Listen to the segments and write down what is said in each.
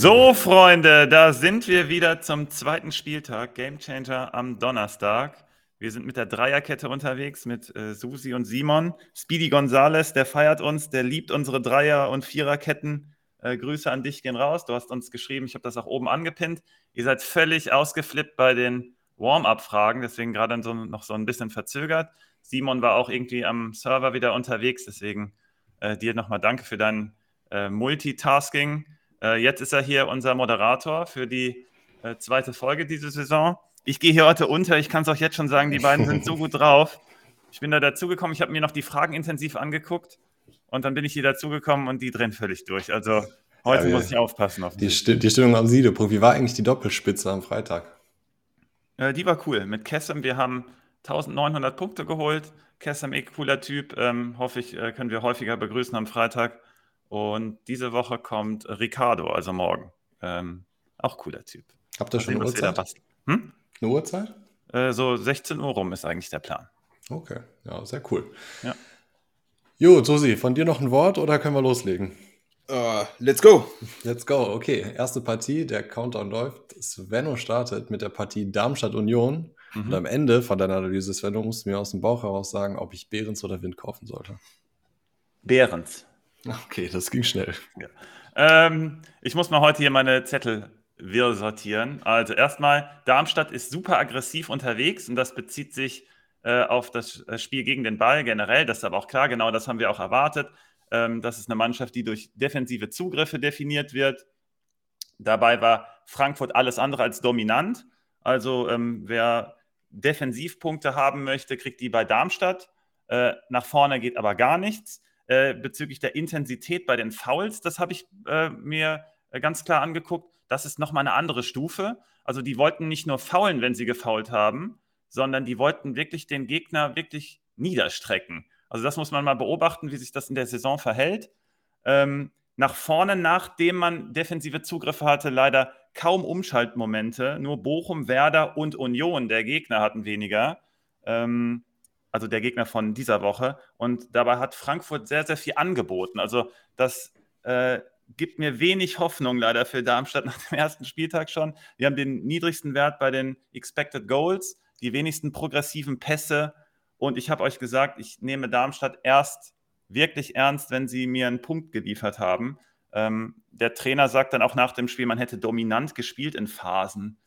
So, Freunde, da sind wir wieder zum zweiten Spieltag, Game Changer am Donnerstag. Wir sind mit der Dreierkette unterwegs, mit äh, Susi und Simon. Speedy Gonzales, der feiert uns, der liebt unsere Dreier- und Viererketten. Äh, Grüße an dich gehen raus. Du hast uns geschrieben, ich habe das auch oben angepinnt. Ihr seid völlig ausgeflippt bei den Warm-up-Fragen, deswegen gerade so, noch so ein bisschen verzögert. Simon war auch irgendwie am Server wieder unterwegs, deswegen äh, dir nochmal danke für dein äh, Multitasking. Äh, jetzt ist er hier unser Moderator für die äh, zweite Folge diese Saison. Ich gehe hier heute unter, ich kann es auch jetzt schon sagen, die beiden sind so gut drauf. Ich bin da dazugekommen, ich habe mir noch die Fragen intensiv angeguckt und dann bin ich hier dazugekommen und die drehen völlig durch. Also heute ja, muss ich aufpassen. Auf die, Sti die Stimmung am Siedepunkt, wie war eigentlich die Doppelspitze am Freitag? Äh, die war cool. Mit Kessem, wir haben 1900 Punkte geholt. Kessem, eh cooler Typ. Ähm, hoffe ich, können wir häufiger begrüßen am Freitag. Und diese Woche kommt Ricardo, also morgen. Ähm, auch cooler Typ. Habt ihr schon eine Uhrzeit? Hm? Eine Uhrzeit? Äh, so 16 Uhr rum ist eigentlich der Plan. Okay, ja, sehr cool. Ja. Jo, Susi, von dir noch ein Wort oder können wir loslegen? Uh, let's go. Let's go. Okay, erste Partie, der Countdown läuft. Svenno startet mit der Partie Darmstadt-Union. Mhm. Und am Ende von deiner Analyse, Svenno, musst du mir aus dem Bauch heraus sagen, ob ich Behrens oder Wind kaufen sollte. Behrens. Okay, das ging schnell. Ja. Ähm, ich muss mal heute hier meine Zettel wirr sortieren. Also erstmal, Darmstadt ist super aggressiv unterwegs und das bezieht sich äh, auf das äh, Spiel gegen den Ball generell. Das ist aber auch klar, genau das haben wir auch erwartet. Ähm, das ist eine Mannschaft, die durch defensive Zugriffe definiert wird. Dabei war Frankfurt alles andere als dominant. Also ähm, wer Defensivpunkte haben möchte, kriegt die bei Darmstadt. Äh, nach vorne geht aber gar nichts. Äh, bezüglich der Intensität bei den Fouls, das habe ich äh, mir äh, ganz klar angeguckt. Das ist nochmal eine andere Stufe. Also die wollten nicht nur faulen, wenn sie gefault haben, sondern die wollten wirklich den Gegner wirklich niederstrecken. Also das muss man mal beobachten, wie sich das in der Saison verhält. Ähm, nach vorne, nachdem man defensive Zugriffe hatte, leider kaum Umschaltmomente. Nur Bochum, Werder und Union, der Gegner, hatten weniger. Ähm, also der Gegner von dieser Woche. Und dabei hat Frankfurt sehr, sehr viel angeboten. Also das äh, gibt mir wenig Hoffnung leider für Darmstadt nach dem ersten Spieltag schon. Wir haben den niedrigsten Wert bei den Expected Goals, die wenigsten progressiven Pässe. Und ich habe euch gesagt, ich nehme Darmstadt erst wirklich ernst, wenn sie mir einen Punkt geliefert haben. Ähm, der Trainer sagt dann auch nach dem Spiel, man hätte dominant gespielt in Phasen.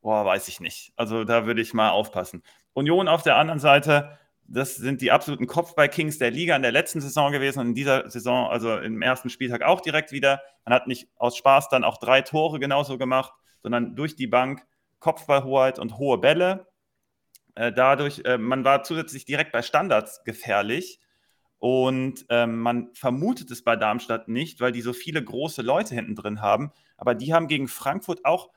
Boah, weiß ich nicht. Also da würde ich mal aufpassen. Union auf der anderen Seite, das sind die absoluten Kopfball-Kings der Liga in der letzten Saison gewesen und in dieser Saison, also im ersten Spieltag auch direkt wieder. Man hat nicht aus Spaß dann auch drei Tore genauso gemacht, sondern durch die Bank Kopfballhoheit und hohe Bälle. Äh, dadurch, äh, man war zusätzlich direkt bei Standards gefährlich. Und ähm, man vermutet es bei Darmstadt nicht, weil die so viele große Leute hinten drin haben. Aber die haben gegen Frankfurt auch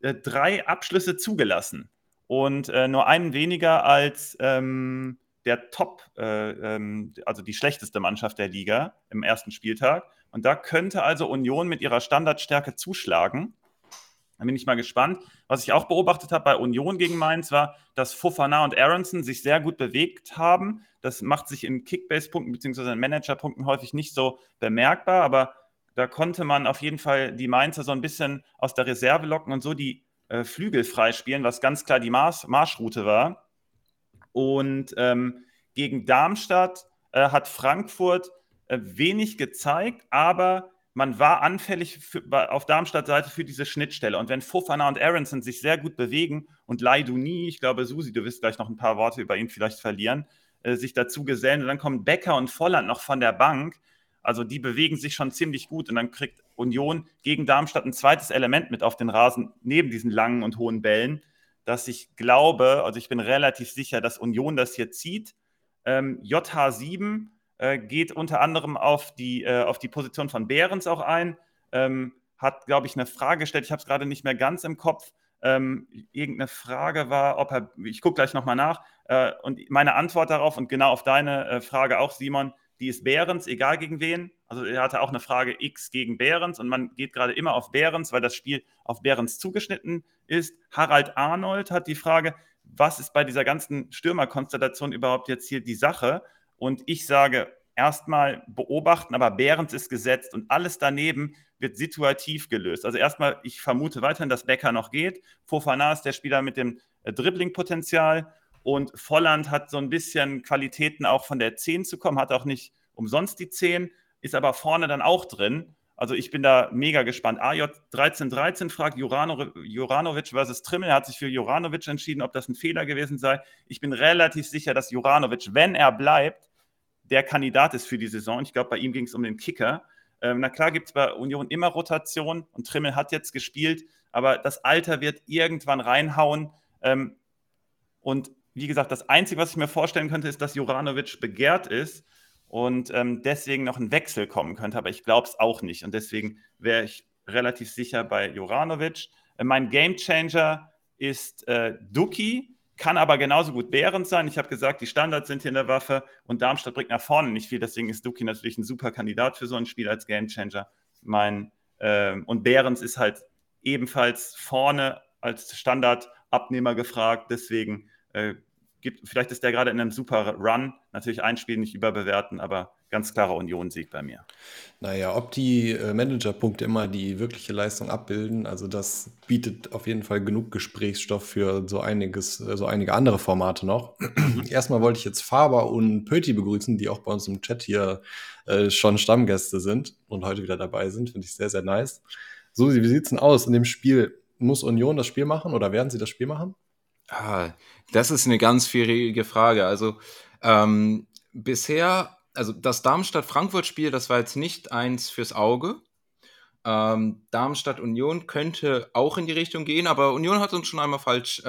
äh, drei Abschlüsse zugelassen und äh, nur einen weniger als ähm, der Top, äh, ähm, also die schlechteste Mannschaft der Liga im ersten Spieltag. Und da könnte also Union mit ihrer Standardstärke zuschlagen. Da bin ich mal gespannt. Was ich auch beobachtet habe bei Union gegen Mainz war, dass Fofana und Aronson sich sehr gut bewegt haben. Das macht sich in Kickbase-Punkten bzw. in Manager-Punkten häufig nicht so bemerkbar, aber da konnte man auf jeden Fall die Mainzer so ein bisschen aus der Reserve locken und so die äh, Flügel freispielen, was ganz klar die Marsch Marschroute war. Und ähm, gegen Darmstadt äh, hat Frankfurt äh, wenig gezeigt, aber man war anfällig für, auf Darmstadt-Seite für diese Schnittstelle. Und wenn Fofana und Aronson sich sehr gut bewegen und Leiduni, ich glaube, Susi, du wirst gleich noch ein paar Worte über ihn vielleicht verlieren, äh, sich dazu gesellen und dann kommen Becker und Volland noch von der Bank, also die bewegen sich schon ziemlich gut und dann kriegt Union gegen Darmstadt ein zweites Element mit auf den Rasen, neben diesen langen und hohen Bällen, dass ich glaube, also ich bin relativ sicher, dass Union das hier zieht. Ähm, JH7 äh, geht unter anderem auf die, äh, auf die Position von Behrens auch ein, ähm, hat, glaube ich, eine Frage gestellt, ich habe es gerade nicht mehr ganz im Kopf, ähm, irgendeine Frage war, ob er, ich gucke gleich nochmal nach, äh, und meine Antwort darauf und genau auf deine äh, Frage auch, Simon, die ist Behrens, egal gegen wen. Also er hatte auch eine Frage X gegen Behrens und man geht gerade immer auf Behrens, weil das Spiel auf Behrens zugeschnitten ist. Harald Arnold hat die Frage, was ist bei dieser ganzen Stürmerkonstellation überhaupt jetzt hier die Sache? Und ich sage, erstmal beobachten, aber Behrens ist gesetzt und alles daneben wird situativ gelöst. Also erstmal, ich vermute weiterhin, dass Becker noch geht. Fofana ist der Spieler mit dem äh, Dribbling-Potenzial und Volland hat so ein bisschen Qualitäten auch von der 10 zu kommen, hat auch nicht umsonst die 10, ist aber vorne dann auch drin. Also ich bin da mega gespannt. AJ 1313 fragt Jurano, Juranovic versus Trimmel. Er hat sich für Juranovic entschieden, ob das ein Fehler gewesen sei. Ich bin relativ sicher, dass Juranovic, wenn er bleibt, der Kandidat ist für die Saison. Ich glaube, bei ihm ging es um den Kicker. Ähm, na klar gibt es bei Union immer Rotation und Trimmel hat jetzt gespielt, aber das Alter wird irgendwann reinhauen. Ähm, und wie gesagt, das Einzige, was ich mir vorstellen könnte, ist, dass Juranovic begehrt ist und ähm, deswegen noch ein Wechsel kommen könnte, aber ich glaube es auch nicht. Und deswegen wäre ich relativ sicher bei Juranovic. Äh, mein Gamechanger ist äh, Duki, kann aber genauso gut Behrens sein. Ich habe gesagt, die Standards sind hier in der Waffe und Darmstadt bringt nach vorne nicht viel. Deswegen ist Duki natürlich ein super Kandidat für so ein Spiel als Gamechanger. Mein, äh, und Behrens ist halt ebenfalls vorne als Standardabnehmer gefragt. Deswegen äh, gibt, vielleicht ist der gerade in einem super Run. Natürlich ein Spiel nicht überbewerten, aber ganz klarer Union-Sieg bei mir. Naja, ob die äh, Managerpunkte immer die wirkliche Leistung abbilden, also das bietet auf jeden Fall genug Gesprächsstoff für so einiges, äh, so einige andere Formate noch. Erstmal wollte ich jetzt Faber und Pöti begrüßen, die auch bei uns im Chat hier äh, schon Stammgäste sind und heute wieder dabei sind. Finde ich sehr, sehr nice. So, wie sieht es denn aus in dem Spiel? Muss Union das Spiel machen oder werden sie das Spiel machen? Ah, das ist eine ganz schwierige Frage. Also ähm, bisher, also das Darmstadt-Frankfurt-Spiel, das war jetzt nicht eins fürs Auge. Ähm, Darmstadt-Union könnte auch in die Richtung gehen, aber Union hat uns schon einmal falsch, äh,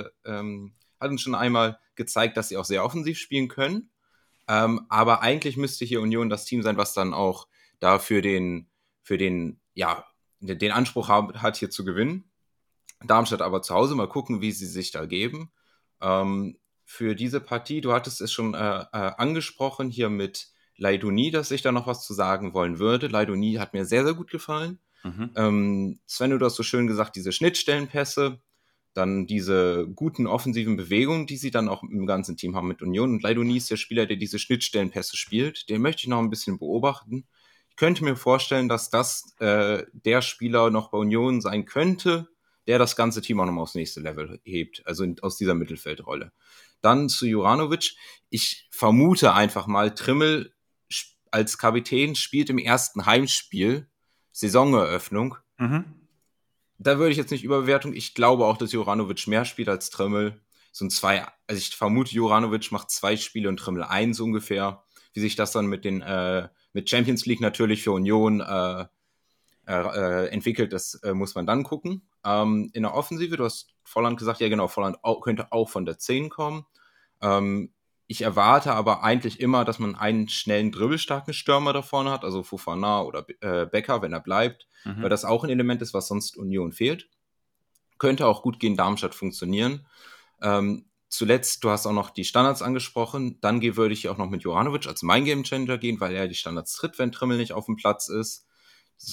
äh, ähm, hat uns schon einmal gezeigt, dass sie auch sehr offensiv spielen können. Ähm, aber eigentlich müsste hier Union das Team sein, was dann auch da für den, für den, ja, den Anspruch hat hier zu gewinnen. Darmstadt aber zu Hause. Mal gucken, wie sie sich da geben. Ähm, für diese Partie, du hattest es schon äh, äh, angesprochen, hier mit Leidoni, dass ich da noch was zu sagen wollen würde. Leidoni hat mir sehr, sehr gut gefallen. Mhm. Ähm, Sven, du hast so schön gesagt, diese Schnittstellenpässe, dann diese guten offensiven Bewegungen, die sie dann auch im ganzen Team haben mit Union. Und Leidoni ist der Spieler, der diese Schnittstellenpässe spielt. Den möchte ich noch ein bisschen beobachten. Ich könnte mir vorstellen, dass das äh, der Spieler noch bei Union sein könnte, der das ganze Team auch nochmal aufs nächste Level hebt, also in, aus dieser Mittelfeldrolle. Dann zu Juranovic. Ich vermute einfach mal, Trimmel als Kapitän spielt im ersten Heimspiel, Saisoneröffnung. Mhm. Da würde ich jetzt nicht Überbewertung. Ich glaube auch, dass Juranovic mehr spielt als Trimmel. So ein zwei, also ich vermute, Juranovic macht zwei Spiele und Trimmel eins ungefähr. Wie sich das dann mit den, äh, mit Champions League natürlich für Union äh, äh, entwickelt, das äh, muss man dann gucken. Ähm, in der Offensive, du hast Volland gesagt, ja genau, Volland auch, könnte auch von der 10 kommen. Ähm, ich erwarte aber eigentlich immer, dass man einen schnellen, dribbelstarken Stürmer da vorne hat, also Fofana oder äh, Becker, wenn er bleibt, mhm. weil das auch ein Element ist, was sonst Union fehlt. Könnte auch gut gegen Darmstadt funktionieren. Ähm, zuletzt, du hast auch noch die Standards angesprochen. Dann würde ich auch noch mit Joranovic als mein Game Changer gehen, weil er die Standards tritt, wenn Trimmel nicht auf dem Platz ist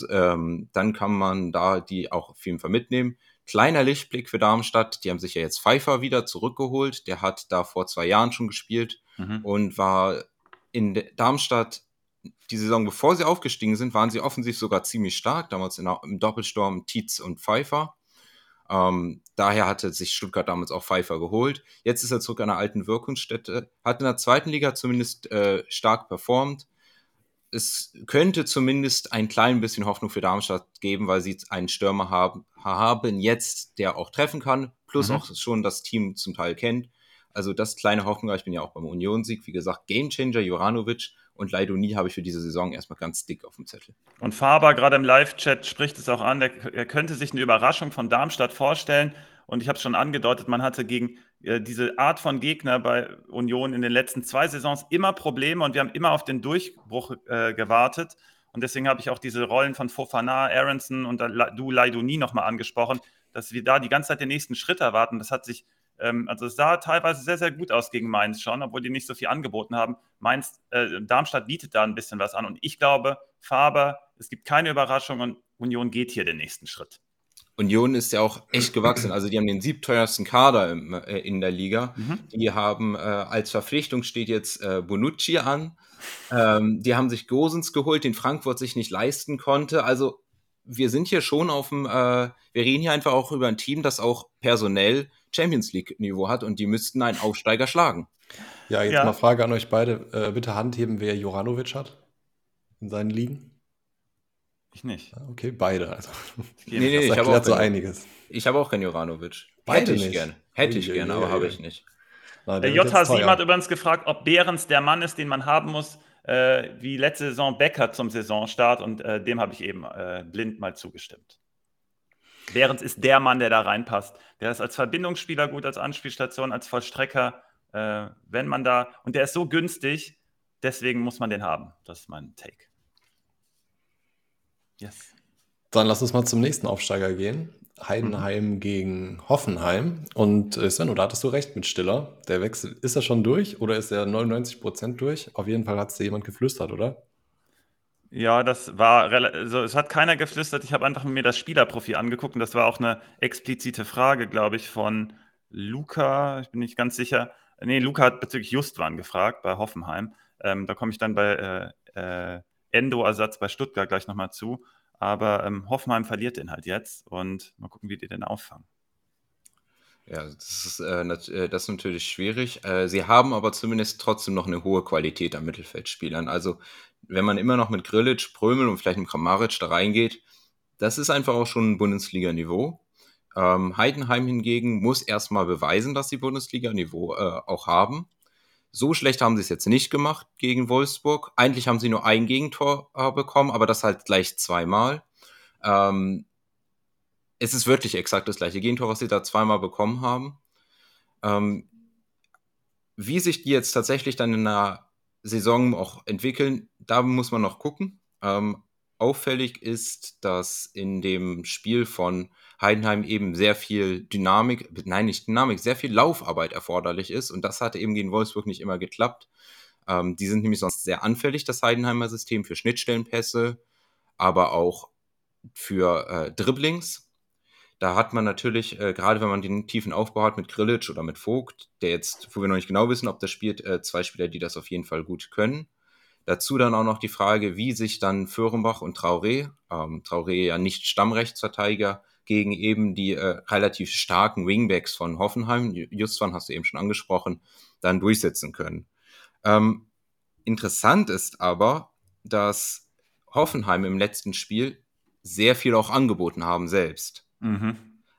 ähm, dann kann man da die auch auf jeden Fall mitnehmen. Kleiner Lichtblick für Darmstadt, die haben sich ja jetzt Pfeiffer wieder zurückgeholt. Der hat da vor zwei Jahren schon gespielt mhm. und war in Darmstadt die Saison, bevor sie aufgestiegen sind, waren sie offensiv sogar ziemlich stark. Damals in, im Doppelsturm Tietz und Pfeiffer. Ähm, daher hatte sich Stuttgart damals auch Pfeiffer geholt. Jetzt ist er zurück an der alten Wirkungsstätte, hat in der zweiten Liga zumindest äh, stark performt es könnte zumindest ein klein bisschen Hoffnung für Darmstadt geben, weil sie einen Stürmer haben, haben jetzt, der auch treffen kann, plus mhm. auch schon das Team zum Teil kennt. Also das kleine Hoffnung, ich bin ja auch beim Union-Sieg, wie gesagt, Gamechanger Juranovic und Leidoni habe ich für diese Saison erstmal ganz dick auf dem Zettel. Und Faber gerade im Live-Chat spricht es auch an, er könnte sich eine Überraschung von Darmstadt vorstellen. Und ich habe es schon angedeutet, man hatte gegen diese Art von Gegner bei Union in den letzten zwei Saisons immer Probleme und wir haben immer auf den Durchbruch äh, gewartet. Und deswegen habe ich auch diese Rollen von Fofana, Aronson und du Leidoni nochmal angesprochen, dass wir da die ganze Zeit den nächsten Schritt erwarten. Das hat sich, ähm, also es sah teilweise sehr, sehr gut aus gegen Mainz schon, obwohl die nicht so viel angeboten haben. Mainz, äh, Darmstadt bietet da ein bisschen was an. Und ich glaube, Faber, es gibt keine Überraschung und Union geht hier den nächsten Schritt. Union ist ja auch echt gewachsen. Also die haben den siebteuersten Kader im, äh, in der Liga. Mhm. Die haben äh, als Verpflichtung steht jetzt äh, Bonucci an. Ähm, die haben sich Gosens geholt, den Frankfurt sich nicht leisten konnte. Also wir sind hier schon auf dem, äh, wir reden hier einfach auch über ein Team, das auch personell Champions League-Niveau hat und die müssten einen Aufsteiger schlagen. Ja, jetzt ja. mal Frage an euch beide. Äh, bitte handheben, wer Joranovic hat in seinen Ligen. Ich nicht. Ah, okay, beide. Also, nee, nee, ich habe auch so einiges. Ich habe auch keinen Joranovic. Beide Hätte ich nicht. gerne. Hätte ich gerne, aber habe ich nicht. Na, der J7 hat übrigens gefragt, ob Behrens der Mann ist, den man haben muss, äh, wie letzte Saison Becker zum Saisonstart und äh, dem habe ich eben äh, blind mal zugestimmt. Behrens ist der Mann, der da reinpasst. Der ist als Verbindungsspieler gut, als Anspielstation, als Vollstrecker, äh, wenn man da, und der ist so günstig, deswegen muss man den haben. Das ist mein Take. Yes. Dann lass uns mal zum nächsten Aufsteiger gehen. Heidenheim mhm. gegen Hoffenheim. Und äh, Sven, da hattest du recht mit Stiller. Der Wechsel, ist er schon durch oder ist er 99% durch? Auf jeden Fall hat es dir jemand geflüstert, oder? Ja, das war also es hat keiner geflüstert. Ich habe einfach mir das Spielerprofil angeguckt und das war auch eine explizite Frage, glaube ich, von Luca. Ich bin nicht ganz sicher. Nee, Luca hat bezüglich Justwan gefragt bei Hoffenheim. Ähm, da komme ich dann bei äh, äh, Endo-Ersatz bei Stuttgart gleich nochmal zu. Aber ähm, Hoffenheim verliert den halt jetzt und mal gucken, wie die den auffangen. Ja, das ist, äh, äh, das ist natürlich schwierig. Äh, sie haben aber zumindest trotzdem noch eine hohe Qualität an Mittelfeldspielern. Also, wenn man immer noch mit Grillitsch, Prömel und vielleicht mit Kramaric da reingeht, das ist einfach auch schon ein Bundesliga-Niveau. Ähm, Heidenheim hingegen muss erstmal beweisen, dass sie Bundesliga-Niveau äh, auch haben. So schlecht haben sie es jetzt nicht gemacht gegen Wolfsburg. Eigentlich haben sie nur ein Gegentor äh, bekommen, aber das halt gleich zweimal. Ähm, es ist wirklich exakt das gleiche Gegentor, was sie da zweimal bekommen haben. Ähm, wie sich die jetzt tatsächlich dann in der Saison auch entwickeln, da muss man noch gucken. Ähm, auffällig ist, dass in dem Spiel von Heidenheim eben sehr viel Dynamik, nein, nicht Dynamik, sehr viel Laufarbeit erforderlich ist. Und das hatte eben gegen Wolfsburg nicht immer geklappt. Ähm, die sind nämlich sonst sehr anfällig, das Heidenheimer System, für Schnittstellenpässe, aber auch für äh, Dribblings. Da hat man natürlich, äh, gerade wenn man den tiefen Aufbau hat mit Grillitsch oder mit Vogt, der jetzt, wo wir noch nicht genau wissen, ob das spielt, äh, zwei Spieler, die das auf jeden Fall gut können. Dazu dann auch noch die Frage, wie sich dann Föhrenbach und Traoré, ähm, Traoré ja nicht Stammrechtsverteidiger, gegen eben die äh, relativ starken Wingbacks von Hoffenheim, Justwan hast du eben schon angesprochen, dann durchsetzen können. Ähm, interessant ist aber, dass Hoffenheim im letzten Spiel sehr viel auch angeboten haben selbst. Mhm.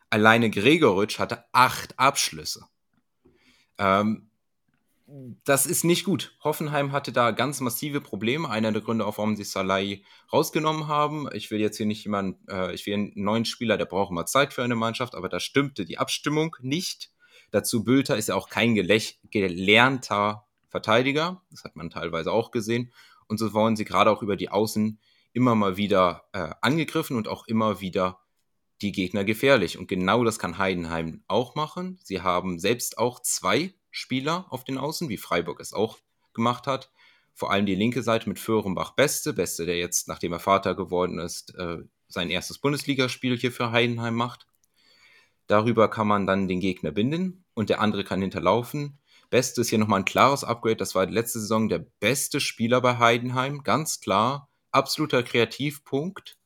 Alleine Gregoritsch hatte acht Abschlüsse. Ähm, das ist nicht gut. Hoffenheim hatte da ganz massive Probleme. Einer der Gründe, warum sie Salai rausgenommen haben. Ich will jetzt hier nicht jemanden, äh, ich will einen neuen Spieler, der braucht immer Zeit für eine Mannschaft, aber da stimmte die Abstimmung nicht. Dazu Bülter ist ja auch kein gelernter Verteidiger. Das hat man teilweise auch gesehen. Und so wollen sie gerade auch über die Außen immer mal wieder äh, angegriffen und auch immer wieder die Gegner gefährlich. Und genau das kann Heidenheim auch machen. Sie haben selbst auch zwei Spieler auf den Außen, wie Freiburg es auch gemacht hat. Vor allem die linke Seite mit Föhrenbach Beste. Beste, der jetzt, nachdem er Vater geworden ist, äh, sein erstes Bundesligaspiel hier für Heidenheim macht. Darüber kann man dann den Gegner binden und der andere kann hinterlaufen. Beste ist hier nochmal ein klares Upgrade. Das war letzte Saison der beste Spieler bei Heidenheim. Ganz klar. Absoluter Kreativpunkt.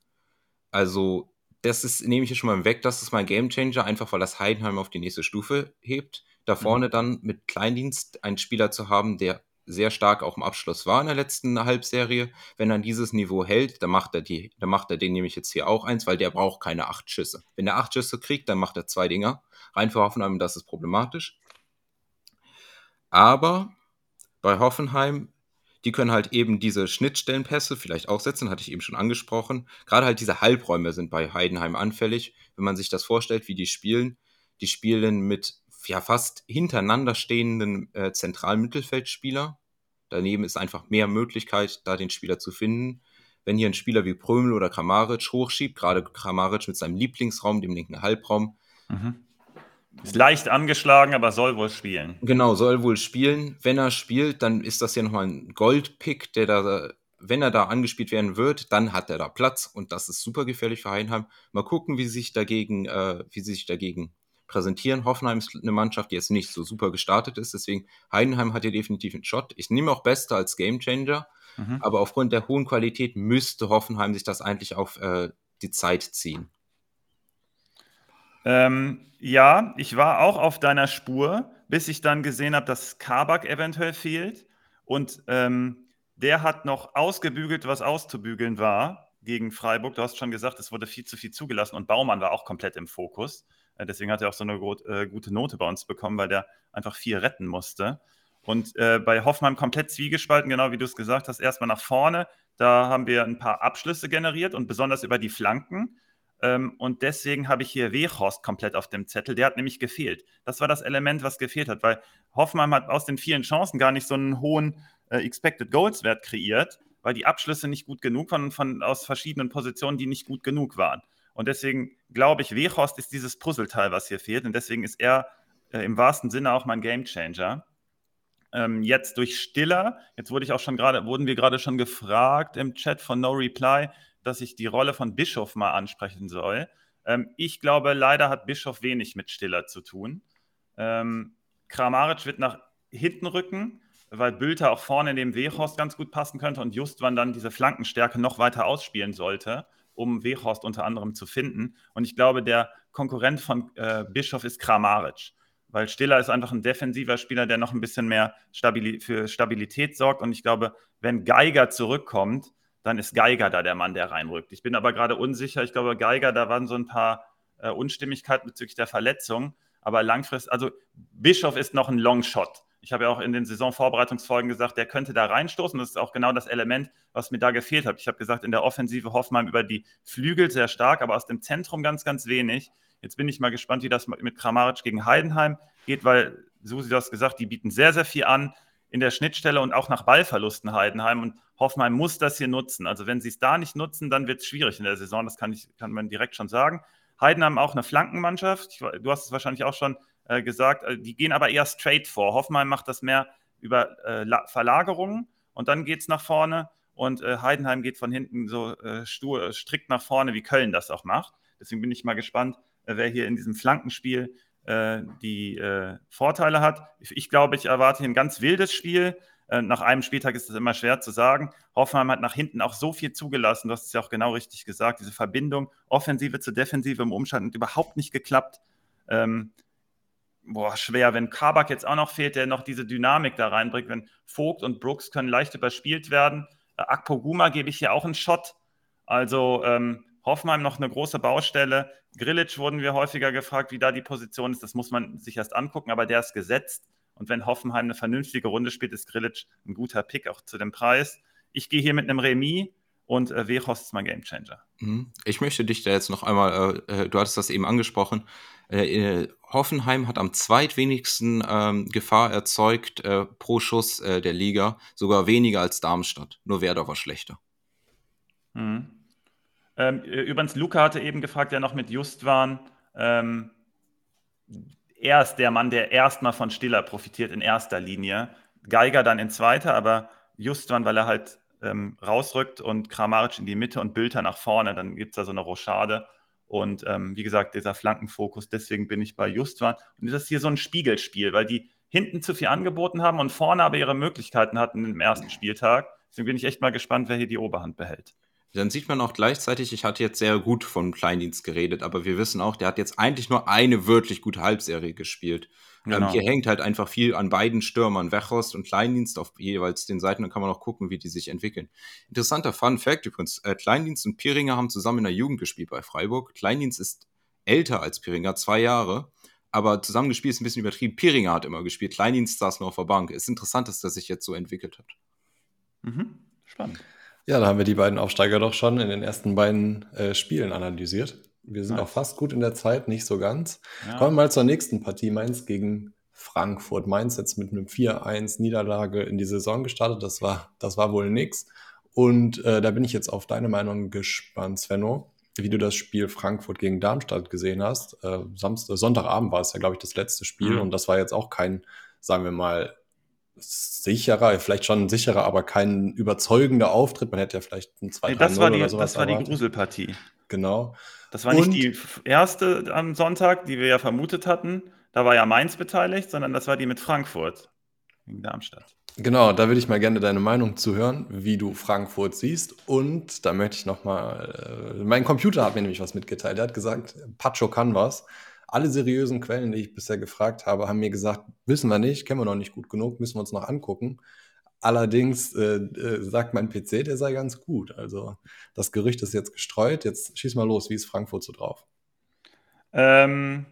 Also, das ist, nehme ich hier schon mal weg. Das ist mein Gamechanger, einfach weil das Heidenheim auf die nächste Stufe hebt da mhm. vorne dann mit Kleindienst einen Spieler zu haben, der sehr stark auch im Abschluss war in der letzten Halbserie. Wenn er dieses Niveau hält, dann macht er die, dann macht er den nämlich jetzt hier auch eins, weil der braucht keine acht Schüsse. Wenn er acht Schüsse kriegt, dann macht er zwei Dinger. Rein für Hoffenheim, das ist problematisch. Aber bei Hoffenheim, die können halt eben diese Schnittstellenpässe vielleicht auch setzen, hatte ich eben schon angesprochen. Gerade halt diese Halbräume sind bei Heidenheim anfällig. Wenn man sich das vorstellt, wie die spielen, die spielen mit ja fast hintereinander stehenden äh, zentralen Mittelfeldspieler. Daneben ist einfach mehr Möglichkeit, da den Spieler zu finden. Wenn hier ein Spieler wie Prömel oder Kramaric hochschiebt, gerade Kramaric mit seinem Lieblingsraum, dem linken Halbraum. Mhm. Ist leicht angeschlagen, aber soll wohl spielen. Genau, soll wohl spielen. Wenn er spielt, dann ist das ja nochmal ein Goldpick, der da wenn er da angespielt werden wird, dann hat er da Platz und das ist super gefährlich für Heidenheim. Mal gucken, wie sich dagegen, äh, wie sie sich dagegen präsentieren. Hoffenheim ist eine Mannschaft, die jetzt nicht so super gestartet ist, deswegen Heidenheim hat hier definitiv einen Shot. Ich nehme auch Beste als Gamechanger, mhm. aber aufgrund der hohen Qualität müsste Hoffenheim sich das eigentlich auf äh, die Zeit ziehen. Ähm, ja, ich war auch auf deiner Spur, bis ich dann gesehen habe, dass Kabak eventuell fehlt. Und ähm, der hat noch ausgebügelt, was auszubügeln war gegen Freiburg. Du hast schon gesagt, es wurde viel zu viel zugelassen und Baumann war auch komplett im Fokus. Äh, deswegen hat er auch so eine äh, gute Note bei uns bekommen, weil der einfach viel retten musste. Und äh, bei Hoffmann komplett zwiegespalten, genau wie du es gesagt hast, erstmal nach vorne. Da haben wir ein paar Abschlüsse generiert und besonders über die Flanken. Ähm, und deswegen habe ich hier Wehorst komplett auf dem Zettel. Der hat nämlich gefehlt. Das war das Element, was gefehlt hat, weil Hoffmann hat aus den vielen Chancen gar nicht so einen hohen äh, Expected Goals Wert kreiert, weil die Abschlüsse nicht gut genug waren von, aus verschiedenen Positionen, die nicht gut genug waren. Und deswegen glaube ich, Wehorst ist dieses Puzzleteil, was hier fehlt. Und deswegen ist er äh, im wahrsten Sinne auch mein Gamechanger. Ähm, jetzt durch Stiller, jetzt wurde ich auch schon gerade, wurden wir gerade schon gefragt im Chat von No Reply, dass ich die Rolle von Bischof mal ansprechen soll. Ähm, ich glaube, leider hat Bischof wenig mit Stiller zu tun. Ähm, Kramaric wird nach hinten rücken, weil Bülter auch vorne in dem Wehorst ganz gut passen könnte und Justwan dann diese Flankenstärke noch weiter ausspielen sollte, um Wehorst unter anderem zu finden. Und ich glaube, der Konkurrent von äh, Bischof ist Kramaric, weil Stiller ist einfach ein defensiver Spieler, der noch ein bisschen mehr Stabili für Stabilität sorgt. Und ich glaube, wenn Geiger zurückkommt, dann ist Geiger da der Mann, der reinrückt. Ich bin aber gerade unsicher. Ich glaube, Geiger, da waren so ein paar äh, Unstimmigkeiten bezüglich der Verletzung. Aber langfristig, also Bischof ist noch ein Longshot. Ich habe ja auch in den Saisonvorbereitungsfolgen gesagt, der könnte da reinstoßen. Das ist auch genau das Element, was mir da gefehlt hat. Ich habe gesagt, in der Offensive Hoffmann über die Flügel sehr stark, aber aus dem Zentrum ganz, ganz wenig. Jetzt bin ich mal gespannt, wie das mit Kramaric gegen Heidenheim geht, weil, Susi, du hast gesagt, die bieten sehr, sehr viel an in der Schnittstelle und auch nach Ballverlusten Heidenheim. Und Hoffenheim muss das hier nutzen. Also wenn sie es da nicht nutzen, dann wird es schwierig in der Saison. Das kann, ich, kann man direkt schon sagen. Heidenheim auch eine Flankenmannschaft. du hast es wahrscheinlich auch schon äh, gesagt. Äh, die gehen aber eher straight vor. Hoffenheim macht das mehr über äh, Verlagerungen und dann geht es nach vorne. Und äh, Heidenheim geht von hinten so äh, stur, strikt nach vorne, wie Köln das auch macht. Deswegen bin ich mal gespannt, wer hier in diesem Flankenspiel die Vorteile hat. Ich, glaube, ich erwarte hier ein ganz wildes Spiel. Nach einem Spieltag ist es immer schwer zu sagen. Hoffenheim hat nach hinten auch so viel zugelassen, du hast es ja auch genau richtig gesagt, diese Verbindung Offensive zu Defensive im Umstand hat überhaupt nicht geklappt. Ähm, boah, schwer, wenn Kabak jetzt auch noch fehlt, der noch diese Dynamik da reinbringt, wenn Vogt und Brooks können leicht überspielt werden. Äh, Akpoguma gebe ich hier auch einen Shot. Also ähm, Hoffenheim noch eine große Baustelle. Grillitsch wurden wir häufiger gefragt, wie da die Position ist. Das muss man sich erst angucken, aber der ist gesetzt. Und wenn Hoffenheim eine vernünftige Runde spielt, ist Grillitsch ein guter Pick auch zu dem Preis. Ich gehe hier mit einem Remis und äh, Wehorst ist mein Gamechanger. Mhm. Ich möchte dich da jetzt noch einmal, äh, äh, du hattest das eben angesprochen, äh, äh Hoffenheim hat am zweitwenigsten ähm, Gefahr erzeugt äh, pro Schuss der Liga, sogar weniger als Darmstadt. Nur Werder war schlechter. Mhm. Ähm, übrigens, Luca hatte eben gefragt, der noch mit Justwan. Ähm, er ist der Mann, der erstmal von Stiller profitiert in erster Linie. Geiger dann in zweiter, aber Justwan, weil er halt ähm, rausrückt und Kramaric in die Mitte und Bülter nach vorne, dann gibt es da so eine Rochade. Und ähm, wie gesagt, dieser Flankenfokus, deswegen bin ich bei Justwan. Und das ist hier so ein Spiegelspiel, weil die hinten zu viel angeboten haben und vorne aber ihre Möglichkeiten hatten im ersten Spieltag. Deswegen bin ich echt mal gespannt, wer hier die Oberhand behält. Dann sieht man auch gleichzeitig, ich hatte jetzt sehr gut von Kleindienst geredet, aber wir wissen auch, der hat jetzt eigentlich nur eine wirklich gute Halbserie gespielt. Ähm, genau. Ähm, hier hängt halt einfach viel an beiden Stürmern, Wechhorst und Kleindienst auf jeweils den Seiten. Dann kann man auch gucken, wie die sich entwickeln. Interessanter Fun Fact übrigens: äh, Kleindienst und Piringer haben zusammen in der Jugend gespielt bei Freiburg. Kleindienst ist älter als Piringer, zwei Jahre. Aber zusammengespielt ist ein bisschen übertrieben. Piringer hat immer gespielt, Kleindienst saß nur auf der Bank. Es ist interessant, dass das sich jetzt so entwickelt hat. Mhm. Spannend. Ja, da haben wir die beiden Aufsteiger doch schon in den ersten beiden äh, Spielen analysiert. Wir sind nice. auch fast gut in der Zeit, nicht so ganz. Ja. Kommen wir mal zur nächsten Partie. Mainz gegen Frankfurt. Mainz jetzt mit einem 4-1 Niederlage in die Saison gestartet. Das war, das war wohl nix. Und äh, da bin ich jetzt auf deine Meinung gespannt, Svenno, wie du das Spiel Frankfurt gegen Darmstadt gesehen hast. Äh, Samstag, Sonntagabend war es ja, glaube ich, das letzte Spiel. Mhm. Und das war jetzt auch kein, sagen wir mal, sicherer, vielleicht schon sicherer, aber kein überzeugender Auftritt. Man hätte ja vielleicht ein 2 Nee, das war die, oder sowas das war die erwartet. Gruselpartie. Genau. Das war nicht Und- die f- erste am Sonntag, die wir ja vermutet hatten. Da war ja Mainz beteiligt, sondern das war die mit Frankfurt gegen Darmstadt. Genau, da würde ich mal gerne deine Meinung zu hören, wie du Frankfurt siehst. Und da möchte ich nochmal, äh, mein Computer hat mir nämlich was mitgeteilt. Er hat gesagt, Pacho kann was. Alle seriösen Quellen, die ich bisher gefragt habe, haben mir gesagt, wissen wir nicht, kennen wir noch nicht gut genug, müssen wir uns noch angucken. Allerdings äh, äh, sagt mein PC, der sei ganz gut. Also das Gerücht ist jetzt gestreut. Jetzt schieß mal los, wie ist Frankfurt so drauf? Ähm,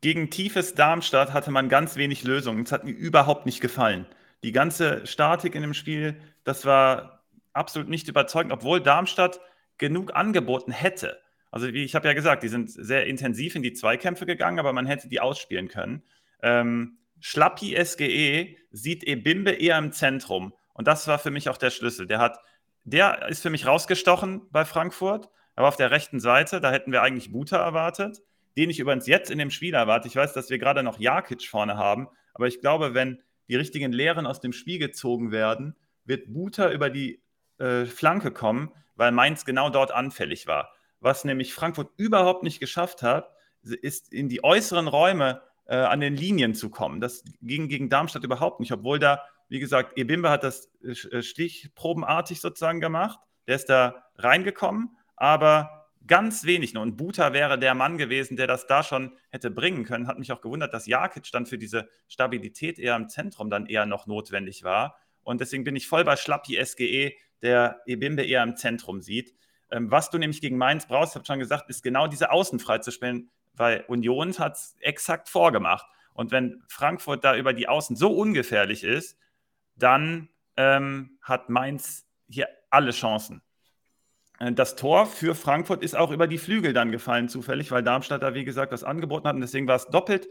gegen tiefes Darmstadt hatte man ganz wenig Lösungen. Es hat mir überhaupt nicht gefallen. Die ganze Statik in dem Spiel, das war absolut nicht überzeugend, obwohl Darmstadt genug angeboten hätte. Also wie ich habe ja gesagt, die sind sehr intensiv in die Zweikämpfe gegangen, aber man hätte die ausspielen können. Ähm, Schlappi SGE sieht Ebimbe eher im Zentrum und das war für mich auch der Schlüssel. Der hat, der ist für mich rausgestochen bei Frankfurt, aber auf der rechten Seite, da hätten wir eigentlich Buta erwartet den ich übrigens jetzt in dem Spiel erwarte. Ich weiß, dass wir gerade noch Jakic vorne haben, aber ich glaube, wenn die richtigen Lehren aus dem Spiel gezogen werden, wird Buta über die äh, Flanke kommen, weil Mainz genau dort anfällig war. Was nämlich Frankfurt überhaupt nicht geschafft hat, ist in die äußeren Räume äh, an den Linien zu kommen. Das ging gegen Darmstadt überhaupt nicht, obwohl da, wie gesagt, Ebimbe hat das äh, stichprobenartig sozusagen gemacht. Der ist da reingekommen, aber ganz wenig nur. Und Buta wäre der Mann gewesen, der das da schon hätte bringen können. Hat mich auch gewundert, dass Jakic dann für diese Stabilität eher im Zentrum dann eher noch notwendig war. Und deswegen bin ich voll bei Schlappi SGE, der Ebimbe eher im Zentrum sieht. Ähm, was du nämlich gegen Mainz brauchst, ich habe schon gesagt, ist genau diese Außen freizuspielen, weil Union hat es exakt vorgemacht. Und wenn Frankfurt da über die Außen so ungefährlich ist, dann ähm, hat Mainz hier alle Chancen. Äh, Das Tor für Frankfurt ist auch über die Flügel dann gefallen, zufällig, weil Darmstadt da, wie gesagt, das angeboten hat. Und deswegen war es doppelt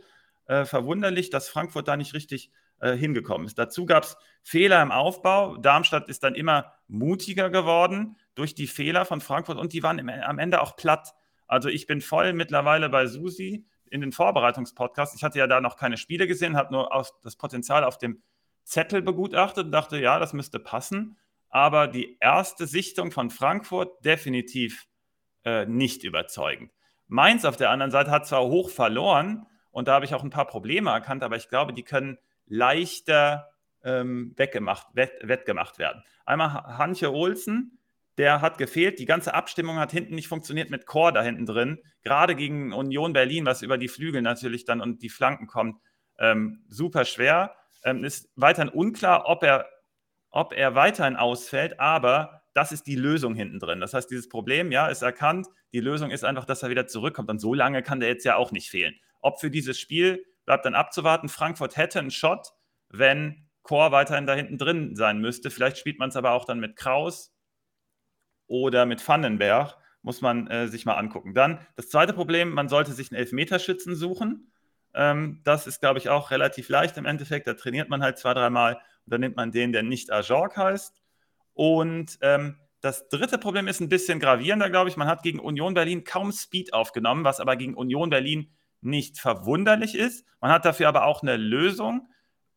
äh, verwunderlich, dass Frankfurt da nicht richtig äh, hingekommen ist. Dazu gab es Fehler im Aufbau. Darmstadt ist dann immer mutiger geworden durch die Fehler von Frankfurt und die waren im, am Ende auch platt. Also ich bin voll mittlerweile bei Susi in den Vorbereitungspodcasts. Ich hatte ja da noch keine Spiele gesehen, habe nur das Potenzial auf dem Zettel begutachtet und dachte, ja, das müsste passen aber die erste Sichtung von Frankfurt definitiv äh, nicht überzeugend. Mainz auf der anderen Seite hat zwar hoch verloren und da habe ich auch ein paar Probleme erkannt, aber ich glaube, die können leichter ähm, weggemacht, wett, wettgemacht werden. Einmal Hanche Olsen, der hat gefehlt. Die ganze Abstimmung hat hinten nicht funktioniert mit Chor da hinten drin. Gerade gegen Union Berlin, was über die Flügel natürlich dann und die Flanken kommt, ähm, super schwer. Ähm, ist weiterhin unklar, ob er ob er weiterhin ausfällt, aber das ist die Lösung hinten drin. Das heißt, dieses Problem, ja, ist erkannt. Die Lösung ist einfach, dass er wieder zurückkommt. Und so lange kann der jetzt ja auch nicht fehlen. Ob für dieses Spiel bleibt dann abzuwarten. Frankfurt hätte einen Shot, wenn Chor weiterhin da hinten drin sein müsste. Vielleicht spielt man es aber auch dann mit Kraus oder mit Vandenberg. Muss man äh, sich mal angucken. Dann das zweite Problem, man sollte sich einen Elfmeterschützen suchen. Ähm, das ist, glaube ich, auch relativ leicht im Endeffekt. Da trainiert man halt zwei, dreimal und dann nimmt man den, der nicht Ajorg heißt. Und ähm, das dritte Problem ist ein bisschen gravierender, glaube ich. Man hat gegen Union Berlin kaum Speed aufgenommen, was aber gegen Union Berlin nicht verwunderlich ist. Man hat dafür aber auch eine Lösung.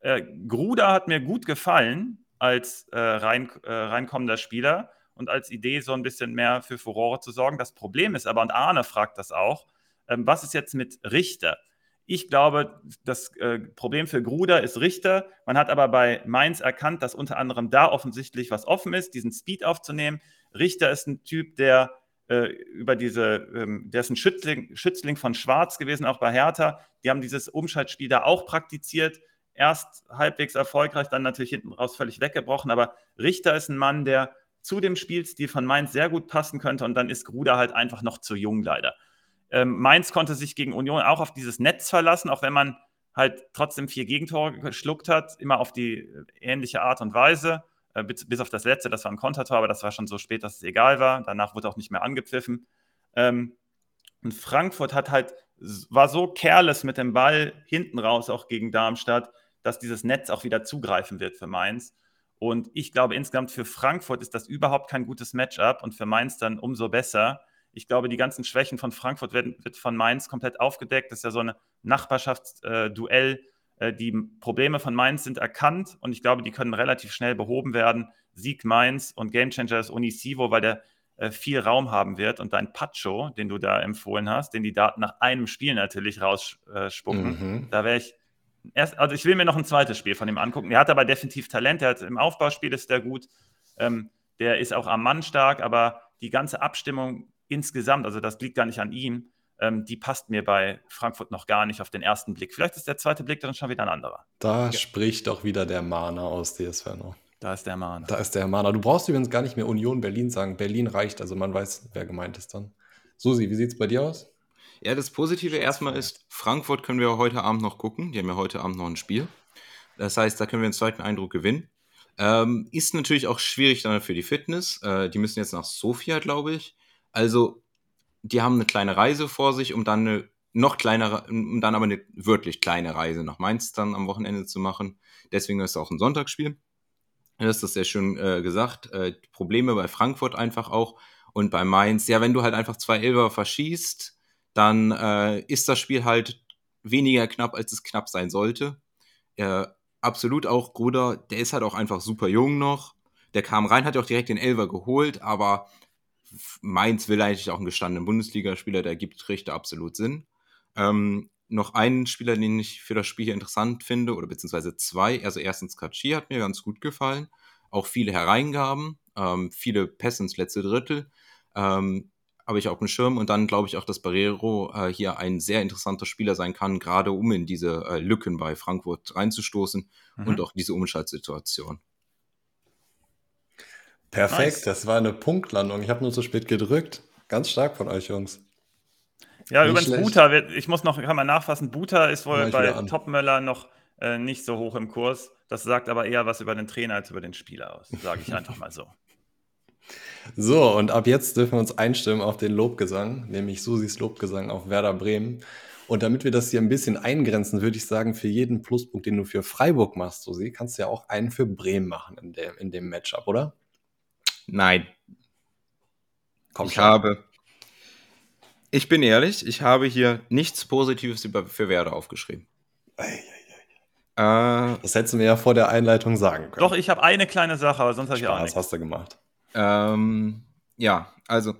Äh, Gruda hat mir gut gefallen als äh, rein, äh, reinkommender Spieler und als Idee so ein bisschen mehr für Furore zu sorgen. Das Problem ist aber, und Arne fragt das auch, ähm, was ist jetzt mit Richter? Ich glaube, das äh, Problem für Gruder ist Richter. Man hat aber bei Mainz erkannt, dass unter anderem da offensichtlich was offen ist, diesen Speed aufzunehmen. Richter ist ein Typ, der äh, über diese, ähm, der ist ein Schützling, Schützling von Schwarz gewesen, auch bei Hertha. Die haben dieses Umschaltspiel da auch praktiziert. Erst halbwegs erfolgreich, dann natürlich hinten raus völlig weggebrochen. Aber Richter ist ein Mann, der zu dem Spielstil von Mainz sehr gut passen könnte. Und dann ist Gruder halt einfach noch zu jung, leider. Ähm, Mainz konnte sich gegen Union auch auf dieses Netz verlassen, auch wenn man halt trotzdem vier Gegentore geschluckt hat, immer auf die ähnliche Art und Weise, äh, bis, bis, auf das letzte, das war ein Kontertor, aber das war schon so spät, dass es egal war. Danach wurde auch nicht mehr angepfiffen. Ähm, und Frankfurt hat halt, war so careless mit dem Ball hinten raus, auch gegen Darmstadt, dass dieses Netz auch wieder zugreifen wird für Mainz. Und ich glaube, insgesamt für Frankfurt ist das überhaupt kein gutes Matchup und für Mainz dann umso besser. Ich glaube, die ganzen Schwächen von Frankfurt werden wird von Mainz komplett aufgedeckt. Das ist ja so ein Nachbarschaftsduell. Äh, die Probleme von Mainz sind erkannt und ich glaube, die können relativ schnell behoben werden. Sieg Mainz und Gamechanger ist Unisivo, weil der äh, viel Raum haben wird und dein Pacho, den du da empfohlen hast, den die Daten nach einem Spiel natürlich rausspucken, mhm. da wäre ich erst, also ich will mir noch ein zweites Spiel von ihm angucken. Er hat aber definitiv Talent, er hat im Aufbauspiel ist der gut, ähm, der ist auch am Mann stark, aber die ganze Abstimmung insgesamt, also das liegt gar nicht an ihm, ähm, die passt mir bei Frankfurt noch gar nicht auf den ersten Blick. Vielleicht ist der zweite Blick dann schon wieder ein anderer. Da ja. spricht auch wieder der Mana aus DSV noch. Da ist der Mana. Da ist der Mana. Du brauchst übrigens gar nicht mehr Union Berlin sagen. Berlin reicht, also man weiß, wer gemeint ist dann. Susi, wie sieht es bei dir aus? Ja, das Positive erstmal ist, Frankfurt können wir heute Abend noch gucken. Die haben ja heute Abend noch ein Spiel. Das heißt, da können wir einen zweiten Eindruck gewinnen. Ähm, ist natürlich auch schwierig dann für die Fitness. Äh, die müssen jetzt nach Sofia, glaube ich. Also die haben eine kleine Reise vor sich, um dann eine noch kleinere, um dann aber eine wirklich kleine Reise nach Mainz dann am Wochenende zu machen. Deswegen ist es auch ein Sonntagsspiel. Das ist das sehr schön äh, gesagt. Äh, Probleme bei Frankfurt einfach auch und bei Mainz. Ja, wenn du halt einfach zwei Elber verschießt, dann äh, ist das Spiel halt weniger knapp, als es knapp sein sollte. Äh, absolut auch Gruder, der ist halt auch einfach super jung noch. Der kam rein, hat auch direkt den Elver geholt, aber Mainz will eigentlich auch einen gestandenen Bundesligaspieler, der gibt Richter absolut Sinn. Ähm, noch einen Spieler, den ich für das Spiel hier interessant finde, oder beziehungsweise zwei. Also erstens Kachi hat mir ganz gut gefallen. Auch viele Hereingaben, ähm, viele Pässe ins letzte Drittel. Ähm, habe ich auf dem Schirm und dann glaube ich auch, dass Barrero äh, hier ein sehr interessanter Spieler sein kann, gerade um in diese äh, Lücken bei Frankfurt reinzustoßen mhm. und auch diese Umschaltsituation. Perfekt, nice. das war eine Punktlandung. Ich habe nur zu spät gedrückt. Ganz stark von euch, Jungs. Ja, nicht übrigens. Buta, ich muss noch, kann man nachfassen, Buta ist wohl bei Topmöller noch äh, nicht so hoch im Kurs. Das sagt aber eher was über den Trainer als über den Spieler aus, sage ich einfach mal so. So, und ab jetzt dürfen wir uns einstimmen auf den Lobgesang, nämlich Susis Lobgesang auf Werder Bremen. Und damit wir das hier ein bisschen eingrenzen, würde ich sagen, für jeden Pluspunkt, den du für Freiburg machst, Susi, kannst du ja auch einen für Bremen machen in dem, in dem Matchup, oder? Nein. Komm ich schon. habe. Ich bin ehrlich, ich habe hier nichts Positives für Werder aufgeschrieben. Ei, ei, ei. Äh, das hättest du mir ja vor der Einleitung sagen können. Doch, ich habe eine kleine Sache, aber sonst habe ich auch nichts. Was hast du gemacht? Ähm, ja, also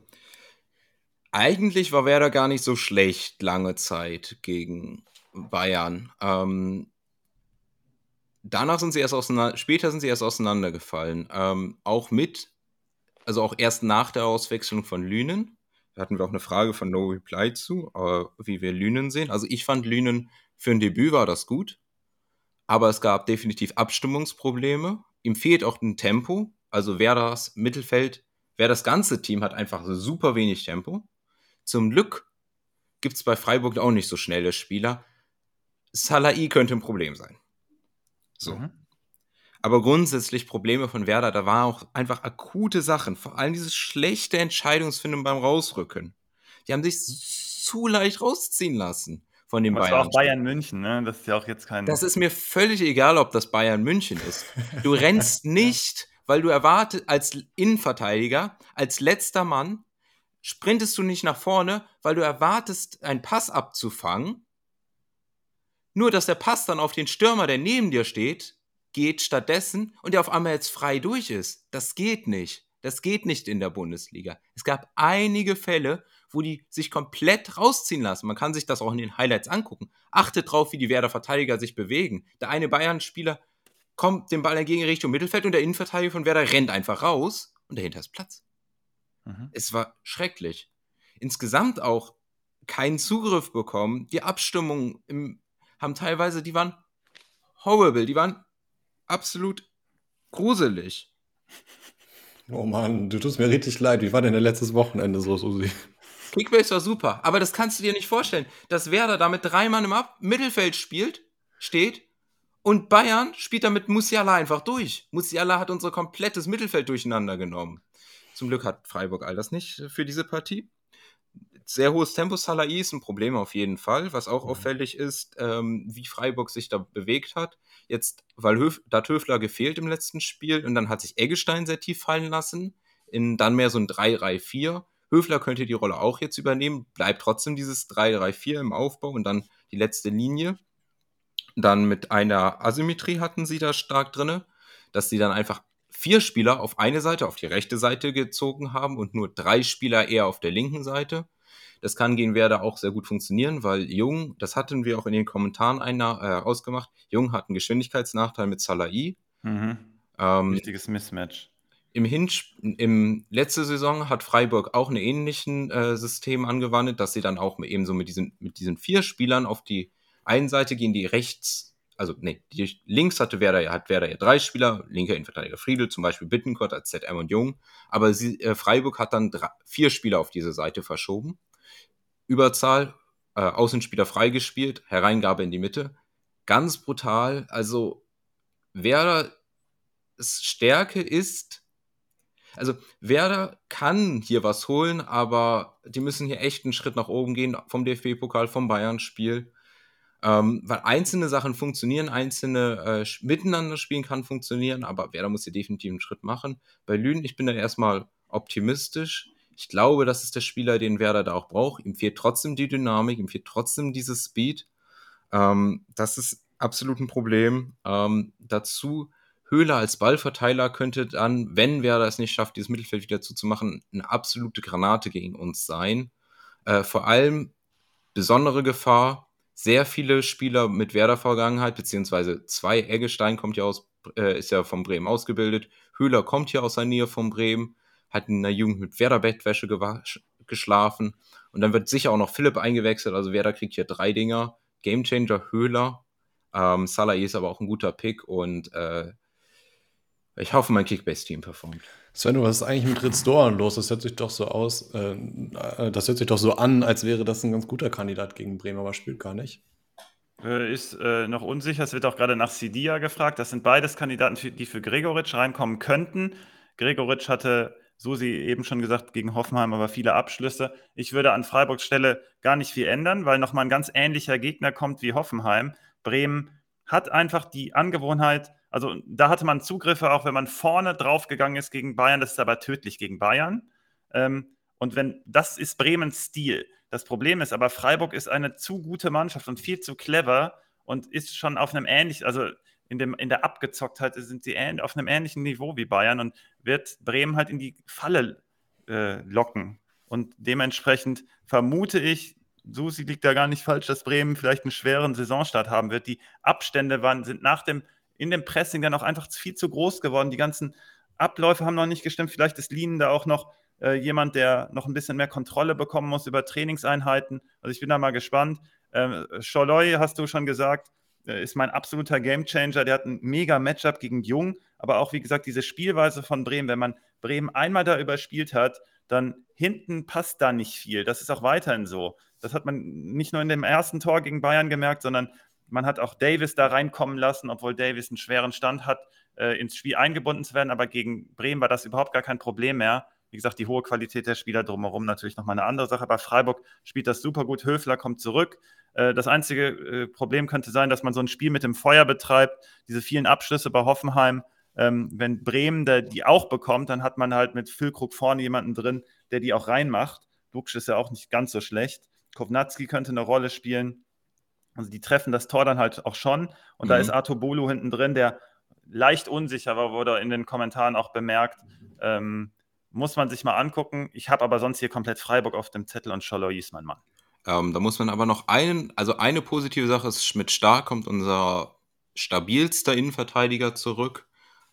eigentlich war Werder gar nicht so schlecht lange Zeit gegen Bayern. Ähm, danach sind sie erst auseinander, später sind sie erst auseinandergefallen. Ähm, auch mit also auch erst nach der Auswechslung von Lünen. Da hatten wir auch eine Frage von No Reply zu, wie wir Lünen sehen. Also ich fand Lünen für ein Debüt war das gut, aber es gab definitiv Abstimmungsprobleme. Ihm fehlt auch ein Tempo. Also wer das Mittelfeld, wer das ganze Team hat einfach super wenig Tempo. Zum Glück gibt es bei Freiburg auch nicht so schnelle Spieler. Salai könnte ein Problem sein. So. Mhm. Aber grundsätzlich Probleme von Werder, da waren auch einfach akute Sachen. Vor allem dieses schlechte Entscheidungsfindung beim Rausrücken. Die haben sich zu leicht rausziehen lassen von den Bayern. Das war auch Bayern München, ne? Das ist ja auch jetzt kein. Das ist mir völlig egal, ob das Bayern München ist. Du rennst nicht, weil du erwartet, als Innenverteidiger, als letzter Mann, sprintest du nicht nach vorne, weil du erwartest, einen Pass abzufangen. Nur, dass der Pass dann auf den Stürmer, der neben dir steht, geht stattdessen und der auf einmal jetzt frei durch ist. Das geht nicht. Das geht nicht in der Bundesliga. Es gab einige Fälle, wo die sich komplett rausziehen lassen. Man kann sich das auch in den Highlights angucken. Achtet drauf, wie die Werder Verteidiger sich bewegen. Der eine Bayern-Spieler kommt den Ball entgegen Richtung Mittelfeld und der Innenverteidiger von Werder rennt einfach raus und dahinter ist Platz. Mhm. Es war schrecklich. Insgesamt auch keinen Zugriff bekommen. Die Abstimmungen im, haben teilweise, die waren horrible, die waren absolut gruselig. Oh Mann, du tust mir richtig leid. Wie war denn der letztes Wochenende so, Susi? Kickbase war super, aber das kannst du dir nicht vorstellen, dass Werder da mit drei Mann im Ab Mittelfeld spielt, steht und Bayern spielt da mit Musiala einfach durch. Musiala hat unser komplettes Mittelfeld durcheinander genommen. Zum Glück hat Freiburg all das nicht für diese Partie sehr hohes Tempo Salai ist ein Problem auf jeden Fall. Was auch mhm. auffällig ist, ähm, wie Freiburg sich da bewegt hat. Jetzt, weil Höf, da hat Höfler gefehlt im letzten Spiel und dann hat sich Eggestein sehr tief fallen lassen. In dann mehr so ein 3-3-4. Höfler könnte die Rolle auch jetzt übernehmen, bleibt trotzdem dieses 3-3-4 im Aufbau und dann die letzte Linie. Dann mit einer Asymmetrie hatten sie da stark drin, dass sie dann einfach vier Spieler auf eine Seite, auf die rechte Seite gezogen haben und nur drei Spieler eher auf der linken Seite. Das kann gegen Werder auch sehr gut funktionieren, weil Jung, das hatten wir auch in den Kommentaren einer, äh, ausgemacht, Jung hat einen Geschwindigkeitsnachteil mit Salai. Mhm. Ähm, Wichtiges Mismatch. Im, Hinsch Im letzte Saison hat Freiburg auch ein ähnliches äh, System angewandt, dass sie dann auch eben so mit diesen, mit diesen vier Spielern auf die einen Seite gehen, die rechts, also nee, die, links hatte Werder, hat Werder ja drei Spieler, linker Innenverteidiger Friedel, zum Beispiel Bittenkurt als ZM und Jung, aber sie, äh, Freiburg hat dann drei, vier Spieler auf diese Seite verschoben. Überzahl, äh, Außenspieler freigespielt, Hereingabe in die Mitte. Ganz brutal. Also Werder Stärke ist, also Werder kann hier was holen, aber die müssen hier echt einen Schritt nach oben gehen vom DFB-Pokal, vom Bayern-Spiel. Ähm, weil einzelne Sachen funktionieren, einzelne äh, miteinander spielen kann funktionieren, aber Werder muss hier definitiv einen Schritt machen. Bei Lünen, ich bin da erstmal optimistisch. Ich glaube, das ist der Spieler, den Werder da auch braucht. Ihm fehlt trotzdem die Dynamik, ihm fehlt trotzdem dieses Speed. Ähm, das ist absolut ein Problem. Ähm, dazu Höhler als Ballverteiler könnte dann, wenn Werder es nicht schafft, dieses Mittelfeld wieder zuzumachen, eine absolute Granate gegen uns sein. Äh, vor allem besondere Gefahr, sehr viele Spieler mit Werder-Vergangenheit, beziehungsweise zwei, Eggestein kommt ja aus, äh, ist ja von Bremen ausgebildet, Höhler kommt hier aus der Nähe von Bremen, hat in der Jugend mit Werder Bettwäsche geschlafen. Und dann wird sicher auch noch Philipp eingewechselt. Also Werder kriegt hier drei Dinger. Gamechanger Höhler. Ähm, Salah ist aber auch ein guter Pick und äh, ich hoffe, mein Kickbase-Team performt. Sven, was ist eigentlich mit Ritz Doran los? Das hört sich doch so aus, äh, äh, das hört sich doch so an, als wäre das ein ganz guter Kandidat gegen Bremen, aber spielt gar nicht. Äh, ist äh, noch unsicher. Es wird auch gerade nach Sidia gefragt. Das sind beides Kandidaten, die für Gregoritsch reinkommen könnten. Gregoritsch hatte Susi eben schon gesagt, gegen Hoffenheim aber viele Abschlüsse. Ich würde an Freiburgs Stelle gar nicht viel ändern, weil nochmal ein ganz ähnlicher Gegner kommt wie Hoffenheim. Bremen hat einfach die Angewohnheit, also da hatte man Zugriffe, auch wenn man vorne draufgegangen ist gegen Bayern, das ist aber tödlich gegen Bayern. Ähm, und wenn das ist Bremens Stil. Das Problem ist aber, Freiburg ist eine zu gute Mannschaft und viel zu clever und ist schon auf einem ähnlichen, also in, dem, in der Abgezocktheit sind sie auf einem ähnlichen Niveau wie Bayern und wird Bremen halt in die Falle äh, locken. Und dementsprechend vermute ich, Susi liegt da gar nicht falsch, dass Bremen vielleicht einen schweren Saisonstart haben wird. Die Abstände waren, sind nach dem, in dem Pressing dann auch einfach viel zu groß geworden. Die ganzen Abläufe haben noch nicht gestimmt. Vielleicht ist Lien da auch noch äh, jemand, der noch ein bisschen mehr Kontrolle bekommen muss über Trainingseinheiten. Also ich bin da mal gespannt. Ähm, Scholloy, hast du schon gesagt, äh, ist mein absoluter Gamechanger. Der hat ein mega Matchup gegen Jung, aber auch wie gesagt, diese Spielweise von Bremen, wenn man Bremen einmal da überspielt hat, dann hinten passt da nicht viel. Das ist auch weiterhin so. Das hat man nicht nur in dem ersten Tor gegen Bayern gemerkt, sondern man hat auch Davis da reinkommen lassen, obwohl Davis einen schweren Stand hat, äh, ins Spiel eingebunden zu werden. Aber gegen Bremen war das überhaupt gar kein Problem mehr. Wie gesagt, die hohe Qualität der Spieler drumherum natürlich nochmal eine andere Sache. Bei Freiburg spielt das super gut. Höfler kommt zurück. Äh, das einzige äh, Problem könnte sein, dass man so ein Spiel mit dem Feuer betreibt. Diese vielen Abschlüsse bei Hoffenheim. Ähm, wenn Bremen die auch bekommt, dann hat man halt mit Füllkrug vorne jemanden drin, der die auch reinmacht. Duksch ist ja auch nicht ganz so schlecht. Kovnatski könnte eine Rolle spielen. Also die treffen das Tor dann halt auch schon. Und mhm. da ist Arto Bolu hinten drin, der leicht unsicher war, wurde in den Kommentaren auch bemerkt. Ähm, muss man sich mal angucken. Ich habe aber sonst hier komplett Freiburg auf dem Zettel und Scholloy ist mein Mann. Ähm, da muss man aber noch einen, also eine positive Sache ist, Schmidt Stark kommt unser stabilster Innenverteidiger zurück.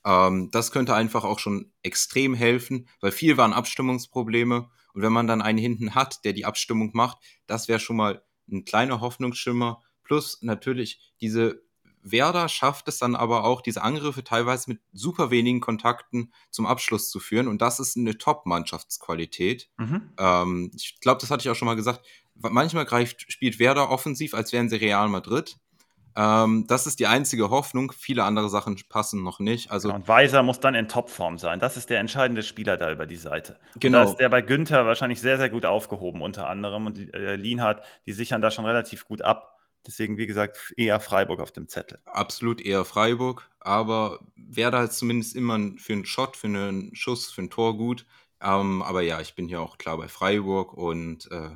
Ähm, das könnte einfach auch schon extrem helfen, weil viel waren Abstimmungsprobleme. Und wenn man dann einen hinten hat, der die Abstimmung macht, das wäre schon mal ein kleiner Hoffnungsschimmer. Plus natürlich diese Werder schafft es dann aber auch, diese Angriffe teilweise mit super wenigen Kontakten zum Abschluss zu führen. Und das ist eine Top-Mannschaftsqualität. Mhm. Ähm, ich glaube, das hatte ich auch schon mal gesagt. Manchmal greift, spielt Werder offensiv, als wären sie Real Madrid. Ähm, das ist die einzige Hoffnung. Viele andere Sachen passen noch nicht. Also genau, und Weiser muss dann in Topform sein. Das ist der entscheidende Spieler da über die Seite. Genau. Und da ist der bei Günther wahrscheinlich sehr, sehr gut aufgehoben, unter anderem. Und äh, Lienhardt, die sichern da schon relativ gut ab. Deswegen, wie gesagt, eher Freiburg auf dem Zettel. Absolut eher Freiburg, aber wäre da zumindest immer für einen Shot, für einen Schuss, für ein Tor gut. Ähm, aber ja, ich bin hier auch klar bei Freiburg und äh,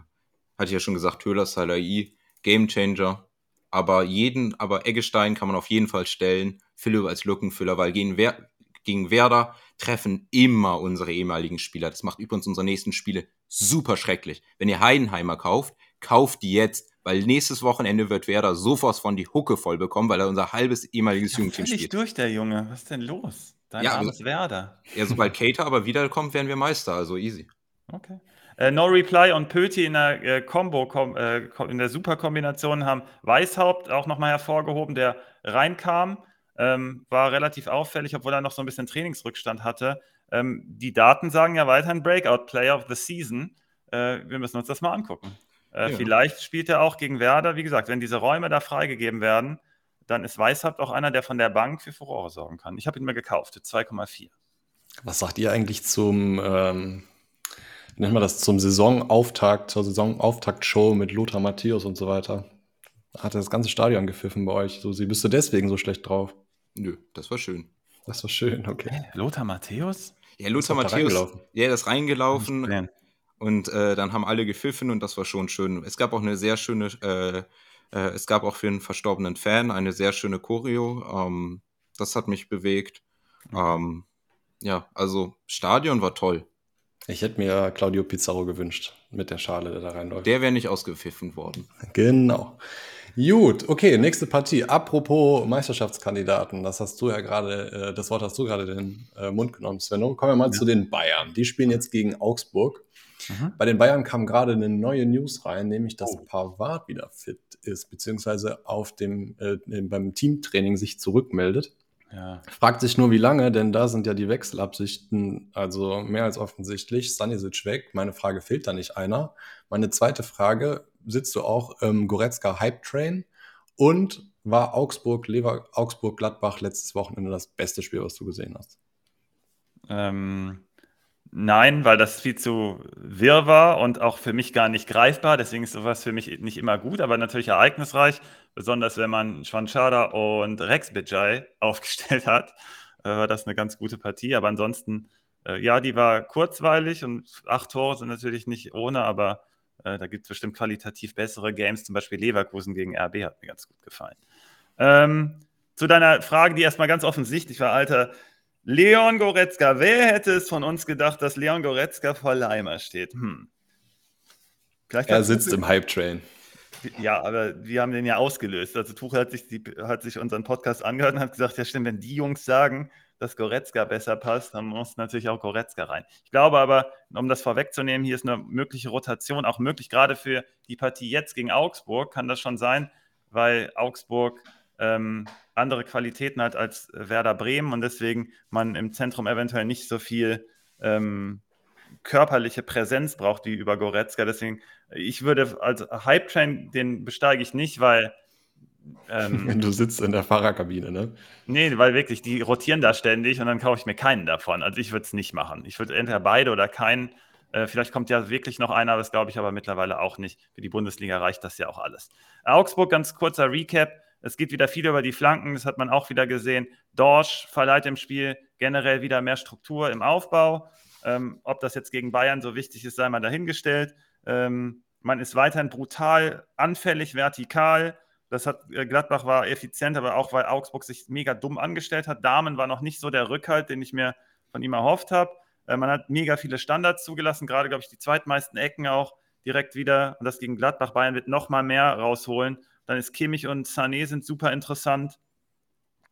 hatte ja schon gesagt, Höhler Salai, Gamechanger. Aber jeden, aber Eggestein kann man auf jeden Fall stellen. Philipp als Lückenfüller, weil gegen, Wer gegen Werder treffen immer unsere ehemaligen Spieler. Das macht übrigens unsere nächsten Spiele super schrecklich. Wenn ihr Heidenheimer kauft, kauft die jetzt, weil nächstes Wochenende wird Werder sofort von die Hucke voll bekommen, weil er unser halbes ehemaliges ja, Jugendteam spielt. durch, der Junge. Was ist denn los? Dein ja, armes Werder. Ja, sobald Cater aber wiederkommt, werden wir Meister, also easy. Okay. Äh, no Reply und Pöti in der äh, Combo, kom, äh, in der Superkombination haben Weißhaupt auch nochmal hervorgehoben, der reinkam. Ähm, war relativ auffällig, obwohl er noch so ein bisschen Trainingsrückstand hatte. Ähm, die Daten sagen ja weiterhin Breakout Player of the Season. Äh, wir müssen uns das mal angucken. Äh, ja. Vielleicht spielt er auch gegen Werder. Wie gesagt, wenn diese Räume da freigegeben werden, dann ist Weißhaupt auch einer, der von der Bank für Furore sorgen kann. Ich habe ihn mir gekauft für 2,4. Was sagt ihr eigentlich zum, ähm, nennen wir das, zum Saisonauftakt, zur Saisonauftaktshow mit Lothar Matthäus und so weiter? Hat das ganze Stadion gepfiffen bei euch? So, sie bist du deswegen so schlecht drauf? Nö, das war schön. Das war schön, okay. Lothar Matthäus? Ja, Lothar Matthäus. Ja, der ist reingelaufen. Und äh, dann haben alle gepfiffen und das war schon schön. Es gab auch eine sehr schöne, äh, äh, es gab auch für einen verstorbenen Fan eine sehr schöne Choreo. Ähm, das hat mich bewegt. Ähm, ja, also Stadion war toll. Ich hätte mir Claudio Pizarro gewünscht mit der Schale, der da reinläuft. Der wäre nicht ausgepfiffen worden. Genau. Gut, okay, nächste Partie. Apropos Meisterschaftskandidaten, das hast du ja gerade, äh, das Wort hast du gerade in den äh, Mund genommen, Svenno. Kommen wir mal ja. zu den Bayern. Die spielen jetzt gegen Augsburg. Mhm. Bei den Bayern kam gerade eine neue News rein, nämlich dass oh. Pavard wieder fit ist, beziehungsweise auf dem, äh, beim Teamtraining sich zurückmeldet. Ja. Fragt sich nur, wie lange, denn da sind ja die Wechselabsichten also mehr als offensichtlich. Stanisic weg. Meine Frage, fehlt da nicht einer? Meine zweite Frage, sitzt du auch im Goretzka Hype Train? Und war Augsburg, Lever, Augsburg, Gladbach letztes Wochenende das beste Spiel, was du gesehen hast? Ähm, Nein, weil das viel zu wirr war und auch für mich gar nicht greifbar. Deswegen ist sowas für mich nicht immer gut, aber natürlich ereignisreich. Besonders wenn man Schwanschada und Rex Bejai aufgestellt hat, äh, war das eine ganz gute Partie. Aber ansonsten, äh, ja, die war kurzweilig und acht Tore sind natürlich nicht ohne, aber äh, da gibt es bestimmt qualitativ bessere Games. Zum Beispiel Leverkusen gegen RB hat mir ganz gut gefallen. Ähm, zu deiner Frage, die erstmal ganz offensichtlich war, Alter, Leon Goretzka. Wer hätte es von uns gedacht, dass Leon Goretzka vor Leimer steht? Hm. er sitzt im Hype-Train. Ja, aber wir haben den ja ausgelöst. Also Tuchel hat sich, die, hat sich unseren Podcast angehört und hat gesagt, ja stimmt, wenn die Jungs sagen, dass Goretzka besser passt, dann muss natürlich auch Goretzka rein. Ich glaube aber, um das vorwegzunehmen, hier ist eine mögliche Rotation auch möglich, gerade für die Partie jetzt gegen Augsburg kann das schon sein, weil Augsburg ähm, andere Qualitäten hat als Werder Bremen und deswegen man im Zentrum eventuell nicht so viel ähm, körperliche Präsenz braucht wie über Goretzka. Deswegen, ich würde als Hype-Train, den besteige ich nicht, weil. Ähm, du sitzt in der Fahrerkabine, ne? Nee, weil wirklich, die rotieren da ständig und dann kaufe ich mir keinen davon. Also ich würde es nicht machen. Ich würde entweder beide oder keinen. Äh, vielleicht kommt ja wirklich noch einer, das glaube ich aber mittlerweile auch nicht. Für die Bundesliga reicht das ja auch alles. Augsburg, ganz kurzer Recap. Es geht wieder viel über die Flanken, das hat man auch wieder gesehen. Dorsch verleiht im Spiel generell wieder mehr Struktur im Aufbau. Ähm, ob das jetzt gegen Bayern so wichtig ist, sei mal dahingestellt. Ähm, man ist weiterhin brutal, anfällig, vertikal. Das hat äh, Gladbach war effizient, aber auch weil Augsburg sich mega dumm angestellt hat. Damen war noch nicht so der Rückhalt, den ich mir von ihm erhofft habe. Äh, man hat mega viele Standards zugelassen, gerade glaube ich die zweitmeisten Ecken auch direkt wieder. Und das gegen Gladbach Bayern wird noch mal mehr rausholen. Dann ist Kimmich und Sané sind super interessant.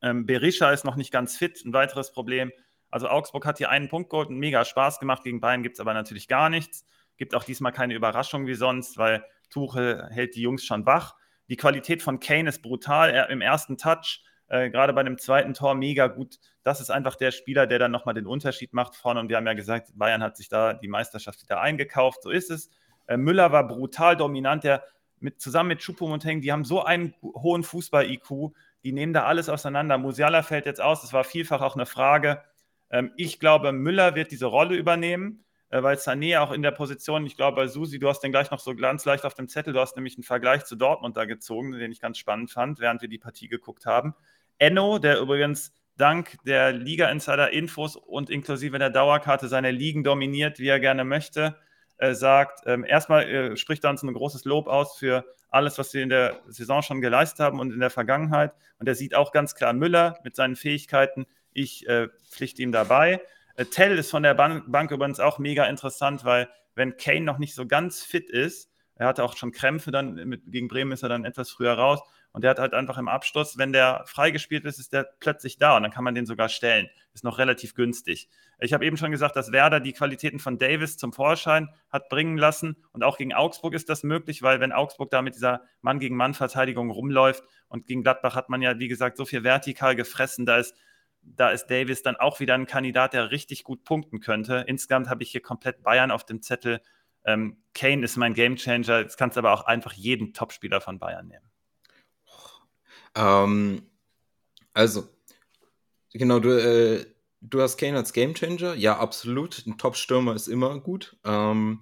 Ähm, Berisha ist noch nicht ganz fit, ein weiteres Problem. Also Augsburg hat hier einen Punkt geholt und mega Spaß gemacht. Gegen Bayern gibt es aber natürlich gar nichts. Gibt auch diesmal keine Überraschung wie sonst, weil Tuchel hält die Jungs schon wach. Die Qualität von Kane ist brutal. Er im ersten Touch, äh, gerade bei dem zweiten Tor, mega gut. Das ist einfach der Spieler, der dann nochmal den Unterschied macht vorne. Und wir haben ja gesagt, Bayern hat sich da die Meisterschaft wieder eingekauft. So ist es. Äh, Müller war brutal dominant. Der mit, zusammen mit Choupo-Moting, die haben so einen hohen Fußball-IQ, die nehmen da alles auseinander. Musiala fällt jetzt aus, das war vielfach auch eine Frage. Ähm, ich glaube, Müller wird diese Rolle übernehmen, äh, weil Sané auch in der Position, ich glaube, Susi, du hast den gleich noch so ganz leicht auf dem Zettel, du hast nämlich einen Vergleich zu Dortmund da gezogen, den ich ganz spannend fand, während wir die Partie geguckt haben. Enno, der übrigens dank der Liga-Insider-Infos und inklusive der Dauerkarte seine Ligen dominiert, wie er gerne möchte, äh, sagt, ähm, erstmal äh, spricht uns ein großes Lob aus für alles, was wir in der Saison schon geleistet haben und in der Vergangenheit. Und er sieht auch ganz klar Müller mit seinen Fähigkeiten. Ich äh, pflichte ihm dabei. Äh, Tell ist von der Bank, Bank übrigens auch mega interessant, weil wenn Kane noch nicht so ganz fit ist, er hatte auch schon Krämpfe, dann mit, gegen Bremen ist er dann etwas früher raus. Und der hat halt einfach im Abschluss, wenn der freigespielt ist, ist der plötzlich da und dann kann man den sogar stellen. Ist noch relativ günstig. Ich habe eben schon gesagt, dass Werder die Qualitäten von Davis zum Vorschein hat bringen lassen. Und auch gegen Augsburg ist das möglich, weil wenn Augsburg da mit dieser Mann-gegen-Mann-Verteidigung rumläuft und gegen Gladbach hat man ja, wie gesagt, so viel vertikal gefressen, da ist, da ist Davis dann auch wieder ein Kandidat, der richtig gut punkten könnte. Insgesamt habe ich hier komplett Bayern auf dem Zettel. Ähm, Kane ist mein Gamechanger. Jetzt kannst du aber auch einfach jeden Topspieler von Bayern nehmen. Ähm, also, genau, du, äh, du hast Kane als Gamechanger. Ja, absolut. Ein Top-Stürmer ist immer gut. Ähm,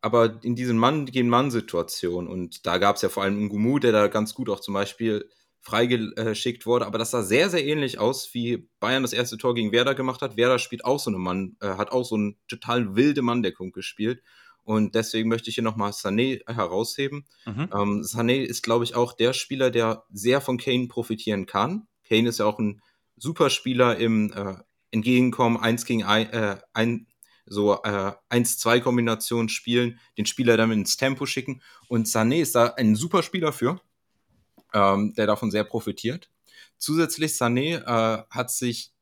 aber in diesen Mann gegen Mann-Situationen, und da gab es ja vor allem Ngumu, der da ganz gut auch zum Beispiel freigeschickt wurde, aber das sah sehr, sehr ähnlich aus, wie Bayern das erste Tor gegen Werder gemacht hat. Werder spielt auch so eine Mann, äh, hat auch so eine total wilde Manndeckung gespielt. Und deswegen möchte ich hier nochmal Sané herausheben. Mhm. Ähm, Sané ist, glaube ich, auch der Spieler, der sehr von Kane profitieren kann. Kane ist ja auch ein super Spieler im äh, Entgegenkommen, 1 gegen 1, äh, ein, so äh, 1-2-Kombination spielen, den Spieler damit ins Tempo schicken. Und Sané ist da ein super Spieler für, ähm, der davon sehr profitiert. Zusätzlich, Sané äh, hat sich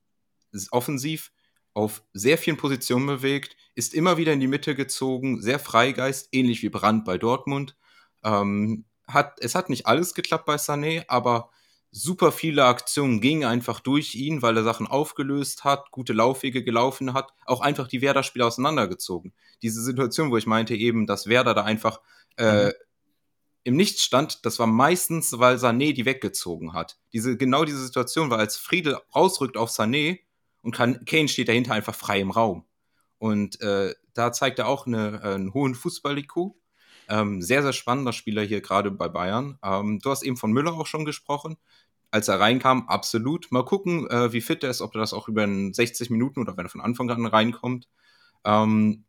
offensiv auf sehr vielen Positionen bewegt, ist immer wieder in die Mitte gezogen, sehr Freigeist, ähnlich wie Brandt bei Dortmund. Ähm, hat, es hat nicht alles geklappt bei Sané, aber super viele Aktionen gingen einfach durch ihn, weil er Sachen aufgelöst hat, gute Laufwege gelaufen hat, auch einfach die Werder-Spieler auseinandergezogen. Diese Situation, wo ich meinte eben, dass Werder da einfach äh, mhm. im Nichts stand, das war meistens, weil Sané die weggezogen hat. Diese, genau diese Situation war, als Friedel rausrückt auf Sané, und Kane steht dahinter einfach frei im Raum. Und äh, da zeigt er auch eine, äh, einen hohen Fußball-IQ. Ähm, sehr, sehr spannender Spieler hier gerade bei Bayern. Ähm, du hast eben von Müller auch schon gesprochen. Als er reinkam, absolut. Mal gucken, äh, wie fit er ist, ob er das auch über 60 Minuten oder wenn er von Anfang an reinkommt. Ähm,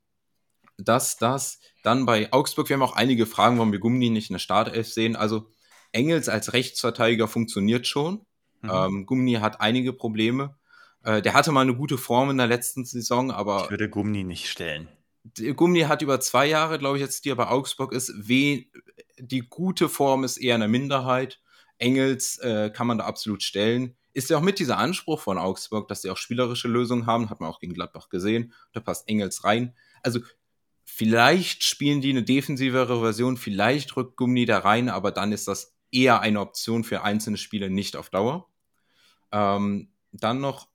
das, das. Dann bei Augsburg, wir haben auch einige Fragen, warum wir Gummi nicht in der Startelf sehen. Also Engels als Rechtsverteidiger funktioniert schon. Mhm. Ähm, Gummi hat einige Probleme. Äh, der hatte mal eine gute Form in der letzten Saison, aber. Ich würde Gumni nicht stellen. Gumni hat über zwei Jahre, glaube ich, jetzt, die er bei Augsburg ist. We die gute Form ist eher eine Minderheit. Engels äh, kann man da absolut stellen. Ist ja auch mit dieser Anspruch von Augsburg, dass sie auch spielerische Lösungen haben, hat man auch gegen Gladbach gesehen. Da passt Engels rein. Also vielleicht spielen die eine defensivere Version, vielleicht rückt Gummi da rein, aber dann ist das eher eine Option für einzelne Spiele, nicht auf Dauer. Ähm, dann noch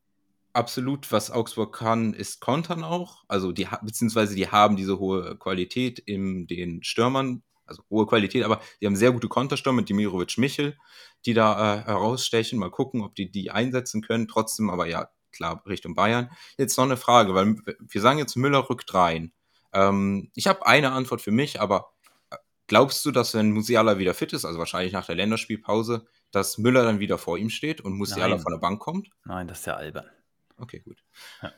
absolut, was Augsburg kann, ist Kontern auch. Also die, beziehungsweise die haben diese hohe Qualität in den Stürmern, also hohe Qualität, aber die haben sehr gute Konterstürmer mit Dimirovic Michel, die da äh, herausstechen. Mal gucken, ob die die einsetzen können. Trotzdem aber ja, klar, Richtung Bayern. Jetzt noch eine Frage, weil wir sagen jetzt, Müller rückt rein. Ähm, ich habe eine Antwort für mich, aber äh, glaubst du, dass wenn Musiala wieder fit ist, also wahrscheinlich nach der Länderspielpause, dass Müller dann wieder vor ihm steht und Musiala Nein. von der Bank kommt? Nein, das ist ja albern. Okay, gut. Ja.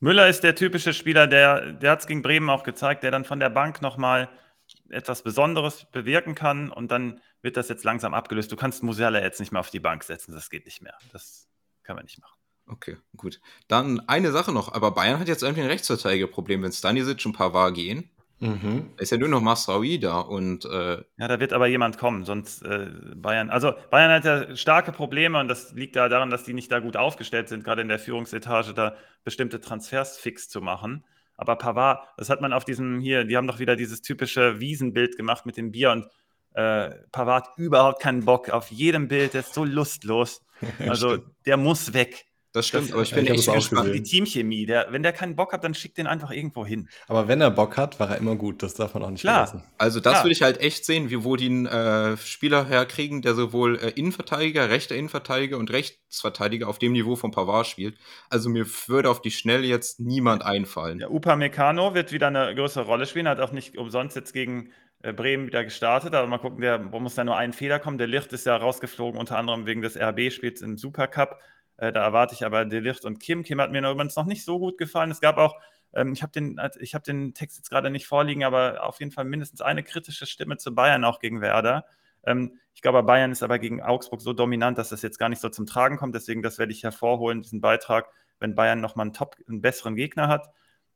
Müller ist der typische Spieler, der, der hat es gegen Bremen auch gezeigt, der dann von der Bank nochmal etwas Besonderes bewirken kann und dann wird das jetzt langsam abgelöst. Du kannst Musiala jetzt nicht mehr auf die Bank setzen, das geht nicht mehr. Das kann man nicht machen. Okay, gut. Dann eine Sache noch, aber Bayern hat jetzt irgendwie ein Rechtsverteidigerproblem. Wenn Stanisic und Pavard gehen, Mhm. Ist ja nur noch Masraoui da und äh ja, da wird aber jemand kommen, sonst äh, Bayern. Also Bayern hat ja starke Probleme und das liegt da daran, dass die nicht da gut aufgestellt sind, gerade in der Führungsetage da bestimmte Transfers fix zu machen. Aber Pavard, das hat man auf diesem hier, die haben doch wieder dieses typische Wiesenbild gemacht mit dem Bier und äh, Pavard überhaupt keinen Bock auf jedem Bild, der ist so lustlos. Also der muss weg. Das stimmt, das, aber ich bin echt gespannt. Die Teamchemie, der, wenn der keinen Bock hat, dann schickt den einfach irgendwo hin. Aber wenn er Bock hat, war er immer gut. Das darf man auch nicht Klar. vergessen. Also das würde ich halt echt sehen, wie wo die einen äh, Spieler herkriegen, der sowohl äh, Innenverteidiger, rechter Innenverteidiger und Rechtsverteidiger auf dem Niveau von Pavard spielt. Also mir würde auf die Schnelle jetzt niemand einfallen. Ja, Upa Meccano wird wieder eine größere Rolle spielen, hat auch nicht umsonst jetzt gegen äh, Bremen wieder gestartet, aber mal gucken, der muss da nur einen Fehler kommen. Der Licht ist ja rausgeflogen, unter anderem wegen des RB-Spiels im Supercup. Äh, da erwarte ich aber Delicht und Kim. Kim hat mir übrigens noch nicht so gut gefallen. Es gab auch ähm, ich habe den, hab den Text jetzt gerade nicht vorliegen, aber auf jeden Fall mindestens eine kritische Stimme zu Bayern auch gegen Werder. Ähm, ich glaube, Bayern ist aber gegen Augsburg so dominant, dass das jetzt gar nicht so zum Tragen kommt. Deswegen, das werde ich hervorholen, diesen Beitrag, wenn Bayern nochmal einen Top, einen besseren Gegner hat.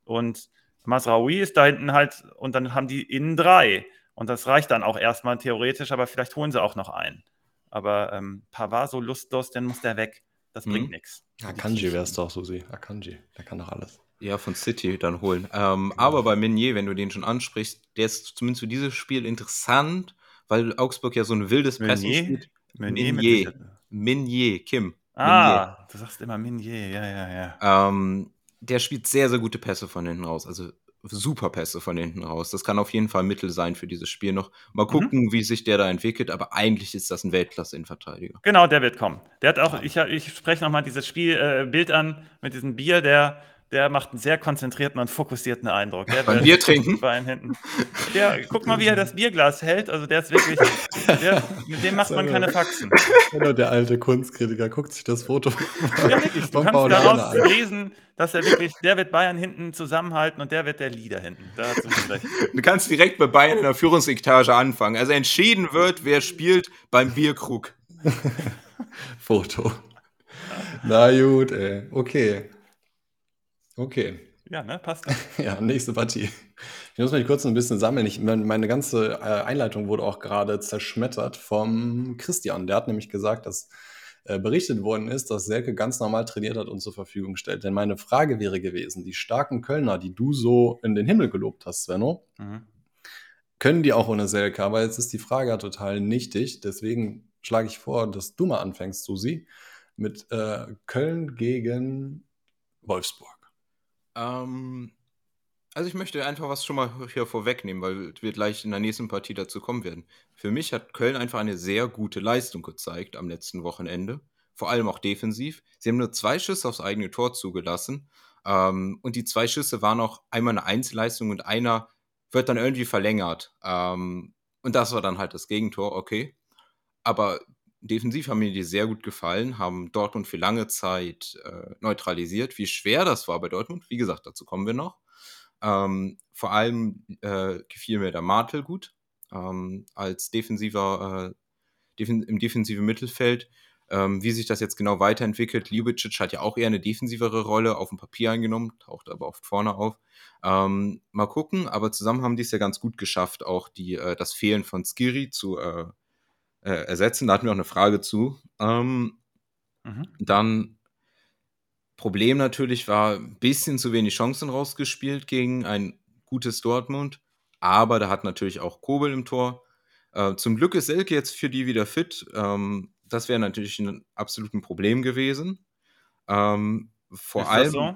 Und Masraoui ist da hinten halt, und dann haben die innen drei. Und das reicht dann auch erstmal theoretisch, aber vielleicht holen sie auch noch einen. Aber ähm, Pavard so lustlos, dann muss der weg. Das bringt mhm. nichts. Akanji wäre es doch, Susi. Akanji, der kann doch alles. Ja, von City dann holen. Ähm, genau. Aber bei Meunier, wenn du den schon ansprichst, der ist zumindest für dieses Spiel interessant, weil Augsburg ja so ein wildes Pressing spielt. Meunier, Meunier, Meunier, Kim. Ah, Meunier. du sagst immer Meunier, ja, ja, ja. Ähm, der spielt sehr, sehr gute Pässe von hinten raus. Also super Pässe von hinten raus. Das kann auf jeden Fall Mittel sein für dieses Spiel noch. Mal mhm. gucken, mhm. wie sich der da entwickelt, aber eigentlich ist das ein Weltklasse-Innenverteidiger. Genau, der wird kommen. Der hat auch, ich, ich spreche nochmal dieses Spielbild äh, an mit diesem Bier, der der macht einen sehr konzentrierten und fokussierten Eindruck. Der Beim Bier trinken? Bein hinten. Der, guck mal, wie er das Bierglas hält. Also der ist wirklich, der, mit dem macht man keine Faxen. Genau, der alte Kunstkritiker guckt sich das Foto Ja, wirklich. Du kannst daraus lesen, dass er wirklich, der wird Bayern hinten zusammenhalten und der wird der Leader hinten. Da hast du recht. Du kannst direkt bei Bayern in der Führungsetage anfangen. Also entschieden wird, wer spielt beim Bierkrug. Foto. Na gut, ey. Okay. Okay. Ja, ne, passt. ja, nächste Partie. Ich muss mich kurz ein bisschen sammeln. Ich, meine ganze äh, Einleitung wurde auch gerade zerschmettert vom Christian. Der hat nämlich gesagt, dass äh, berichtet worden ist, dass Selke ganz normal trainiert hat und zur Verfügung stellt. Denn meine Frage wäre gewesen, die starken Kölner, die du so in den Himmel gelobt hast, Svenno, mhm. können die auch ohne Selke? Aber jetzt ist die Frage ja total nichtig. Deswegen schlage ich vor, dass du mal anfängst, Susi, mit äh, Köln gegen Wolfsburg. Ähm, also ich möchte einfach was schon mal hier vorwegnehmen, weil wir gleich in der nächsten Partie dazu kommen werden. Für mich hat Köln einfach eine sehr gute Leistung gezeigt am letzten Wochenende, vor allem auch defensiv. Sie haben nur zwei Schüsse aufs eigene Tor zugelassen ähm, und die zwei Schüsse waren auch einmal eine Einzelleistung und einer wird dann irgendwie verlängert. Ähm, und das war dann halt das Gegentor, okay. Aber defensiv haben mir die sehr gut gefallen, haben Dortmund für lange Zeit äh, neutralisiert. Wie schwer das war bei Dortmund, wie gesagt, dazu kommen wir noch. Ähm, vor allem äh, gefiel mir der Martel gut ähm, als defensiver, äh, defen im defensiven Mittelfeld. Ähm, wie sich das jetzt genau weiterentwickelt, Ljubicic hat ja auch eher eine defensivere Rolle auf dem Papier eingenommen, taucht aber oft vorne auf. Ähm, mal gucken, aber zusammen haben die es ja ganz gut geschafft, auch die, äh, das Fehlen von Skiri zu äh, ersetzen. Da hatten wir auch eine Frage zu. Ähm, mhm. Dann Problem natürlich war ein bisschen zu wenig Chancen rausgespielt gegen ein gutes Dortmund. Aber da hat natürlich auch Kobel im Tor. Äh, zum Glück ist Selke jetzt für die wieder fit. Ähm, das wäre natürlich ein absolutes Problem gewesen. Ähm, vor ist allem. So?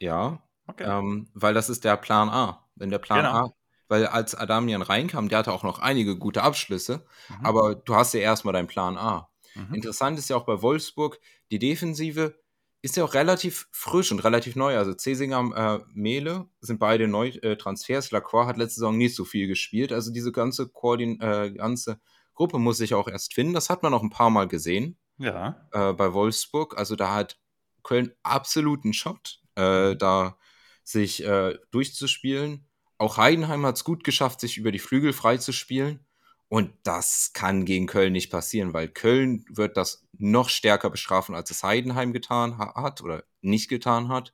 Ja. Okay. Ähm, weil das ist der Plan A. Wenn der Plan genau. A weil als Adamian reinkam, der hatte auch noch einige gute Abschlüsse, mhm. aber du hast ja erstmal deinen Plan A. Mhm. Interessant ist ja auch bei Wolfsburg, die Defensive ist ja auch relativ frisch und relativ neu. Also Cesinger, äh, Mele sind beide neu äh, Transfers. Lacroix hat letzte Saison nicht so viel gespielt. Also diese ganze, Koordin äh, ganze Gruppe muss sich auch erst finden. Das hat man auch ein paar Mal gesehen. Ja. Äh, bei Wolfsburg. Also da hat Köln absoluten Shot, äh, mhm. da sich äh, durchzuspielen. Auch Heidenheim hat es gut geschafft, sich über die Flügel freizuspielen. Und das kann gegen Köln nicht passieren, weil Köln wird das noch stärker bestrafen, als es Heidenheim getan hat oder nicht getan hat.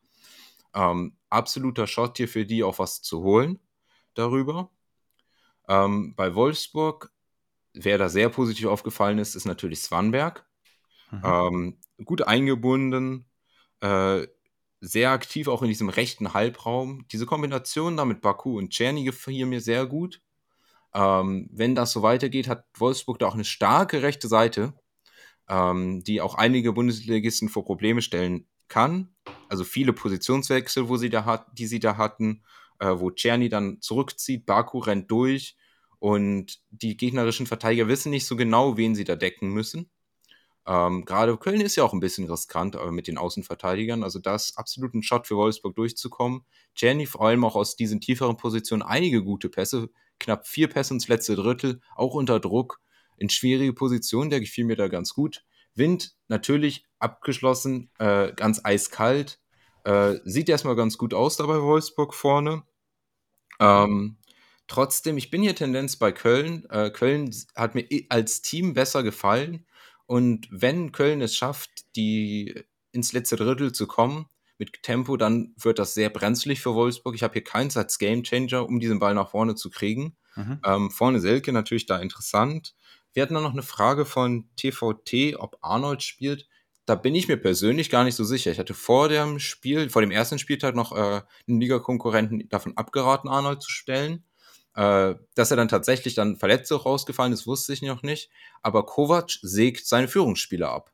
Ähm, absoluter Shot hier für die auch was zu holen darüber. Ähm, bei Wolfsburg, wer da sehr positiv aufgefallen ist, ist natürlich Swanberg. Mhm. Ähm, gut eingebunden, äh, sehr aktiv auch in diesem rechten Halbraum. Diese Kombination da mit Baku und Czerny gefiel mir sehr gut. Ähm, wenn das so weitergeht, hat Wolfsburg da auch eine starke rechte Seite, ähm, die auch einige Bundesligisten vor Probleme stellen kann. Also viele Positionswechsel, wo sie da hat, die sie da hatten, äh, wo Czerny dann zurückzieht, Baku rennt durch und die gegnerischen Verteidiger wissen nicht so genau, wen sie da decken müssen. Ähm, Gerade Köln ist ja auch ein bisschen riskant aber mit den Außenverteidigern. Also das ist absolut ein Shot für Wolfsburg durchzukommen. Jenny vor allem auch aus diesen tieferen Positionen einige gute Pässe, knapp vier Pässe ins letzte Drittel, auch unter Druck, in schwierige Positionen, der gefiel mir da ganz gut. Wind natürlich abgeschlossen, äh, ganz eiskalt. Äh, sieht erstmal ganz gut aus da bei Wolfsburg vorne. Ähm, trotzdem, ich bin hier Tendenz bei Köln. Äh, Köln hat mir als Team besser gefallen. Und wenn Köln es schafft, die ins letzte Drittel zu kommen mit Tempo, dann wird das sehr brenzlig für Wolfsburg. Ich habe hier keins als Gamechanger, um diesen Ball nach vorne zu kriegen. Mhm. Ähm, vorne Selke natürlich da interessant. Wir hatten dann noch eine Frage von TVT, ob Arnold spielt. Da bin ich mir persönlich gar nicht so sicher. Ich hatte vor dem Spiel, vor dem ersten Spieltag noch äh, einen Liga-Konkurrenten davon abgeraten, Arnold zu stellen. Äh, dass er dann tatsächlich dann verletzt auch rausgefallen ist, wusste ich noch nicht. Aber Kovac sägt seine Führungsspieler ab.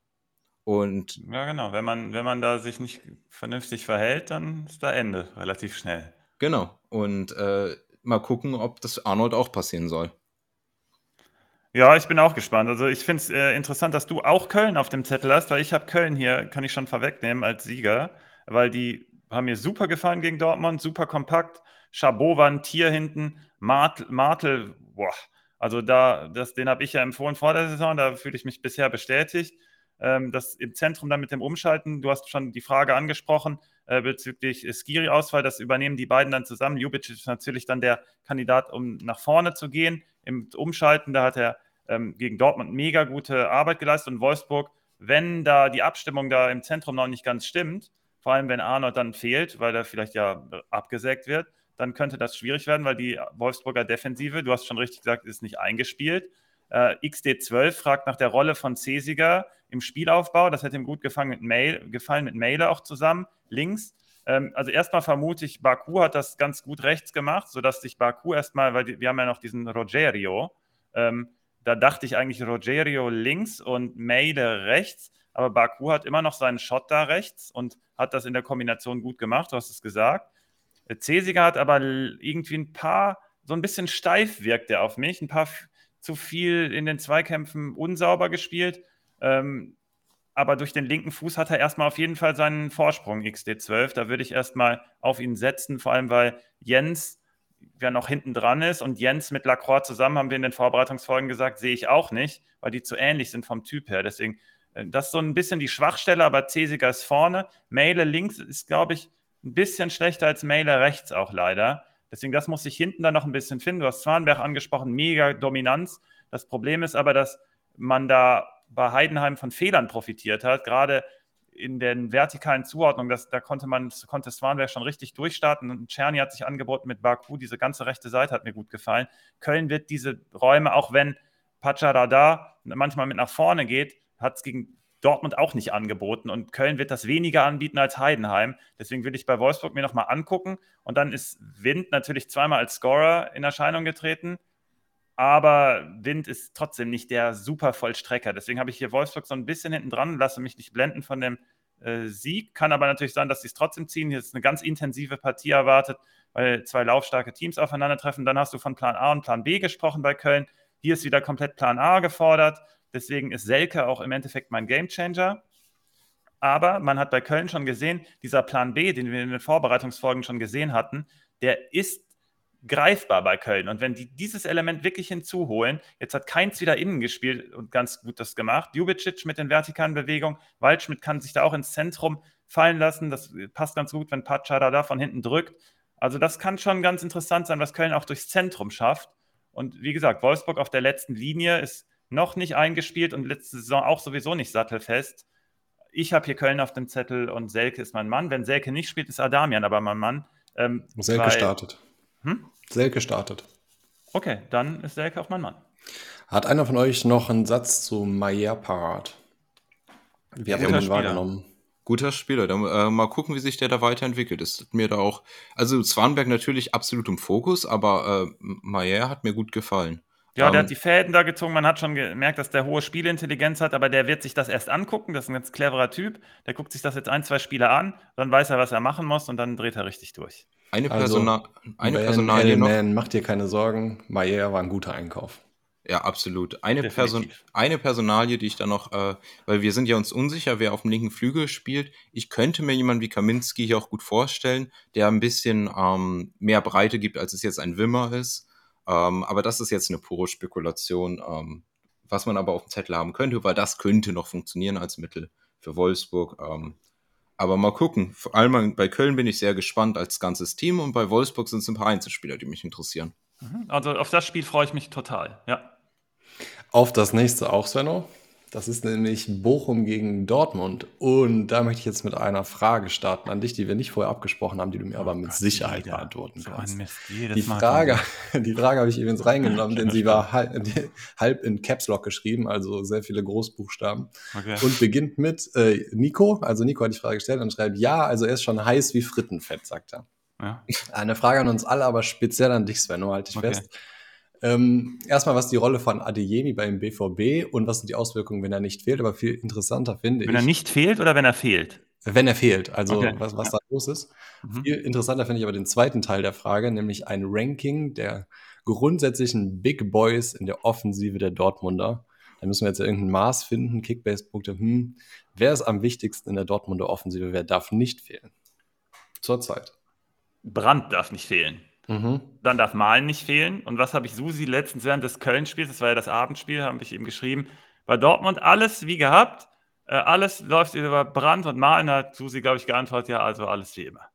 Und ja, genau. Wenn man, wenn man da sich nicht vernünftig verhält, dann ist da Ende relativ schnell. Genau. Und äh, mal gucken, ob das Arnold auch passieren soll. Ja, ich bin auch gespannt. Also ich finde es äh, interessant, dass du auch Köln auf dem Zettel hast, weil ich habe Köln hier, kann ich schon vorwegnehmen, als Sieger, weil die haben mir super gefallen gegen Dortmund, super kompakt. Chabot war ein Tier hinten, Martel, boah, also da, das, den habe ich ja empfohlen vor der Saison, da fühle ich mich bisher bestätigt. Ähm, das im Zentrum dann mit dem Umschalten, du hast schon die Frage angesprochen äh, bezüglich Skiri-Ausfall, das übernehmen die beiden dann zusammen. Jubicic ist natürlich dann der Kandidat, um nach vorne zu gehen. Im Umschalten, da hat er ähm, gegen Dortmund mega gute Arbeit geleistet und Wolfsburg, wenn da die Abstimmung da im Zentrum noch nicht ganz stimmt, vor allem wenn Arnold dann fehlt, weil er vielleicht ja abgesägt wird, dann könnte das schwierig werden, weil die Wolfsburger Defensive, du hast schon richtig gesagt, ist nicht eingespielt. Äh, XD12 fragt nach der Rolle von Cesiger im Spielaufbau. Das hätte ihm gut gefallen mit, Mail, gefallen mit Mailer auch zusammen, links. Ähm, also erstmal vermute ich, Baku hat das ganz gut rechts gemacht, sodass sich Baku erstmal, weil die, wir haben ja noch diesen Rogerio, ähm, da dachte ich eigentlich Rogerio links und Meile rechts, aber Baku hat immer noch seinen Shot da rechts und hat das in der Kombination gut gemacht, du hast es gesagt. Cesiger hat aber irgendwie ein paar, so ein bisschen steif wirkt er auf mich, ein paar zu viel in den Zweikämpfen unsauber gespielt. Ähm, aber durch den linken Fuß hat er erstmal auf jeden Fall seinen Vorsprung XD12. Da würde ich erstmal auf ihn setzen, vor allem weil Jens wer noch hinten dran ist. Und Jens mit Lacroix zusammen, haben wir in den Vorbereitungsfolgen gesagt, sehe ich auch nicht, weil die zu ähnlich sind vom Typ her. Deswegen, äh, das ist so ein bisschen die Schwachstelle, aber Cesiger ist vorne. Meile links ist, glaube ich, ein bisschen schlechter als Meile rechts auch leider. Deswegen, das muss ich hinten dann noch ein bisschen finden. Du hast Zwanberg angesprochen, mega Dominanz. Das Problem ist aber, dass man da bei Heidenheim von Fehlern profitiert hat. Gerade in den vertikalen Zuordnungen, das, da konnte man, konnte Swanberg schon richtig durchstarten und Czerny hat sich angeboten mit Baku, diese ganze rechte Seite hat mir gut gefallen. Köln wird diese Räume, auch wenn Pacharada manchmal mit nach vorne geht, hat es gegen Dortmund auch nicht angeboten und Köln wird das weniger anbieten als Heidenheim. Deswegen will ich bei Wolfsburg mir nochmal angucken und dann ist Wind natürlich zweimal als Scorer in Erscheinung getreten aber Wind ist trotzdem nicht der super Vollstrecker. Deswegen habe ich hier Wolfsburg so ein bisschen hinten dran, lasse mich nicht blenden von dem äh, Sieg. Kann aber natürlich sein, dass sie es trotzdem ziehen. Hier ist eine ganz intensive Partie erwartet, weil zwei laufstarke Teams aufeinandertreffen. Dann hast du von Plan A und Plan B gesprochen bei Köln. Hier ist wieder komplett Plan A gefordert. Deswegen ist Selke auch im Endeffekt mein Gamechanger. Aber man hat bei Köln schon gesehen, dieser Plan B, den wir in den Vorbereitungsfolgen schon gesehen hatten, der ist greifbar bei Köln. Und wenn die dieses Element wirklich hinzuholen, jetzt hat Keins wieder innen gespielt und ganz gut das gemacht. Jubicic mit den vertikalen Bewegungen, Waldschmidt kann sich da auch ins Zentrum fallen lassen. Das passt ganz gut, wenn Pachada da von hinten drückt. Also das kann schon ganz interessant sein, was Köln auch durchs Zentrum schafft. Und wie gesagt, Wolfsburg auf der letzten Linie ist noch nicht eingespielt und letzte Saison auch sowieso nicht sattelfest. Ich habe hier Köln auf dem Zettel und Selke ist mein Mann. Wenn Selke nicht spielt, ist Adamian aber mein Mann. Ähm, Selke weil, startet. Hm? Selke startet. Okay, dann ist Selke auch mein Mann. Hat einer von euch noch einen Satz zu Maier parat? Wie habt ihr den wahrgenommen? Guter Spieler. Dann, äh, mal gucken, wie sich der da weiterentwickelt. Ist mir da auch. Also Zwanberg natürlich absolut im Fokus, aber äh, Maier hat mir gut gefallen. Ja, um, der ähm, hat die Fäden da gezogen. Man hat schon gemerkt, dass der hohe Spielintelligenz hat, aber der wird sich das erst angucken. Das ist ein ganz cleverer Typ. Der guckt sich das jetzt ein, zwei Spiele an, dann weiß er, was er machen muss und dann dreht er richtig durch. Eine, Persona also, eine Personalie noch. Man, mach dir keine Sorgen, Maier war ein guter Einkauf. Ja, absolut. Eine, Person, eine Personalie, die ich da noch, äh, weil wir sind ja uns unsicher, wer auf dem linken Flügel spielt. Ich könnte mir jemanden wie Kaminski hier auch gut vorstellen, der ein bisschen ähm, mehr Breite gibt, als es jetzt ein Wimmer ist. Ähm, aber das ist jetzt eine pure Spekulation, ähm, was man aber auf dem Zettel haben könnte, weil das könnte noch funktionieren als Mittel für Wolfsburg. Ähm, Aber mal gucken. Vor allem bei Köln bin ich sehr gespannt als ganzes Team und bei Wolfsburg sind es ein paar Einzelspieler, die mich interessieren. Mhm. Also auf das Spiel freue ich mich total, ja. Auf das nächste auch, Svenno. Das ist nämlich Bochum gegen Dortmund. Und da möchte ich jetzt mit einer Frage starten an dich, die wir nicht vorher abgesprochen haben, die du mir aber mit Gott, Sicherheit wieder. beantworten So kannst. Mist. Die Frage, die Frage habe ich übrigens reingenommen, denn sie war halb, halb in Caps Lock geschrieben, also sehr viele Großbuchstaben. Okay. Und beginnt mit äh, Nico. Also Nico hat die Frage gestellt und schreibt, ja, also er ist schon heiß wie Frittenfett, sagt er. ja. Eine Frage an uns alle, aber speziell an dich, Svenno, halte ich Okay. fest. Ähm, erstmal, was die Rolle von Adeyemi beim BVB und was sind die Auswirkungen, wenn er nicht fehlt, aber viel interessanter finde Wenn er ich, nicht fehlt oder wenn er fehlt? wenn er fehlt, also Okay, was, was ja. da los ist. Mhm. Viel interessanter finde ich aber den zweiten Teil der Frage, nämlich ein Ranking der grundsätzlichen Big Boys in der Offensive der Dortmunder. Da müssen wir jetzt irgendein Maß finden, Kickbase-Punkte. Hm, wer ist am wichtigsten in der Dortmunder Offensive? Wer darf nicht fehlen? Zurzeit. Brandt darf nicht fehlen. Mhm. Dann darf Malen nicht fehlen. Und was habe ich Susi letztens während des Köln-Spiels, das war ja das Abendspiel, habe ich ihm geschrieben, bei Dortmund alles wie gehabt, äh, alles läuft über Brandt und Malen hat Susi, glaube ich, geantwortet, ja, also alles wie immer.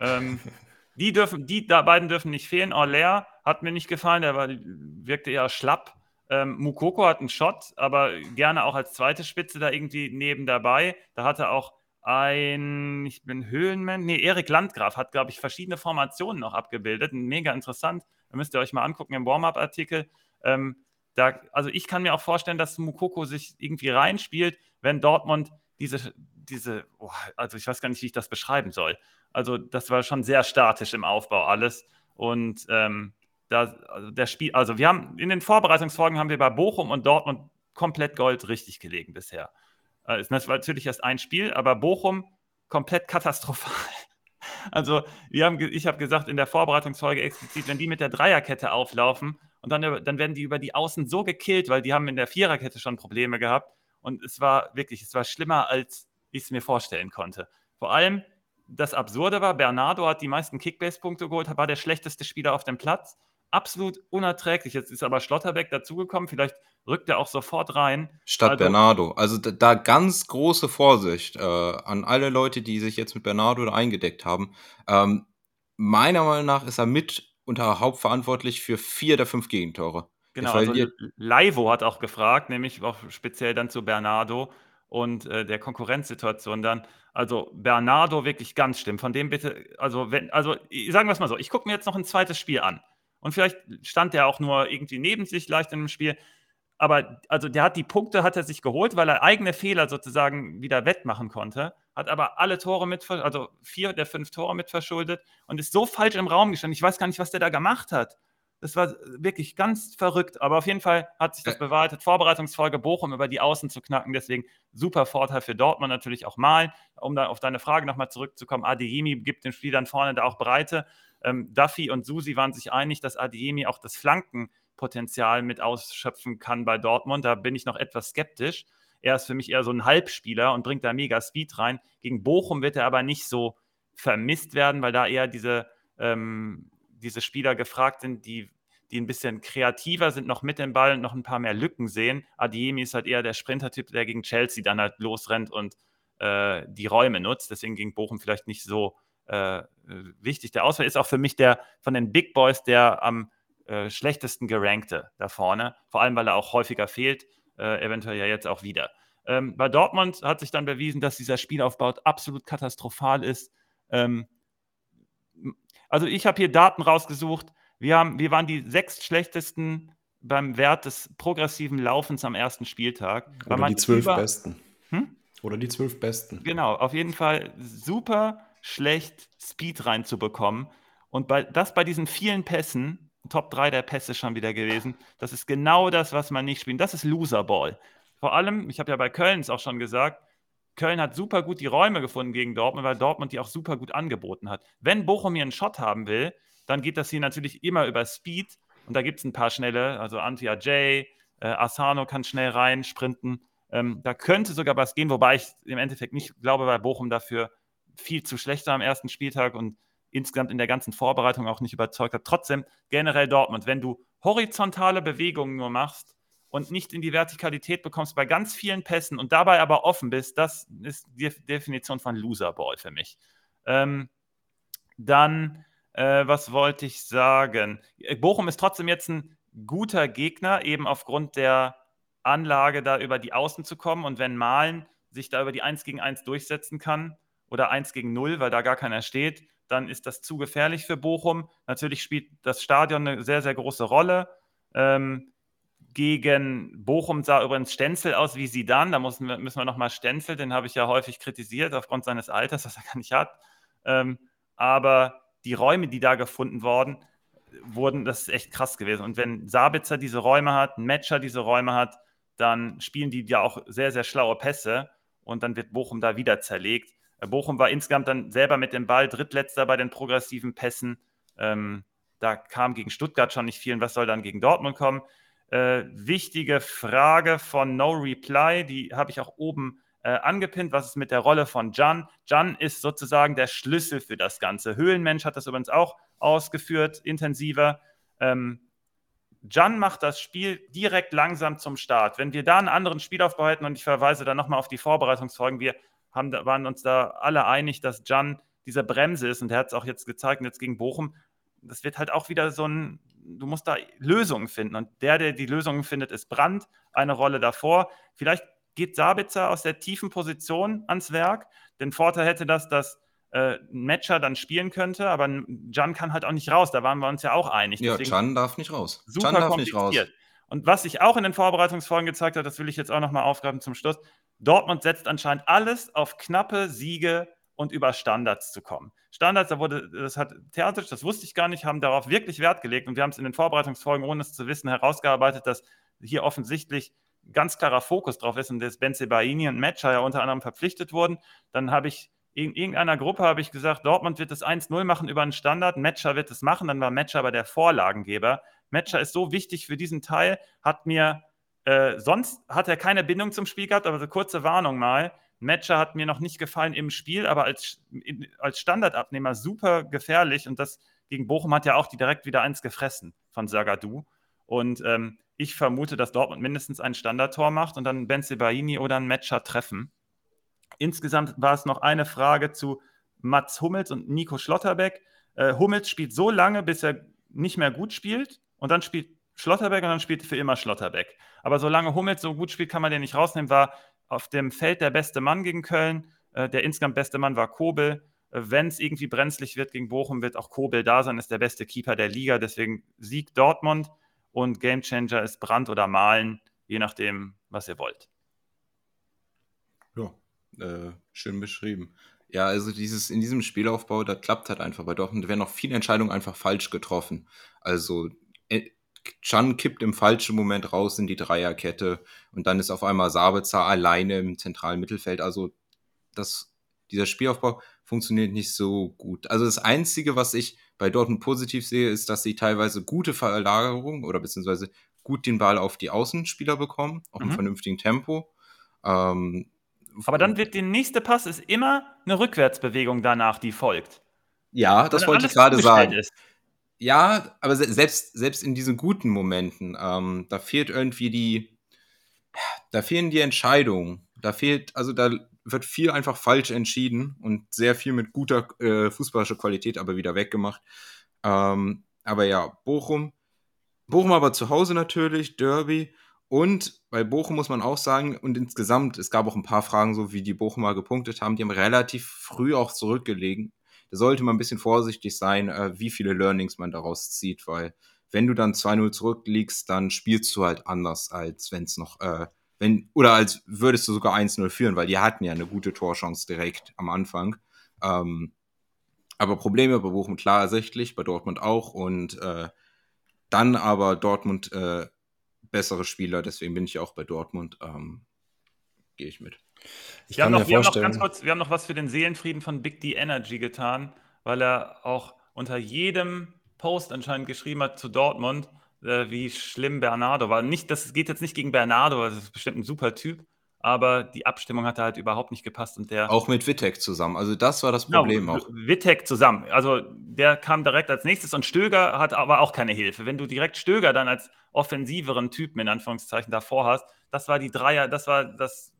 Ähm, die dürfen, die da beiden dürfen nicht fehlen. Orler hat mir nicht gefallen, der war, wirkte eher schlapp. Ähm, Mukoko hat einen Shot, aber gerne auch als zweite Spitze da irgendwie neben dabei. Da hatte auch ein, ich bin Höhlenmann, nee, Erik Landgraf hat, glaube ich, verschiedene Formationen noch abgebildet. Mega interessant. Da müsst ihr euch mal angucken im Warm-Up-Artikel. Ähm, da, also ich kann mir auch vorstellen, dass Mukoko sich irgendwie reinspielt, wenn Dortmund diese, diese, oh, also ich weiß gar nicht, wie ich das beschreiben soll. Also das war schon sehr statisch im Aufbau alles. Und ähm, da, also der Spiel, also wir haben in den Vorbereitungsfolgen haben wir bei Bochum und Dortmund komplett Gold richtig gelegen bisher. Äh, ist natürlich erst ein Spiel, aber Bochum komplett katastrophal. Also wir haben, ich habe gesagt in der Vorbereitungsfolge explizit, wenn die mit der Dreierkette auflaufen und dann, dann werden die über die Außen so gekillt, weil die haben in der Viererkette schon Probleme gehabt. Und es war wirklich, es war schlimmer, als ich es mir vorstellen konnte. Vor allem das Absurde war, Bernardo hat die meisten Kickbase-Punkte geholt, war der schlechteste Spieler auf dem Platz. Absolut unerträglich. Jetzt ist aber Schlotterbeck dazugekommen. Vielleicht rückt er auch sofort rein. Statt Also- Bernardo. Also da, da ganz große Vorsicht äh, an alle Leute, die sich jetzt mit Bernardo da eingedeckt haben. Ähm, meiner Meinung nach ist er mit unter hauptverantwortlich für vier der fünf Gegentore. Genau, also Laivo hat auch gefragt, nämlich auch speziell dann zu Bernardo und äh, der Konkurrenzsituation dann. Also Bernardo wirklich ganz schlimm. Von dem bitte, also wenn, also sagen wir es mal so, ich gucke mir jetzt noch ein zweites Spiel an. Und vielleicht stand der auch nur irgendwie neben sich leicht in dem Spiel. Aber also der hat die Punkte, hat er sich geholt, weil er eigene Fehler sozusagen wieder wettmachen konnte, hat aber alle Tore mit, also vier der fünf Tore mit verschuldet und ist so falsch im Raum gestanden. Ich weiß gar nicht, was der da gemacht hat. Das war wirklich ganz verrückt. Aber auf jeden Fall hat sich das Ä- bewahrheitet. Vorbereitungsfolge Bochum über die Außen zu knacken. Deswegen super Vorteil für Dortmund natürlich auch mal. Um da auf deine Frage nochmal zurückzukommen, Adeyemi gibt dem Spiel dann vorne da auch Breite. Ähm, Duffy und Susi waren sich einig, dass Adeyemi auch das Flankenpotenzial mit ausschöpfen kann bei Dortmund. Da bin ich noch etwas skeptisch. Er ist für mich eher so ein Halbspieler und bringt da mega Speed rein. Gegen Bochum wird er aber nicht so vermisst werden, weil da eher diese, ähm, diese Spieler gefragt sind, die, die ein bisschen kreativer sind, noch mit dem Ball und noch ein paar mehr Lücken sehen. Adiemi ist halt eher der Sprintertyp, der gegen Chelsea dann halt losrennt und äh, die Räume nutzt. Deswegen gegen Bochum vielleicht nicht so äh, wichtig. Der Auswahl ist auch für mich der von den Big Boys der am äh, schlechtesten gerankte da vorne. Vor allem, weil er auch häufiger fehlt, äh, eventuell ja jetzt auch wieder. Ähm, bei Dortmund hat sich dann bewiesen, dass dieser Spielaufbau absolut katastrophal ist. Ähm, also ich habe hier Daten rausgesucht. Wir, haben, wir waren die sechs schlechtesten beim Wert des progressiven Laufens am ersten Spieltag. Oder die zwölf Besten. Hm? Oder die zwölf Besten. Genau, auf jeden Fall super schlecht Speed reinzubekommen. Und bei, das bei diesen vielen Pässen, Top 3 der Pässe schon wieder gewesen, das ist genau das, was man nicht spielt. Das ist Loserball. Vor allem, ich habe ja bei Köln es auch schon gesagt, Köln hat super gut die Räume gefunden gegen Dortmund, weil Dortmund die auch super gut angeboten hat. Wenn Bochum hier einen Shot haben will, dann geht das hier natürlich immer über Speed. Und da gibt es ein paar schnelle, also Antia J, äh, Asano kann schnell rein, sprinten. Ähm, da könnte sogar was gehen, wobei ich im Endeffekt nicht glaube, weil Bochum dafür viel zu schlecht war am ersten Spieltag und insgesamt in der ganzen Vorbereitung auch nicht überzeugt hat. Trotzdem generell Dortmund, wenn du horizontale Bewegungen nur machst und nicht in die Vertikalität bekommst bei ganz vielen Pässen und dabei aber offen bist, das ist die Definition von Loserball für mich. Ähm, dann, äh, was wollte ich sagen? Bochum ist trotzdem jetzt ein guter Gegner, eben aufgrund der Anlage, da über die Außen zu kommen. Und wenn Malen sich da über die 1 gegen 1 durchsetzen kann oder 1 gegen 0, weil da gar keiner steht, dann ist das zu gefährlich für Bochum. Natürlich spielt das Stadion eine sehr, sehr große Rolle. Ähm, gegen Bochum sah übrigens Stenzel aus wie sie dann. Da müssen wir, müssen wir nochmal Stenzel, den habe ich ja häufig kritisiert aufgrund seines Alters, was er gar nicht hat. Ähm, aber die Räume, die da gefunden worden, wurden, das ist echt krass gewesen. Und wenn Sabitzer diese Räume hat, Matcher diese Räume hat, dann spielen die ja auch sehr, sehr schlaue Pässe und dann wird Bochum da wieder zerlegt. Bochum war insgesamt dann selber mit dem Ball drittletzter bei den progressiven Pässen. Ähm, da kam gegen Stuttgart schon nicht viel. Und was soll dann gegen Dortmund kommen? Äh, wichtige Frage von No Reply, die habe ich auch oben äh, angepinnt. Was ist mit der Rolle von Jan? Jan ist sozusagen der Schlüssel für das Ganze. Höhlenmensch hat das übrigens auch ausgeführt, intensiver. Ähm, Jan macht das Spiel direkt langsam zum Start. Wenn wir da einen anderen Spielaufbau hätten, und ich verweise da nochmal auf die Vorbereitungsfolgen, wir haben, waren uns da alle einig, dass Jan diese Bremse ist und er hat es auch jetzt gezeigt, jetzt gegen Bochum. Das wird halt auch wieder so ein, du musst da Lösungen finden. Und der, der die Lösungen findet, ist Brandt, eine Rolle davor. Vielleicht geht Sabitzer aus der tiefen Position ans Werk. Den Vorteil hätte das, dass äh, ein Matcher dann spielen könnte, aber Jan kann halt auch nicht raus. Da waren wir uns ja auch einig. Ja, Jan darf nicht raus. Super Jan darf nicht raus. Und was sich auch in den Vorbereitungsfolgen gezeigt hat, das will ich jetzt auch nochmal aufgreifen zum Schluss. Dortmund setzt anscheinend alles auf knappe Siege und über Standards zu kommen. Standards, da wurde, das hat Theatrisch, das wusste ich gar nicht, haben darauf wirklich Wert gelegt und wir haben es in den Vorbereitungsfolgen, ohne es zu wissen, herausgearbeitet, dass hier offensichtlich ganz klarer Fokus drauf ist und dass Benze Baini und Matcher ja unter anderem verpflichtet wurden. Dann habe ich in irgendeiner Gruppe habe ich gesagt, Dortmund wird das 1-0 machen über einen Standard, Matcher wird es machen, dann war Matcher aber der Vorlagengeber. Matcher ist so wichtig für diesen Teil, hat mir, äh, sonst hat er keine Bindung zum Spiel gehabt, aber so kurze Warnung mal, Matcher hat mir noch nicht gefallen im Spiel, aber als, als Standardabnehmer super gefährlich und das gegen Bochum hat ja auch die direkt wieder eins gefressen von Sagadou und ähm, ich vermute, dass Dortmund mindestens ein Standardtor macht und dann Benze Baini oder ein Matcher treffen. Insgesamt war es noch eine Frage zu Mats Hummels und Nico Schlotterbeck. Äh, Hummels spielt so lange, bis er nicht mehr gut spielt und dann spielt Schlotterbeck und dann spielt für immer Schlotterbeck. Aber solange Hummels so gut spielt, kann man den nicht rausnehmen. War auf dem Feld der beste Mann gegen Köln. Äh, der insgesamt beste Mann war Kobel. Äh, Wenn es irgendwie brenzlig wird gegen Bochum, wird auch Kobel da sein, ist der beste Keeper der Liga. Deswegen Sieg Dortmund und Gamechanger ist Brand oder Malen, je nachdem, was ihr wollt. Ja, äh, schön beschrieben. Ja, also dieses, in diesem Spielaufbau, da klappt halt einfach bei Dortmund, werden noch viele Entscheidungen einfach falsch getroffen. Also Chan kippt im falschen Moment raus in die Dreierkette und dann ist auf einmal Sabitzer alleine im zentralen Mittelfeld. Also das, dieser Spielaufbau funktioniert nicht so gut. Also das Einzige, was ich bei Dortmund positiv sehe, ist, dass sie teilweise gute Verlagerung oder beziehungsweise gut den Ball auf die Außenspieler bekommen, auch mhm. im vernünftigen Tempo. Ähm, aber dann wird der nächste Pass ist immer eine Rückwärtsbewegung danach, die folgt. Ja, das wollte ich gerade sagen. Ist. Ja, aber selbst, selbst in diesen guten Momenten, ähm, da fehlt irgendwie die, da fehlen die Entscheidungen. Da fehlt, also da wird viel einfach falsch entschieden und sehr viel mit guter äh, fußballischer Qualität aber wieder weggemacht. Ähm, aber ja, Bochum. Bochum aber zu Hause natürlich, Derby. Und bei Bochum muss man auch sagen, und insgesamt, es gab auch ein paar Fragen, so wie die Bochumer gepunktet haben, die haben relativ früh auch zurückgelegen. Da sollte man ein bisschen vorsichtig sein, äh, wie viele Learnings man daraus zieht, weil wenn du dann 2-0 zurückliegst, dann spielst du halt anders, als wenn es noch, äh, wenn, oder als würdest du sogar 1-0 führen, weil die hatten ja eine gute Torchance direkt am Anfang. Ähm, aber Probleme bei Bochum klar ersichtlich, bei Dortmund auch und äh, dann aber Dortmund äh, bessere Spieler, deswegen bin ich auch bei Dortmund. Ähm, Gehe ich mit. Ich wir, haben noch, wir haben noch ganz kurz, wir haben noch was für den Seelenfrieden von Big D Energy getan, weil er auch unter jedem Post anscheinend geschrieben hat zu Dortmund, äh, wie schlimm Bernardo war. Nicht, das geht jetzt nicht gegen Bernardo, das ist bestimmt ein super Typ, aber die Abstimmung hat halt überhaupt nicht gepasst. Und der, auch mit Wittek zusammen. Also das war das genau, Problem genau, auch. Wittek zusammen. Also der kam direkt als nächstes und Stöger hat aber auch keine Hilfe. Wenn du direkt Stöger dann als offensiveren Typen in Anführungszeichen davor hast, das war die Dreier, das war das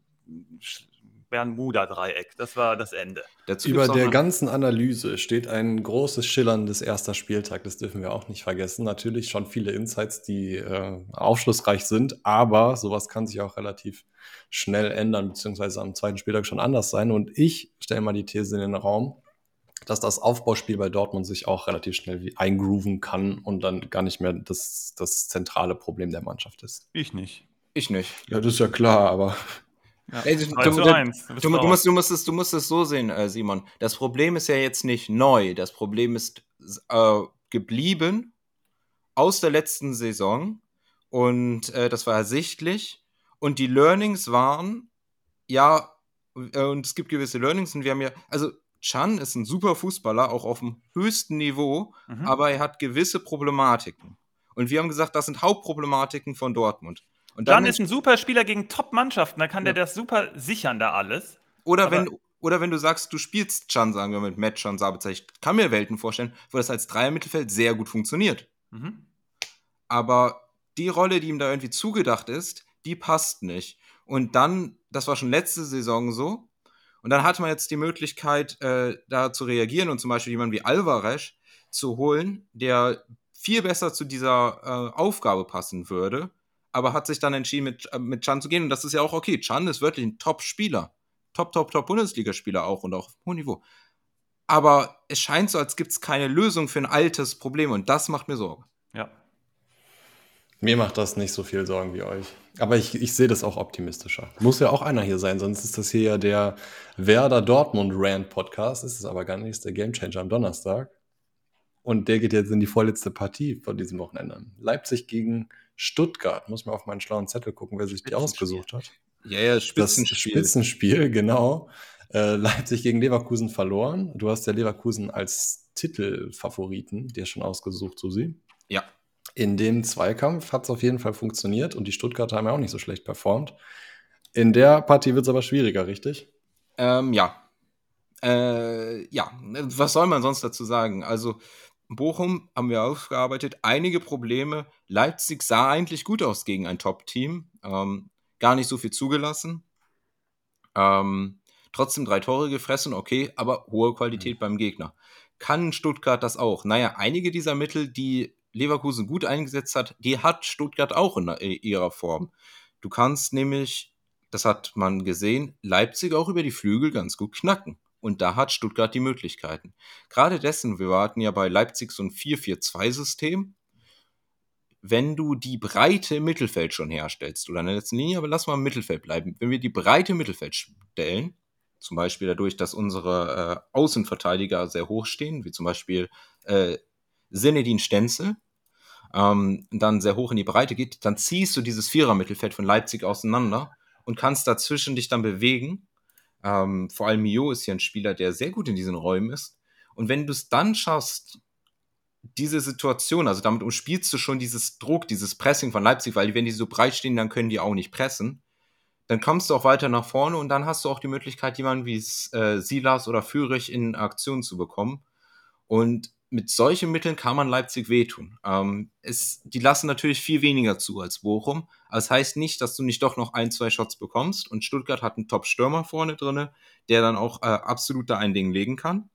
Bermuda-Dreieck. Das war das Ende. Dazu Über der ganzen Analyse steht ein großes schillerndes erster Spieltag. Das dürfen wir auch nicht vergessen. Natürlich schon viele Insights, die äh, aufschlussreich sind, aber sowas kann sich auch relativ schnell ändern, beziehungsweise am zweiten Spieltag schon anders sein. Und ich stelle mal die These in den Raum, dass das Aufbauspiel bei Dortmund sich auch relativ schnell eingrooven kann und dann gar nicht mehr das, das zentrale Problem der Mannschaft ist. Ich nicht. Ich nicht. Ja, das ist ja klar, aber ja. Ey, du, du, du, musst, du, musst es, du musst es so sehen, äh, Simon. Das Problem ist ja jetzt nicht neu. Das Problem ist äh, geblieben aus der letzten Saison. Und äh, das war ersichtlich. Und die Learnings waren, ja, äh, und es gibt gewisse Learnings. Und wir haben ja, also Chan ist ein super Fußballer, auch auf dem höchsten Niveau, mhm. aber er hat gewisse Problematiken. Und wir haben gesagt, das sind Hauptproblematiken von Dortmund. Und dann, dann ist ein super Spieler gegen Top-Mannschaften, da kann ja. der das super sichern, da alles. Oder wenn, oder wenn du sagst, du spielst Chan, sagen wir mit Matt Chan Sabitzer, ich kann mir Welten vorstellen, wo das als Dreier-Mittelfeld sehr gut funktioniert. Mhm. Aber die Rolle, die ihm da irgendwie zugedacht ist, die passt nicht. Und dann, das war schon letzte Saison so, und dann hatte man jetzt die Möglichkeit, äh, da zu reagieren und zum Beispiel jemanden wie Alvarez zu holen, der viel besser zu dieser äh, Aufgabe passen würde aber hat sich dann entschieden, mit, äh, mit Chan zu gehen. Und das ist ja auch okay. Chan ist wirklich ein Top-Spieler. Top, top, top Bundesligaspieler auch und auch auf hohem Niveau. Aber es scheint so, als gibt es keine Lösung für ein altes Problem und das macht mir Sorge. Ja. Mir macht das nicht so viel Sorgen wie euch. Aber ich, ich sehe das auch optimistischer. Muss ja auch einer hier sein, sonst ist das hier ja der Werder Dortmund Rand Podcast. Ist es aber gar nicht, ist der Gamechanger am Donnerstag. Und der geht jetzt in die vorletzte Partie von diesem Wochenende. Leipzig gegen Stuttgart. Muss man auf meinen schlauen Zettel gucken, wer sich die ausgesucht hat. Ja, ja, Spitzenspiel. Das Spitzenspiel, genau. Äh, Leipzig gegen Leverkusen verloren. Du hast ja Leverkusen als Titelfavoriten dir schon ausgesucht, Susi. Ja. In dem Zweikampf hat es auf jeden Fall funktioniert und die Stuttgarter haben ja auch nicht so schlecht performt. In der Partie wird es aber schwieriger, richtig? Ähm, ja. Äh, ja, was soll man sonst dazu sagen? Also, Bochum haben wir aufgearbeitet. Einige Probleme. Leipzig sah eigentlich gut aus gegen ein Top-Team. Ähm, gar nicht so viel zugelassen. Ähm, trotzdem drei Tore gefressen, okay, aber hohe Qualität mhm. beim Gegner. Kann Stuttgart das auch? Naja, einige dieser Mittel, die Leverkusen gut eingesetzt hat, die hat Stuttgart auch in ihrer Form. Du kannst nämlich, das hat man gesehen, Leipzig auch über die Flügel ganz gut knacken. Und da hat Stuttgart die Möglichkeiten. Gerade dessen, wir hatten ja bei Leipzig so ein 4-4-2-System. Wenn du die Breite im Mittelfeld schon herstellst, oder in der letzten Linie, aber lass mal im Mittelfeld bleiben. Wenn wir die Breite im Mittelfeld stellen, zum Beispiel dadurch, dass unsere äh, Außenverteidiger sehr hoch stehen, wie zum Beispiel äh, Sinedin Stenzel, ähm, dann sehr hoch in die Breite geht, dann ziehst du dieses Vierer-Mittelfeld von Leipzig auseinander und kannst dazwischen dich dann bewegen ähm, vor allem Mio ist hier ein Spieler, der sehr gut in diesen Räumen ist. Und wenn du es dann schaffst, diese Situation, also damit umspielst du schon dieses Druck, dieses Pressing von Leipzig, weil wenn die so breit stehen, dann können die auch nicht pressen. Dann kommst du auch weiter nach vorne und dann hast du auch die Möglichkeit, jemanden wie äh, Silas oder Fürich in Aktion zu bekommen. Und mit solchen Mitteln kann man Leipzig wehtun. Ähm, es, die lassen natürlich viel weniger zu als Bochum. Aber das heißt nicht, dass du nicht doch noch ein, zwei Shots bekommst. Und Stuttgart hat einen Top-Stürmer vorne drin, der dann auch äh, absolut da ein Ding legen kann.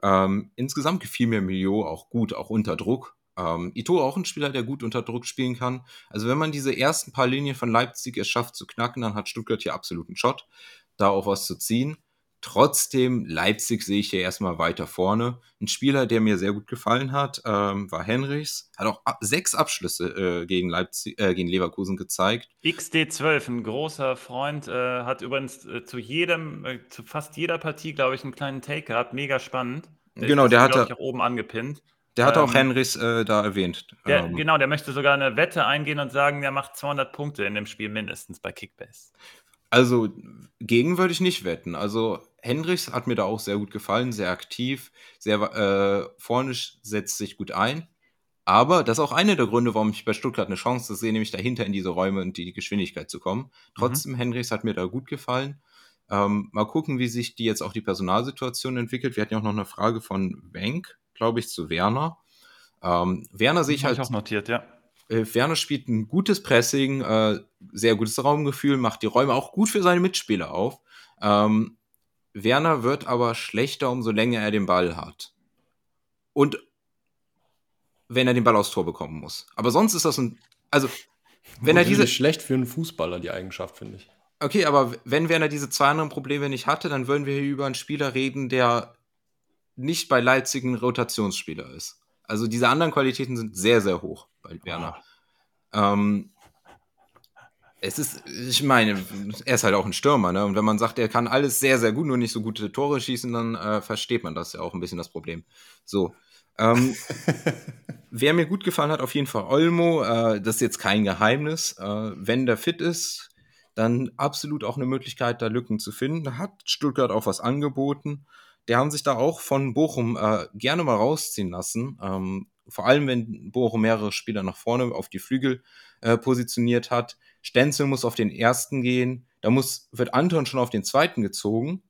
Ähm, insgesamt gefiel mir Milio auch gut, auch unter Druck. Ähm, Ito auch ein Spieler, der gut unter Druck spielen kann. Also wenn man diese ersten paar Linien von Leipzig es schafft zu knacken, dann hat Stuttgart hier absoluten Shot, da auch was zu ziehen. Trotzdem, Leipzig sehe ich hier erstmal weiter vorne. Ein Spieler, der mir sehr gut gefallen hat, ähm, war Henrichs. Hat auch sechs Abschlüsse äh, gegen, Leipzig, äh, gegen Leverkusen gezeigt. XD12, ein großer Freund, äh, hat übrigens äh, zu jedem, äh, zu fast jeder Partie, glaube ich, einen kleinen Take gehabt. Mega spannend. Der genau, der hatte auch oben angepinnt. Der hat ähm, auch Henrichs äh, da erwähnt. Der, ähm, genau, der möchte sogar eine Wette eingehen und sagen, der macht 200 Punkte in dem Spiel mindestens bei Kickbase. Also gegen würde ich nicht wetten. Also Hendricks hat mir da auch sehr gut gefallen, sehr aktiv, sehr äh, vorne setzt sich gut ein. Aber das ist auch einer der Gründe, warum ich bei Stuttgart eine Chance sehe, nämlich dahinter in diese Räume und die Geschwindigkeit zu kommen. Mhm. Trotzdem, mhm. Hendricks hat mir da gut gefallen. Ähm, mal gucken, wie sich die jetzt auch die Personalsituation entwickelt. Wir hatten ja auch noch eine Frage von Wenk, glaube ich, zu Werner. Ähm, Werner sehe ich halt. Ich auch notiert, ja. Äh, Werner spielt ein gutes Pressing, äh, sehr gutes Raumgefühl, macht die Räume auch gut für seine Mitspieler auf. Ähm, Werner wird aber schlechter, umso länger er den Ball hat. Und wenn er den Ball aufs Tor bekommen muss. Aber sonst ist das ein. Also, wenn er diese. schlecht für einen Fußballer, die Eigenschaft, finde ich. Okay, aber wenn Werner diese zwei anderen Probleme nicht hatte, dann würden wir hier über einen Spieler reden, der nicht bei Leipzig ein Rotationsspieler ist. Also diese anderen Qualitäten sind sehr, sehr hoch bei Werner. Ähm, es ist, ich meine, er ist halt auch ein Stürmer, ne? Und wenn man sagt, er kann alles sehr, sehr gut, nur nicht so gute Tore schießen, dann äh, versteht man das ja auch ein bisschen das Problem. So. Ähm, wer mir gut gefallen hat, auf jeden Fall Olmo. Äh, das ist jetzt kein Geheimnis. Äh, wenn der fit ist, dann absolut auch eine Möglichkeit, da Lücken zu finden. Da hat Stuttgart auch was angeboten. Die haben sich da auch von Bochum äh, gerne mal rausziehen lassen. Ähm, vor allem, wenn Bochum mehrere Spieler nach vorne auf die Flügel äh, positioniert hat. Stenzel muss auf den ersten gehen. Da muss, wird Anton schon auf den zweiten gezogen.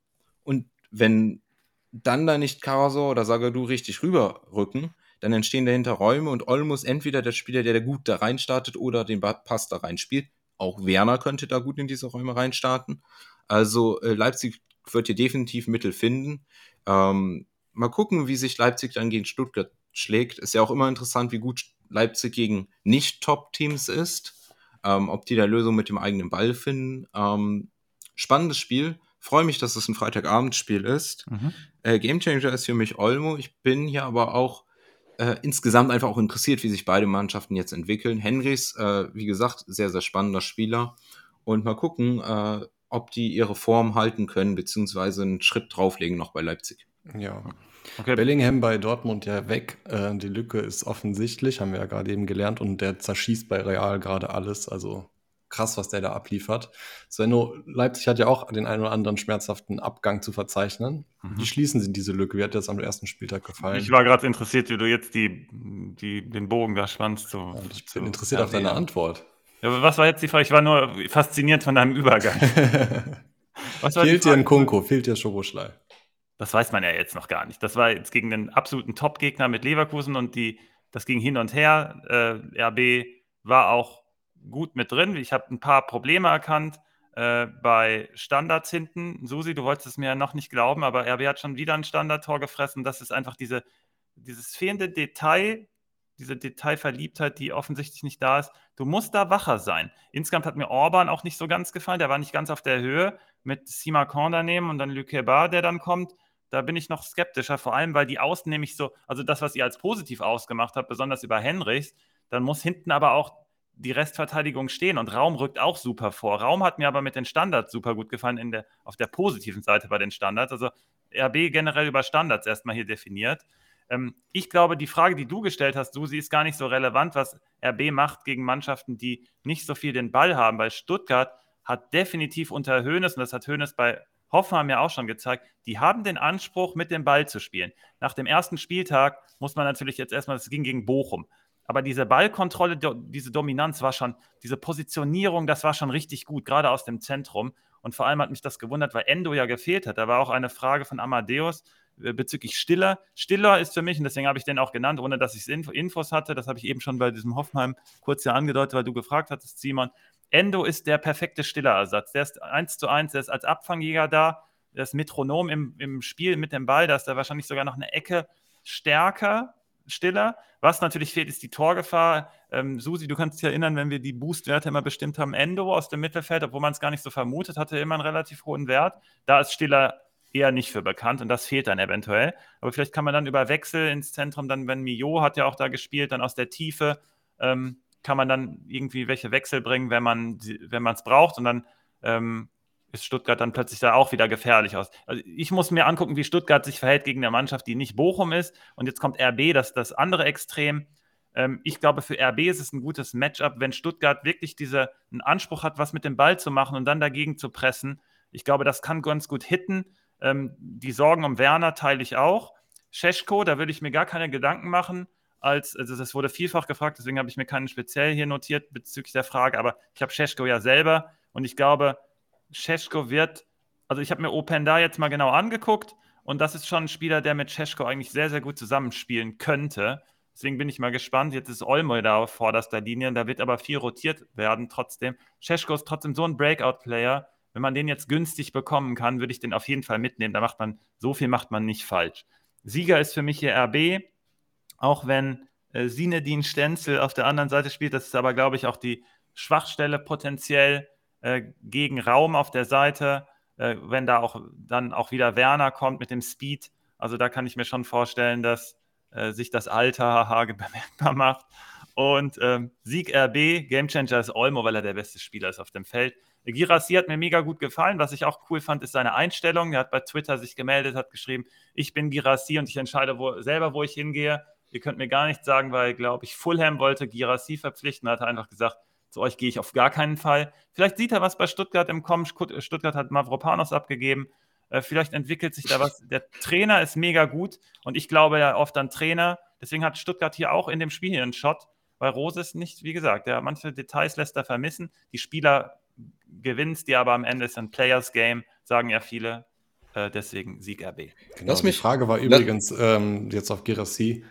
Und wenn dann da nicht Karasor oder Sagadu richtig rüberrücken, dann entstehen dahinter Räume und Olmo ist entweder der Spieler, der, der gut da reinstartet oder den Pass da reinspielt. Auch Werner könnte da gut in diese Räume reinstarten. Also äh, Leipzig wird hier definitiv Mittel finden. Ähm, mal gucken, wie sich Leipzig dann gegen Stuttgart schlägt. Ist ja auch immer interessant, wie gut Leipzig gegen Nicht-Top-Teams ist. Ähm, ob die da Lösung mit dem eigenen Ball finden. Ähm, spannendes Spiel. Freue mich, dass es ein Freitagabendspiel ist. Mhm. Äh, Gamechanger ist für mich Olmo. Ich bin hier aber auch äh, insgesamt einfach auch interessiert, wie sich beide Mannschaften jetzt entwickeln. Henrys, äh, wie gesagt, sehr, sehr spannender Spieler. Und mal gucken, äh, ob die ihre Form halten können, beziehungsweise einen Schritt drauflegen noch bei Leipzig. Ja. Okay. Bellingham bei Dortmund ja weg. Äh, die Lücke ist offensichtlich, haben wir ja gerade eben gelernt. Und der zerschießt bei Real gerade alles. Also krass, was der da abliefert. Svenno, Leipzig hat ja auch den einen oder anderen schmerzhaften Abgang zu verzeichnen. Mhm. Wie schließen sie diese Lücke? Wie hat dir das am ersten Spieltag gefallen? Ich war gerade interessiert, wie du jetzt die, die, den Bogen da spannst. So, ja, ich bin interessiert auf deine Antwort. Ja, aber was war jetzt die Frage? Ich war nur fasziniert von deinem Übergang. fehlt dir ein Kunko, fehlt dir Schoboschlei. Das weiß man ja jetzt noch gar nicht. Das war jetzt gegen den absoluten Top-Gegner mit Leverkusen und die, das ging hin und her. Äh, RB war auch gut mit drin. Ich habe ein paar Probleme erkannt äh, bei Standards hinten. Susi, du wolltest es mir ja noch nicht glauben, aber RB hat schon wieder ein Standardtor gefressen. Das ist einfach diese, dieses fehlende Detail, diese Detailverliebtheit, die offensichtlich nicht da ist. Du musst da wacher sein. Insgesamt hat mir Orban auch nicht so ganz gefallen. Der war nicht ganz auf der Höhe mit Sima Korn daneben und dann Lukeba, der dann kommt. Da bin ich noch skeptischer, vor allem, weil die Außen nämlich so, also das, was ihr als positiv ausgemacht habt, besonders über Henrichs, dann muss hinten aber auch die Restverteidigung stehen und Raum rückt auch super vor. Raum hat mir aber mit den Standards super gut gefallen in der, auf der positiven Seite bei den Standards. Also RB generell über Standards erstmal hier definiert. Ähm, ich glaube, die Frage, die du gestellt hast, Susi, ist gar nicht so relevant, was RB macht gegen Mannschaften, die nicht so viel den Ball haben, weil Stuttgart hat definitiv unter Hoeneß, und das hat Hoeneß bei Hoffenheim ja auch schon gezeigt, die haben den Anspruch, mit dem Ball zu spielen. Nach dem ersten Spieltag muss man natürlich jetzt erstmal, das ging gegen Bochum, aber diese Ballkontrolle, diese Dominanz war schon, diese Positionierung, das war schon richtig gut, gerade aus dem Zentrum. Und vor allem hat mich das gewundert, weil Endo ja gefehlt hat. Da war auch eine Frage von Amadeus bezüglich Stiller. Stiller ist für mich, und deswegen habe ich den auch genannt, ohne dass ich Infos hatte, das habe ich eben schon bei diesem Hoffenheim kurz ja angedeutet, weil du gefragt hattest, Simon. Endo ist der perfekte Stillerersatz. Der ist eins zu eins, der ist als Abfangjäger da, ist Metronom im, im Spiel mit dem Ball, da ist er wahrscheinlich sogar noch eine Ecke stärker stiller. Was natürlich fehlt, ist die Torgefahr. Ähm, Susi, du kannst dich erinnern, wenn wir die Boost-Werte immer bestimmt haben, Endo aus dem Mittelfeld, obwohl man es gar nicht so vermutet, hatte immer einen relativ hohen Wert. Da ist Stiller eher nicht für bekannt und das fehlt dann eventuell. Aber vielleicht kann man dann über Wechsel ins Zentrum, dann, wenn Mio hat ja auch da gespielt, dann aus der Tiefe ähm, kann man dann irgendwie welche Wechsel bringen, wenn man es braucht und dann ähm, ist Stuttgart dann plötzlich da auch wieder gefährlich aus. Also ich muss mir angucken, wie Stuttgart sich verhält gegen eine Mannschaft, die nicht Bochum ist. Und jetzt kommt RB, das das andere Extrem. Ähm, ich glaube, für RB ist es ein gutes Matchup, wenn Stuttgart wirklich diese, einen Anspruch hat, was mit dem Ball zu machen und dann dagegen zu pressen. Ich glaube, das kann ganz gut hitten. Ähm, die Sorgen um Werner teile ich auch. Scheschko, da würde ich mir gar keine Gedanken machen. Als, also das wurde vielfach gefragt, deswegen habe ich mir keinen speziell hier notiert bezüglich der Frage, aber ich habe Scheschko ja selber und ich glaube, Scheschko wird, also ich habe mir Open da jetzt mal genau angeguckt und das ist schon ein Spieler, der mit Scheschko eigentlich sehr, sehr gut zusammenspielen könnte. Deswegen bin ich mal gespannt. Jetzt ist Olmo da auf vorderster Linie. Da wird aber viel rotiert werden trotzdem. Scheschko ist trotzdem so ein Breakout-Player. Wenn man den jetzt günstig bekommen kann, würde ich den auf jeden Fall mitnehmen. Da macht man, so viel macht man nicht falsch. Sieger ist für mich hier RB. Auch wenn äh, Sinedin Stenzel auf der anderen Seite spielt. Das ist aber, glaube ich, auch die Schwachstelle potenziell äh, gegen Raum auf der Seite. Äh, wenn da auch dann auch wieder Werner kommt mit dem Speed. Also da kann ich mir schon vorstellen, dass äh, sich das Alter haha, bemerkbar macht. Und ähm, Sieg RB, Gamechanger ist Olmo, weil er der beste Spieler ist auf dem Feld. Girassi hat mir mega gut gefallen. Was ich auch cool fand, ist seine Einstellung. Er hat bei Twitter sich gemeldet, hat geschrieben, ich bin Girassi und ich entscheide wo, selber, wo ich hingehe. Ihr könnt mir gar nichts sagen, weil, glaube ich, Fulham wollte Girassi verpflichten. hat einfach gesagt, zu euch gehe ich auf gar keinen Fall. Vielleicht sieht er was bei Stuttgart im Kommen. Stuttgart hat Mavropanos abgegeben. Äh, vielleicht entwickelt sich da was. Der Trainer ist mega gut und ich glaube ja oft an Trainer. Deswegen hat Stuttgart hier auch in dem Spiel hier einen Shot, weil Rose ist nicht, wie gesagt, ja, manche Details lässt er vermissen. Die Spieler gewinnt, die aber am Ende ist ein Players Game, sagen ja viele. Äh, deswegen Sieg RB. Genau, die Frage war übrigens ähm, jetzt auf Girassi.